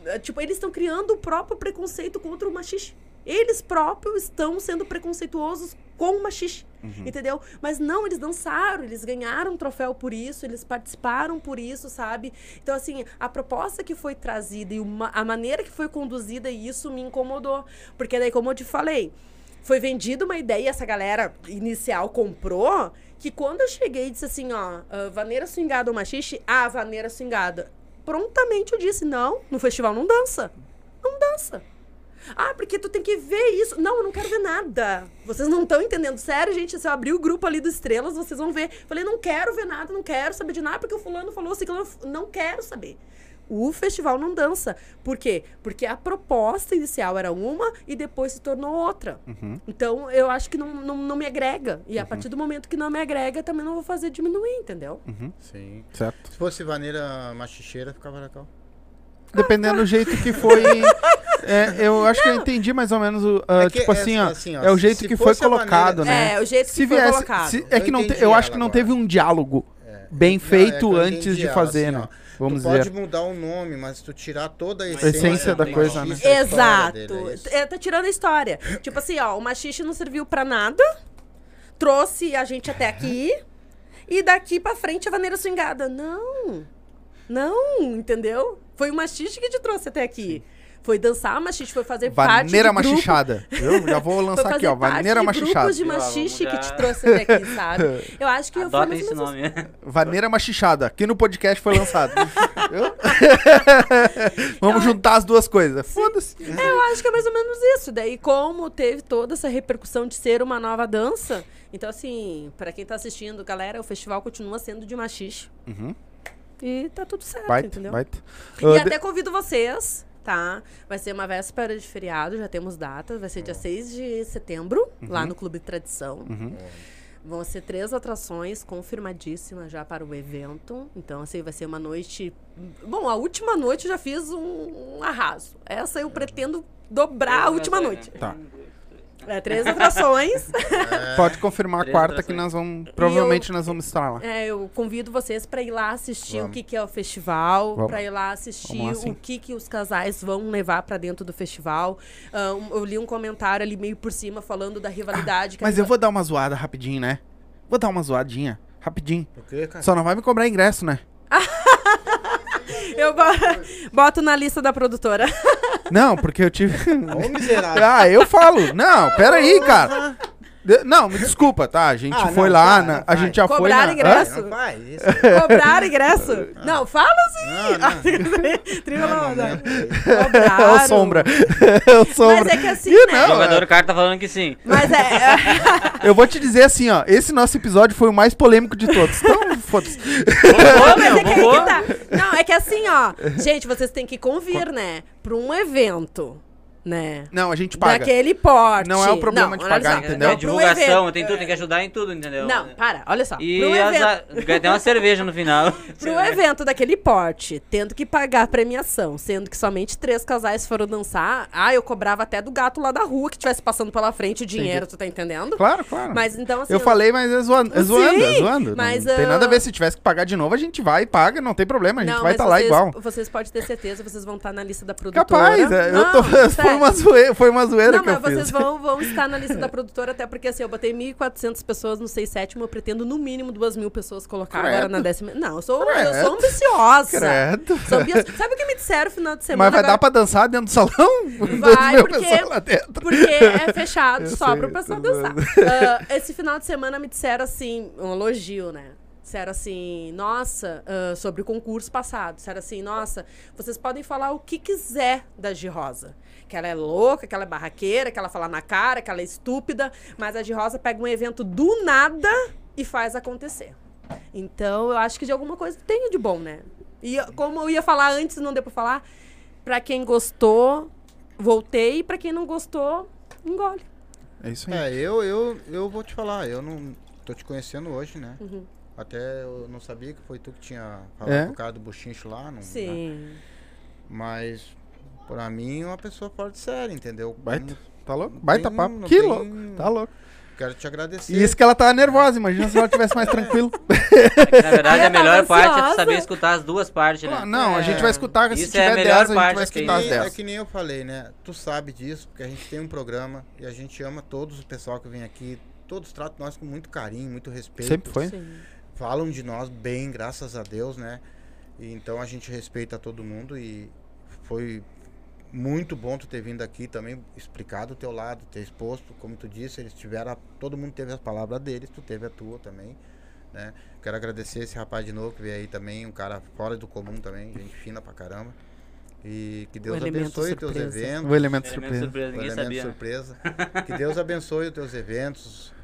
eh, tipo, eles estão criando o próprio preconceito contra o machiste. Eles próprios estão sendo preconceituosos com o machiste, entendeu? Mas não, eles dançaram, eles ganharam um troféu por isso, eles participaram por isso, sabe? Então, assim, a proposta que foi trazida e uma- a maneira que foi conduzida, isso me incomodou. Porque daí, como eu te falei, foi vendida uma ideia essa galera inicial comprou, que quando eu cheguei e disse assim, ó, ah, vaneira swingada ou machiste, ah, vaneira swingada. Prontamente eu disse, não, no festival não dança. Não dança. Ah, porque tu tem que ver isso. Não, eu não quero ver nada. Vocês não estão entendendo. Sério, gente, se eu abrir o grupo ali do Estrelas, vocês vão ver. Falei, não quero ver nada, não quero saber de nada, porque o fulano falou, o ciclano, não quero saber. O festival não dança. Por quê? Porque a proposta inicial era uma e depois se tornou outra. Então, eu acho que não, não, não me agrega. E a partir do momento que não me agrega, também não vou fazer diminuir, entendeu? Sim. Certo. Se fosse vaneira machicheira, ficava legal. Dependendo do jeito que foi. é, eu acho que eu entendi mais ou menos o. ah, É que tipo é assim, ó, assim, ó, É o jeito que foi colocado, maneira- né? É, o jeito Se que foi viesse. colocado. se- é Eu que não te- eu acho que não agora. teve um diálogo bem Não, é feito antes de ela, fazer, assim, né? ó, Vamos tu dizer. pode mudar o nome, mas tu tirar toda a A essência, essência da coisa, história Exato. dele, é. É, tá tirando a história. tipo assim, ó, o machiste não serviu pra nada, trouxe a gente até aqui, e daqui pra frente a vaneira swingada. Não. Não, entendeu? Foi o machiste que te trouxe até aqui. Foi dançar machixe, foi fazer parte Vaneira de grupo, machichada. Eu já vou lançar aqui, ó. parte Vaneira machichada. grupos de machixe que te trouxe até aqui, sabe? Eu acho que Adotem mais ou esse menos nome. Vaneira machichada. Aqui no podcast foi lançado. Eu? Vamos juntar as duas coisas. Foda-se. É, eu acho que é mais ou menos isso. Daí, como teve toda essa repercussão de ser uma nova dança, então, assim, pra quem tá assistindo, galera, o festival continua sendo de machixe. Uhum. E tá tudo certo, Baita, entendeu? baita. E de- até convido vocês, tá? Vai ser uma véspera de feriado, já temos datas. Vai ser dia 6 de setembro, lá no Clube Tradição. Uhum. Vão ser três atrações confirmadíssimas já para o evento. Então, assim, vai ser uma noite. Bom, a última noite eu já fiz um, um arraso. Essa eu pretendo dobrar a última noite. Tá. É, três atrações. Pode confirmar a Três quarta que atrações. nós vamos. Provavelmente nós vamos estar lá. É, eu convido vocês para ir lá assistir o Vamos. que, que é o festival, para ir lá assistir lá, o que, que os casais vão levar para dentro do festival. Ah, um- eu li um comentário ali meio por cima falando da rivalidade. que a Mas eu vou dar uma zoada rapidinho, né? Vou dar uma zoadinha. Rapidinho. Quê, cara? Só não vai me cobrar ingresso, né? Eu bo- boto na lista da produtora. Não, porque eu tive. Ô, miserável. ah, eu falo. Não, peraí, cara. De- Não, me desculpa, tá? A gente Ah, foi não, lá, na- não a gente já foi Cobrar na... ingresso. Não faz isso. Cobrar ingresso? Não, fala assim. Não, não. Trilha. É Cobraram. o Sombra. É o Sombra. Mas é que assim, Ih, né? não, O jogador cara tá falando que sim. Mas é. Eu vou te dizer assim, ó. Esse nosso episódio foi o mais polêmico de todos. Então, foda-se. É tá. Não, é que assim, ó. Gente, vocês têm que convir, né? Pra um evento, né? Não, a gente paga. Daquele porte. Não é o problema de olha pagar, só. entendeu? É Não, divulgação, tem tudo, tem que ajudar em tudo, entendeu? Não, para, olha só. E pro as evento, ganha até uma cerveja no final. pro evento daquele porte, tendo que pagar a premiação, sendo que somente três casais foram dançar, ah, eu cobrava até do gato lá da rua que estivesse passando pela frente o dinheiro, tu tá entendendo? Claro, claro. Mas então, assim. eu falei, mas é zoando, é Sim, zoando, é zoando. mas, não tem ah, nada a ver. Se tivesse que pagar de novo, a gente vai e paga, não tem problema. A gente Não, vai estar lá vocês, igual. Vocês podem ter certeza, vocês vão estar na lista da produtora. Capaz, é, eu Não, tô, foi, uma zoeira, foi uma zoeira Não, que eu mas vocês fiz. vão, vão estar na lista da produtora, até porque assim, eu botei 1.400 pessoas no 6 sétimo, eu pretendo no mínimo 2 mil pessoas colocar Credo. agora na décima. Não, eu sou, eu sou ambiciosa. Credo. Sou ambiciosa. Sabe o que me disseram no final de semana? Mas vai agora? dar pra dançar dentro do salão? Vai, porque- lá dentro. Porque é fechado Eu só sei, pro pessoal dançar. Ah, esse final de semana me disseram assim, um elogio, né? Disseram assim, nossa, ah, sobre o concurso passado. Disseram assim, nossa, vocês podem falar o que quiser da Gi Rosa. Que ela é louca, que ela é barraqueira, que ela fala na cara, que ela é estúpida. Mas a Gi Rosa pega um evento do nada e faz acontecer. Então, eu acho que de alguma coisa tem de bom, né? E como eu ia falar antes, não deu pra falar, pra quem gostou, voltei. Pra quem não gostou, engole. É isso aí. É, eu, eu, eu vou te falar, eu não tô te conhecendo hoje, né? Uhum. Até eu não sabia que foi tu que tinha falado É? com o cara do buchincho lá. Não, né? Sim. Mas, pra mim, é uma pessoa fora de série, entendeu? Baita. Tá louco? Baita tem- papo. Que tem- louco. Tá louco. Quero te agradecer. E isso que ela tá nervosa. Imagina se ela tivesse mais tranquilo. Na verdade, a tava melhor parte é saber escutar as duas partes, né? Ah, Não, a É. gente vai escutar. Se Isso é a tiver melhor 10, a gente parte, vai é que escutar as nem- é 10. que nem eu falei, né? Tu sabe disso, porque a gente tem um programa e a gente ama todos o pessoal que vem aqui. Todos tratam nós com muito carinho, muito respeito. Sempre foi. Sim. Falam de nós bem, graças a Deus, né? E então a gente respeita todo mundo e foi muito bom tu ter vindo aqui também, explicado o teu lado, ter exposto, como tu disse, eles tiveram, a- todo mundo teve as palavras deles, tu teve a tua também, né? Quero agradecer esse rapaz de novo que veio aí também, um cara fora do comum também, gente fina pra caramba. E que Deus abençoe os teus eventos. O elemento Elemento surpresa. surpresa, o elemento sabia. surpresa. que Deus abençoe os teus eventos,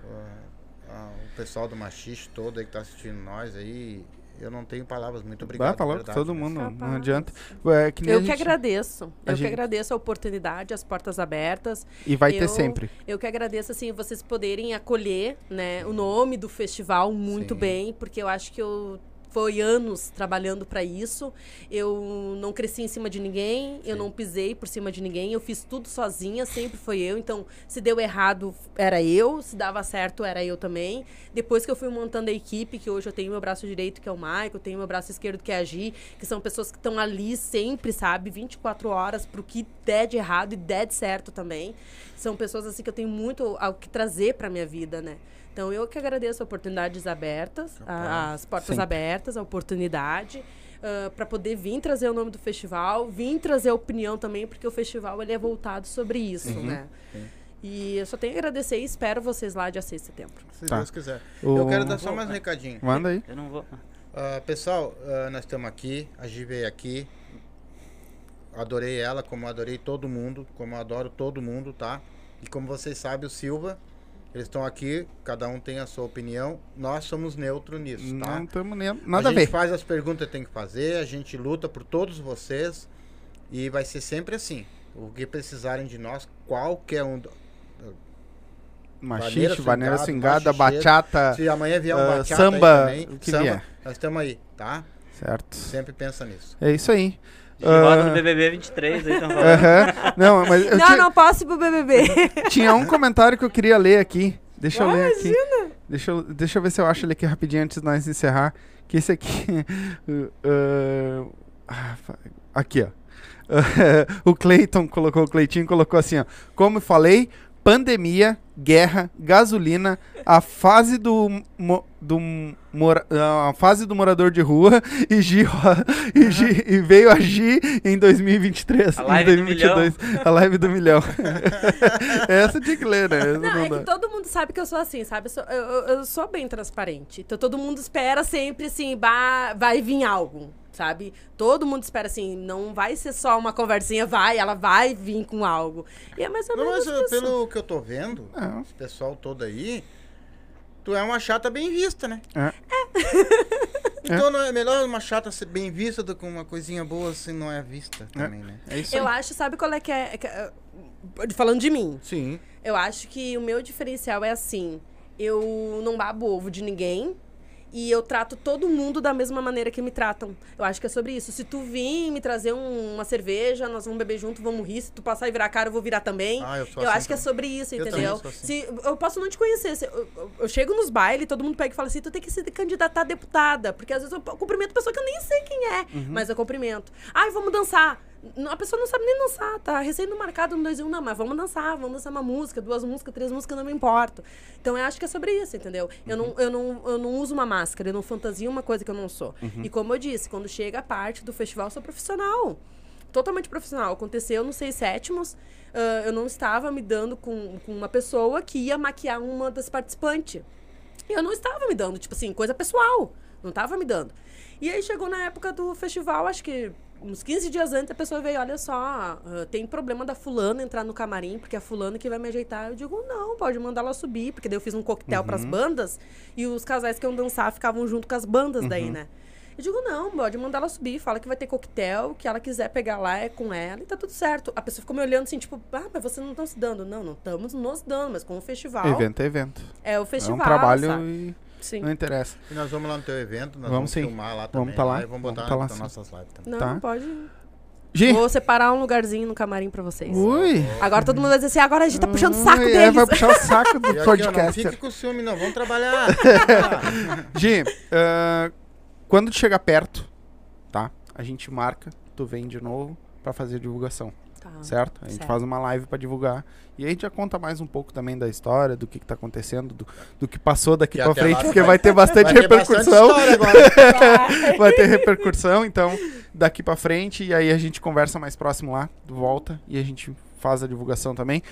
ah, o pessoal do Machixe todo aí que tá assistindo nós aí. Eu não tenho palavras, muito obrigado. De louco, verdade, todo né? mundo, não Capaz. adianta. É, que nem Eu que gente- agradeço. a Eu gente- que agradeço a oportunidade, as portas abertas. E vai ter Eu- sempre. Eu que agradeço, assim, vocês poderem acolher, né, o nome do festival muito Sim. bem, porque eu acho que eu foi anos trabalhando para isso. Eu não cresci em cima de ninguém, eu Sim. não pisei por cima de ninguém, eu fiz tudo sozinha, sempre foi eu. Então, se deu errado, era eu, se dava certo, era eu também. Depois que eu fui montando a equipe, que hoje eu tenho meu braço direito, que é o Maico, eu tenho meu braço esquerdo, que é a Gi, que são pessoas que estão ali sempre, sabe, 24 horas pro que der de errado e der de certo também. São pessoas assim que eu tenho muito ao que trazer para minha vida, né? Então eu que agradeço a oportunidades abertas, a- Capaz. as portas Sempre. abertas, a oportunidade. ah, pra poder vir trazer o nome do festival, vir trazer opinião também, porque o festival ele é voltado sobre isso, Uhum. né? E eu só tenho a agradecer e espero vocês lá dia 6 de setembro. Se Tá. Deus quiser. O- Eu quero dar só mais um recadinho. Manda aí. Eu não vou. Ah, pessoal, ah, nós estamos aqui, a Gi veio aqui. Adorei ela, como eu adorei todo mundo, como eu adoro todo mundo, tá? E como vocês sabem, o Silva, eles estão aqui, cada um tem a sua opinião. Nós somos neutro nisso, tá? Não estamos nem. Nada a, gente ver. faz as perguntas que tem que fazer, a gente luta por todos vocês e vai ser sempre assim. O que precisarem de nós, qualquer um. do- Machixe, Vaneira bachata, Se amanhã vier um ah, bachata samba, também, o que samba, vier. nós estamos aí, tá? certo? Sempre pensa nisso. É isso aí. Ah, no BBB 23 aí, então falando. aham. Não, mas eu não, tinha, não posso ir pro BBB. tinha um comentário que eu queria ler aqui. Deixa eu ler aqui. Deixa eu, deixa eu ver se eu acho ele aqui rapidinho antes de nós encerrar. Que esse aqui. uh, uh, ah, aqui, ó. o Cleiton colocou, o Cleitinho colocou assim, ó. Como eu falei, pandemia, guerra, gasolina, a fase do, mo- do mora- a fase do morador de rua e, Gi- e, Gi- e veio a Gi em 2023. A em live do 2022, A live do milhão. Essa tinha que ler, né? Essa Não, não é dá. que todo mundo sabe que eu sou assim, sabe? Eu sou, eu- eu sou bem transparente. Então todo mundo espera sempre assim, bah, vai vir algo, sabe? Todo mundo espera assim, não vai ser só uma conversinha, vai, ela vai vir com algo. E é mais ou Não, menos mas uh, isso. pelo que eu tô vendo, Não. esse pessoal todo aí, tu é uma chata bem vista, né? É. Então não é melhor uma chata ser bem vista do que uma coisinha boa assim não é vista também, né? É isso Eu aí. acho, sabe qual é que é, que é- Falando de mim, Sim. eu acho que o meu diferencial é assim, eu não babo ovo de ninguém. E eu trato todo mundo da mesma maneira que me tratam. Eu acho que é sobre isso. Se tu vir me trazer um- uma cerveja, nós vamos beber junto, vamos rir. Se tu passar e virar cara, eu vou virar também. Ah, eu sou eu assim acho que é sobre isso, Eu entendeu? assim. Se, eu posso não te conhecer. se- eu, eu- eu chego nos bailes, todo mundo pega e fala assim: tu tem que se candidatar a deputada. Porque às vezes eu cumprimento pessoa que eu nem sei quem é, Uhum. mas eu cumprimento. Ai, vamos dançar. A pessoa não sabe nem dançar, tá recém no marcado no 2 e 1, não, mas vamos dançar, vamos dançar uma música, duas músicas, três músicas, não me importo. Então eu acho que é sobre isso, entendeu? Eu, não, eu, não, eu não uso uma máscara, eu não fantasio uma coisa que eu não sou. E como eu disse, quando chega a parte do festival, eu sou profissional totalmente profissional. Aconteceu nos seis sétimos, ah, eu não estava me dando com, com uma pessoa que ia maquiar uma das participantes. Eu não estava me dando, tipo assim, coisa pessoal. Não estava me dando. E aí chegou na época do festival, acho que uns 15 dias antes, a pessoa veio, olha só, ah, tem problema da fulana entrar no camarim, porque é a fulana que vai me ajeitar. Eu digo, não, pode mandar ela subir, porque daí eu fiz um coquetel pras bandas, e os casais que iam dançar ficavam junto com as bandas daí, né? Eu digo, não, pode mandar ela subir, fala que vai ter coquetel, o que ela quiser pegar lá é com ela e tá tudo certo. A pessoa ficou me olhando assim, tipo, ah, mas vocês não estão se dando. Não, não estamos nos dando, mas com o festival. Evento é evento. É o É festival. um trabalho sabe? e Sim. não interessa. E nós vamos lá no teu evento, nós Vamos vamos, filmar lá também. Vamos tá lá, vamos vamos botar tá lá nas nossas lives também. Não, Tá. pode. Gi, Vou separar um lugarzinho no camarim pra vocês. ui. Agora todo mundo vai dizer assim, agora a gente tá puxando o saco Ui, deles. é, vai puxar o saco do ó, não podcast. fique com ciúme não, vamos trabalhar. Gi, ah, quando tu chega perto, tá? A gente marca, tu vem de novo pra fazer a divulgação, Tá. certo? A gente Certo. faz uma live pra divulgar. E a gente já conta mais um pouco também da história, do que, que tá acontecendo, do, do que passou daqui pra até frente, porque vai- vai ter bastante Vai ter bastante repercussão. agora. vai ter repercussão, então daqui pra frente e aí a gente conversa mais próximo lá, volta e a gente faz a divulgação também.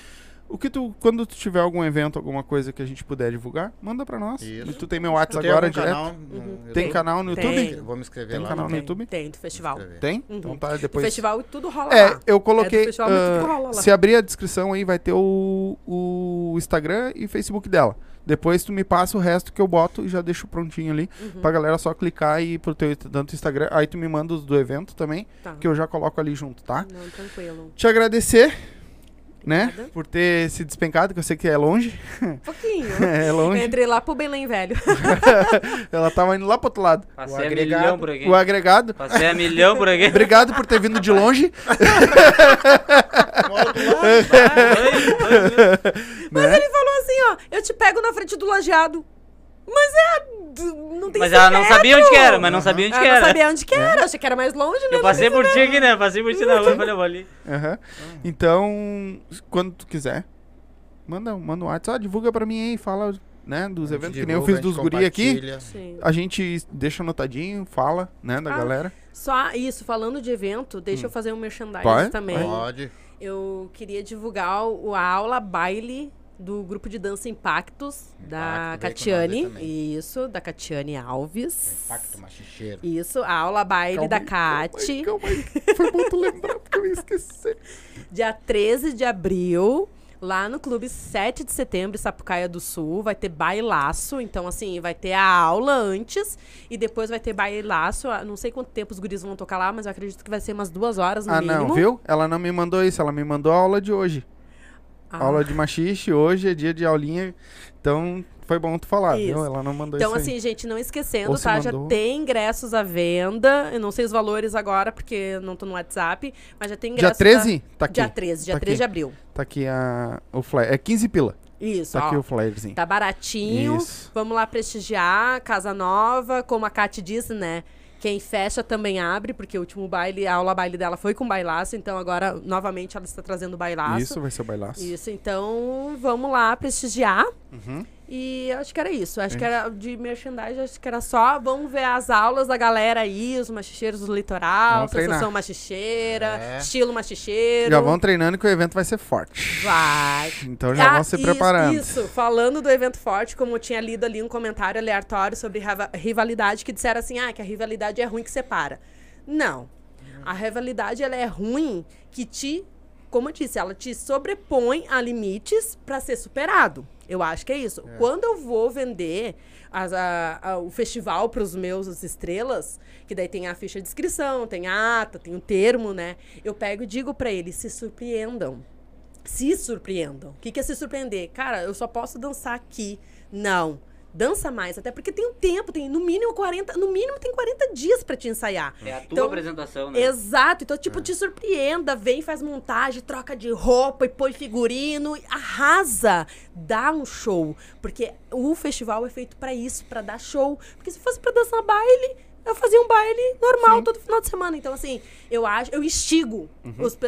O que tu, quando tu tiver algum evento, alguma coisa que a gente puder divulgar, manda pra nós. Isso. E tu tem meu WhatsApp tem agora direto. canal? no- eu Tem canal no Tem. YouTube? Eu Vou me inscrever Tem lá. canal no tem, YouTube? Tem, do festival. Tem? Uhum. Então tá, O depois. festival e tudo rola É, lá. eu É coloquei. do festival, ah, tudo rola lá. se abrir a descrição aí, vai ter o, o Instagram e Facebook dela. Depois tu me passa o resto que eu boto e já deixo prontinho ali. Uhum. Pra galera só clicar e ir pro teu tanto Instagram. Aí tu me manda os do evento também, Tá. que eu já coloco ali junto, tá? Não, tranquilo. Te agradecer, né? Por ter se despencado, que eu sei que é longe. Um pouquinho. é Eu longe. entrei lá pro Belém Velho. Ela tava indo lá pro outro lado. Passei O a agregado- milhão por aqui. O agregado. Passei a milhão por aqui. Obrigado por ter vindo de longe. Mas né? ele falou assim, ó, eu te pego na frente do lajeado. Mas é. Não tem Mas ela não secreto. sabia onde que era, mas não sabia onde Ela que não era. sabia onde que era. Achei que era mais longe, né? Eu passei por ti aqui, né? Passei por ti na rua e falei, eu vou ali. Aham. Então, quando tu quiser, manda, manda um WhatsApp, ó, divulga pra mim aí, fala né? Dos A gente eventos, que nem eu divulga, fiz a dos guri aqui. compartilha. Sim. A gente deixa anotadinho, fala, né, da Ah, galera. Só isso, falando de evento, deixa eu fazer um merchandising Vai, também. Pode. Eu queria divulgar o, a aula baile do grupo de dança Impactos, da Impacto, Catiane. Isso, da Catiane Alves. Impacto machicheiro. Isso, a aula baile da Calma aí, Cati, Calma aí, calma aí. Foi bom tu lembrar, porque eu ia esquecer. dia 13 de abril. Lá no Clube 7 de setembro, em Sapucaia do Sul, vai ter bailaço. Então, assim, vai ter a aula antes e depois vai ter bailaço. Ah, Não sei quanto tempo os guris vão tocar lá, mas eu acredito que vai ser umas duas horas no ah, mínimo. não, viu? Ela não me mandou isso, ela me mandou a aula de hoje. Ah. Aula de machixe, hoje é dia de aulinha. Então, foi bom tu falar, Isso. viu? Ela não mandou Então, isso aí. assim, gente, não esquecendo, tá? Já mandou. tem ingressos à venda. Eu não sei os valores agora, porque não tô no WhatsApp, mas já tem Dia ingressos. 13? Tá Da... aqui. Dia 13, dia Tá 13 de abril. Tá aqui a, o flyer. É 15 pila. Isso, Tá ó. aqui o flyerzinho. Tá baratinho. Isso. Vamos lá prestigiar. Casa Nova, como a Kate disse, né? Quem fecha também abre, porque o último baile, a aula baile dela foi com bailaço, então agora, novamente, ela está trazendo bailaço. Isso vai ser o bailaço. Isso, então vamos lá prestigiar. Uhum. E acho que era isso. Acho É que era de merchandising, acho que era só. Vamos ver as aulas da galera aí, os machicheiros do litoral. Associação Machicheira, É. estilo machicheiro. Já vão treinando que o evento vai ser forte. Vai. Então já Ah, vão se isso, preparando. Isso, falando do evento forte, como eu tinha lido ali um comentário aleatório sobre rivalidade, que disseram assim, ah, que a rivalidade é ruim que separa. Não. A rivalidade, ela é ruim que te, como eu disse, ela te sobrepõe a limites para ser superado. Eu acho que é isso. Quando eu vou vender as- a- a- o festival para os meus estrelas, que daí tem a ficha de inscrição, tem a ata, tem o termo, né? Eu pego e digo para eles, se surpreendam se surpreendam. O que, que é se surpreender? Cara, eu só posso dançar aqui. Não. Dança mais, até porque tem um tempo, tem no mínimo 40, no mínimo tem 40 dias pra te ensaiar. É a tua Então, apresentação, né? Exato, então, tipo, te surpreenda, vem, faz montagem, troca de roupa e põe figurino, arrasa, dá um show. Porque o festival é feito pra isso, pra dar show. Porque se fosse pra dançar baile, eu fazia um baile normal todo final de semana. Então, assim, eu acho, eu instigo os, pe-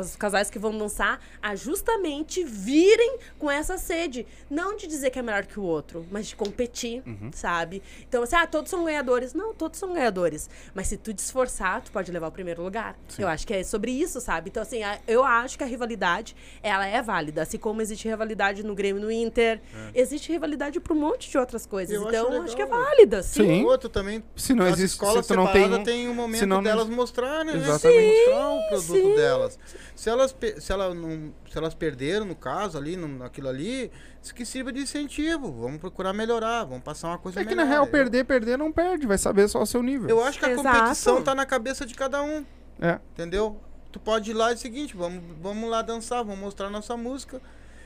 os casais que vão dançar a justamente virem com essa sede. Não de dizer que é melhor que o outro, mas de competir, sabe? Então, assim, ah, todos são ganhadores. Não, todos são ganhadores. Mas se tu te esforçar, tu pode levar o primeiro lugar. Eu acho que é sobre isso, sabe? Então, assim, a- eu acho que a rivalidade, ela é válida. Assim como existe rivalidade no Grêmio no Inter, existe rivalidade por um monte de outras coisas. Eu acho então, legal, acho que é válida, sim. Sim. O outro também. Se não as existe, escolas se tu não tem separadas um- tem um momento se não- delas mostrarem, né? Exatamente. Mostrar o produto sim. delas. Se elas, se, ela não, se elas perderam, no caso, ali, no, naquilo ali, isso que sirva de incentivo. Vamos procurar melhorar, vamos passar uma coisa É que melhor. na real, Eu- perder, perder não perde, vai saber só o seu nível. Eu acho que a Exato. competição tá na cabeça de cada um, É. entendeu? Tu pode ir lá e é o seguinte, vamos, vamos lá dançar, vamos mostrar nossa música.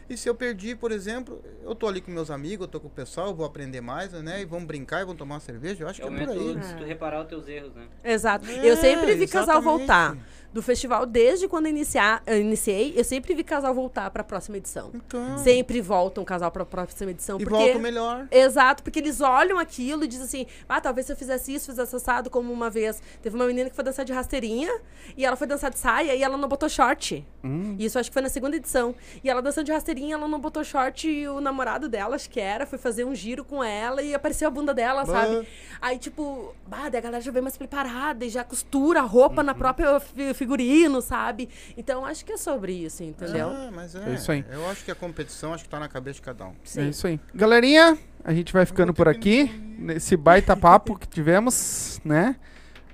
E se eu perdi, por exemplo, eu tô ali com meus amigos, eu tô com o pessoal, eu vou aprender mais, né? E vamos brincar e vamos tomar uma cerveja. Eu acho É que o é por aí. momento de tu reparar os teus erros, né? Exato. É, eu sempre vi casal exatamente. voltar do festival, desde quando eu, iniciar, eu iniciei, eu sempre vi casal voltar pra próxima edição. Então, Sempre voltam um casal pra próxima edição. e porque... volta melhor. Exato, porque eles olham aquilo e dizem assim: ah, talvez se eu fizesse isso, fizesse assado, como uma vez. Teve uma menina que foi dançar de rasteirinha e ela foi dançar de saia e ela não botou short. Hum. Isso acho que foi na segunda edição. E ela dançando de rasteirinha, ela não botou short e o namorado dela, acho que era, foi fazer um giro com ela e apareceu a bunda dela, Bah. sabe? Aí, tipo, bah, a galera já vem mais preparada e já costura a roupa Uhum. na própria figurino, sabe? Então acho que é sobre isso, entendeu? Ah, mas é, É isso aí. Eu acho que a competição acho que tá na cabeça de cada um. É Sim. isso aí. Galerinha, a gente vai ficando por aqui. Nesse baita papo que tivemos, né?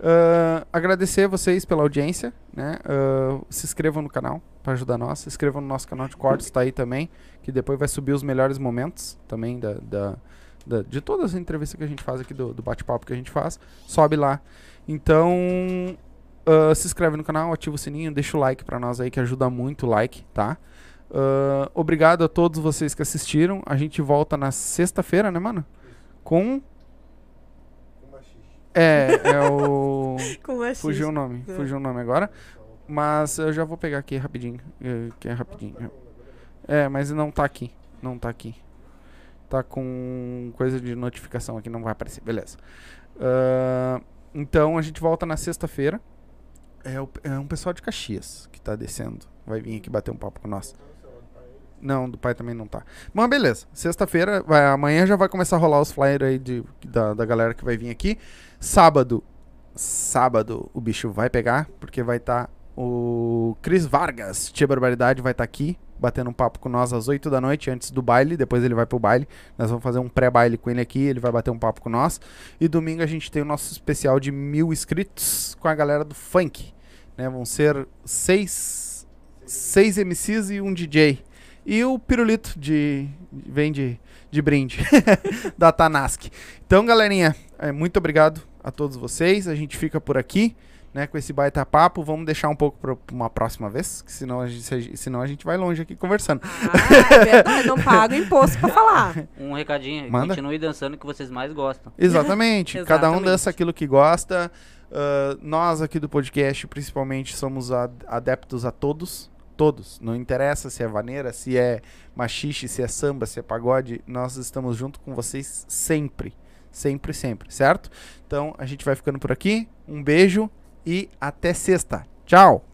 Ah, agradecer vocês pela audiência, né? Ah, se inscrevam no canal para ajudar nós. Se inscrevam no nosso canal de cortes, tá aí também. Que depois vai subir os melhores momentos também da, da- da- de todas as entrevistas que a gente faz aqui, do, do bate-papo que a gente faz. Sobe lá. Então, ah, se inscreve no canal, ativa o sininho, deixa o like pra nós aí, que ajuda muito o like, tá? Ah, obrigado a todos vocês que assistiram. A gente volta na sexta-feira, né, mano? Com. É, é o. Fugiu o nome. É. Fugiu o nome agora. Mas eu já vou pegar aqui rapidinho. eh, Que é rapidinho. É, mas não tá aqui. Não tá aqui. Tá com coisa de notificação aqui, não vai aparecer. Beleza. Ah, então a gente volta na sexta-feira. É, o- é um pessoal de Caxias que tá descendo. Vai vir aqui bater um papo com nós. Não, do pai também não tá. Mas beleza. Sexta-feira, amanhã já vai começar a rolar os flyers aí de, da, da galera que vai vir aqui. Sábado, sábado o bicho vai pegar, porque vai estar o Cris Vargas, Tia Barbaridade, vai estar aqui, batendo um papo com nós às 8 da noite, antes do baile. Depois ele vai pro baile. Nós vamos fazer um pré-baile com ele aqui, ele vai bater um papo com nós. E domingo a gente tem o nosso especial de mil inscritos com a galera do funk. Né? Vão ser seis, seis MCs e um DJ. E o pirulito de. vem de, de brinde da Tanask. Então, galerinha, é, muito obrigado a todos vocês. A gente fica por aqui. Né, com esse baita papo, vamos deixar um pouco para uma próxima vez, que senão a, gente, senão a gente vai longe aqui conversando. Ah, é verdade, não paga imposto pra falar. Um recadinho, Manda. continue dançando o que vocês mais gostam. Exatamente. Cada um Exatamente. dança aquilo que gosta. Ah, nós aqui do podcast, principalmente, somos adeptos a todos. Todos. Não interessa se é vaneira, se é machixe, se é samba, se é pagode. Nós estamos junto com vocês sempre. Sempre, sempre. Certo? Então, a gente vai ficando por aqui. Um beijo e até sexta. Tchau!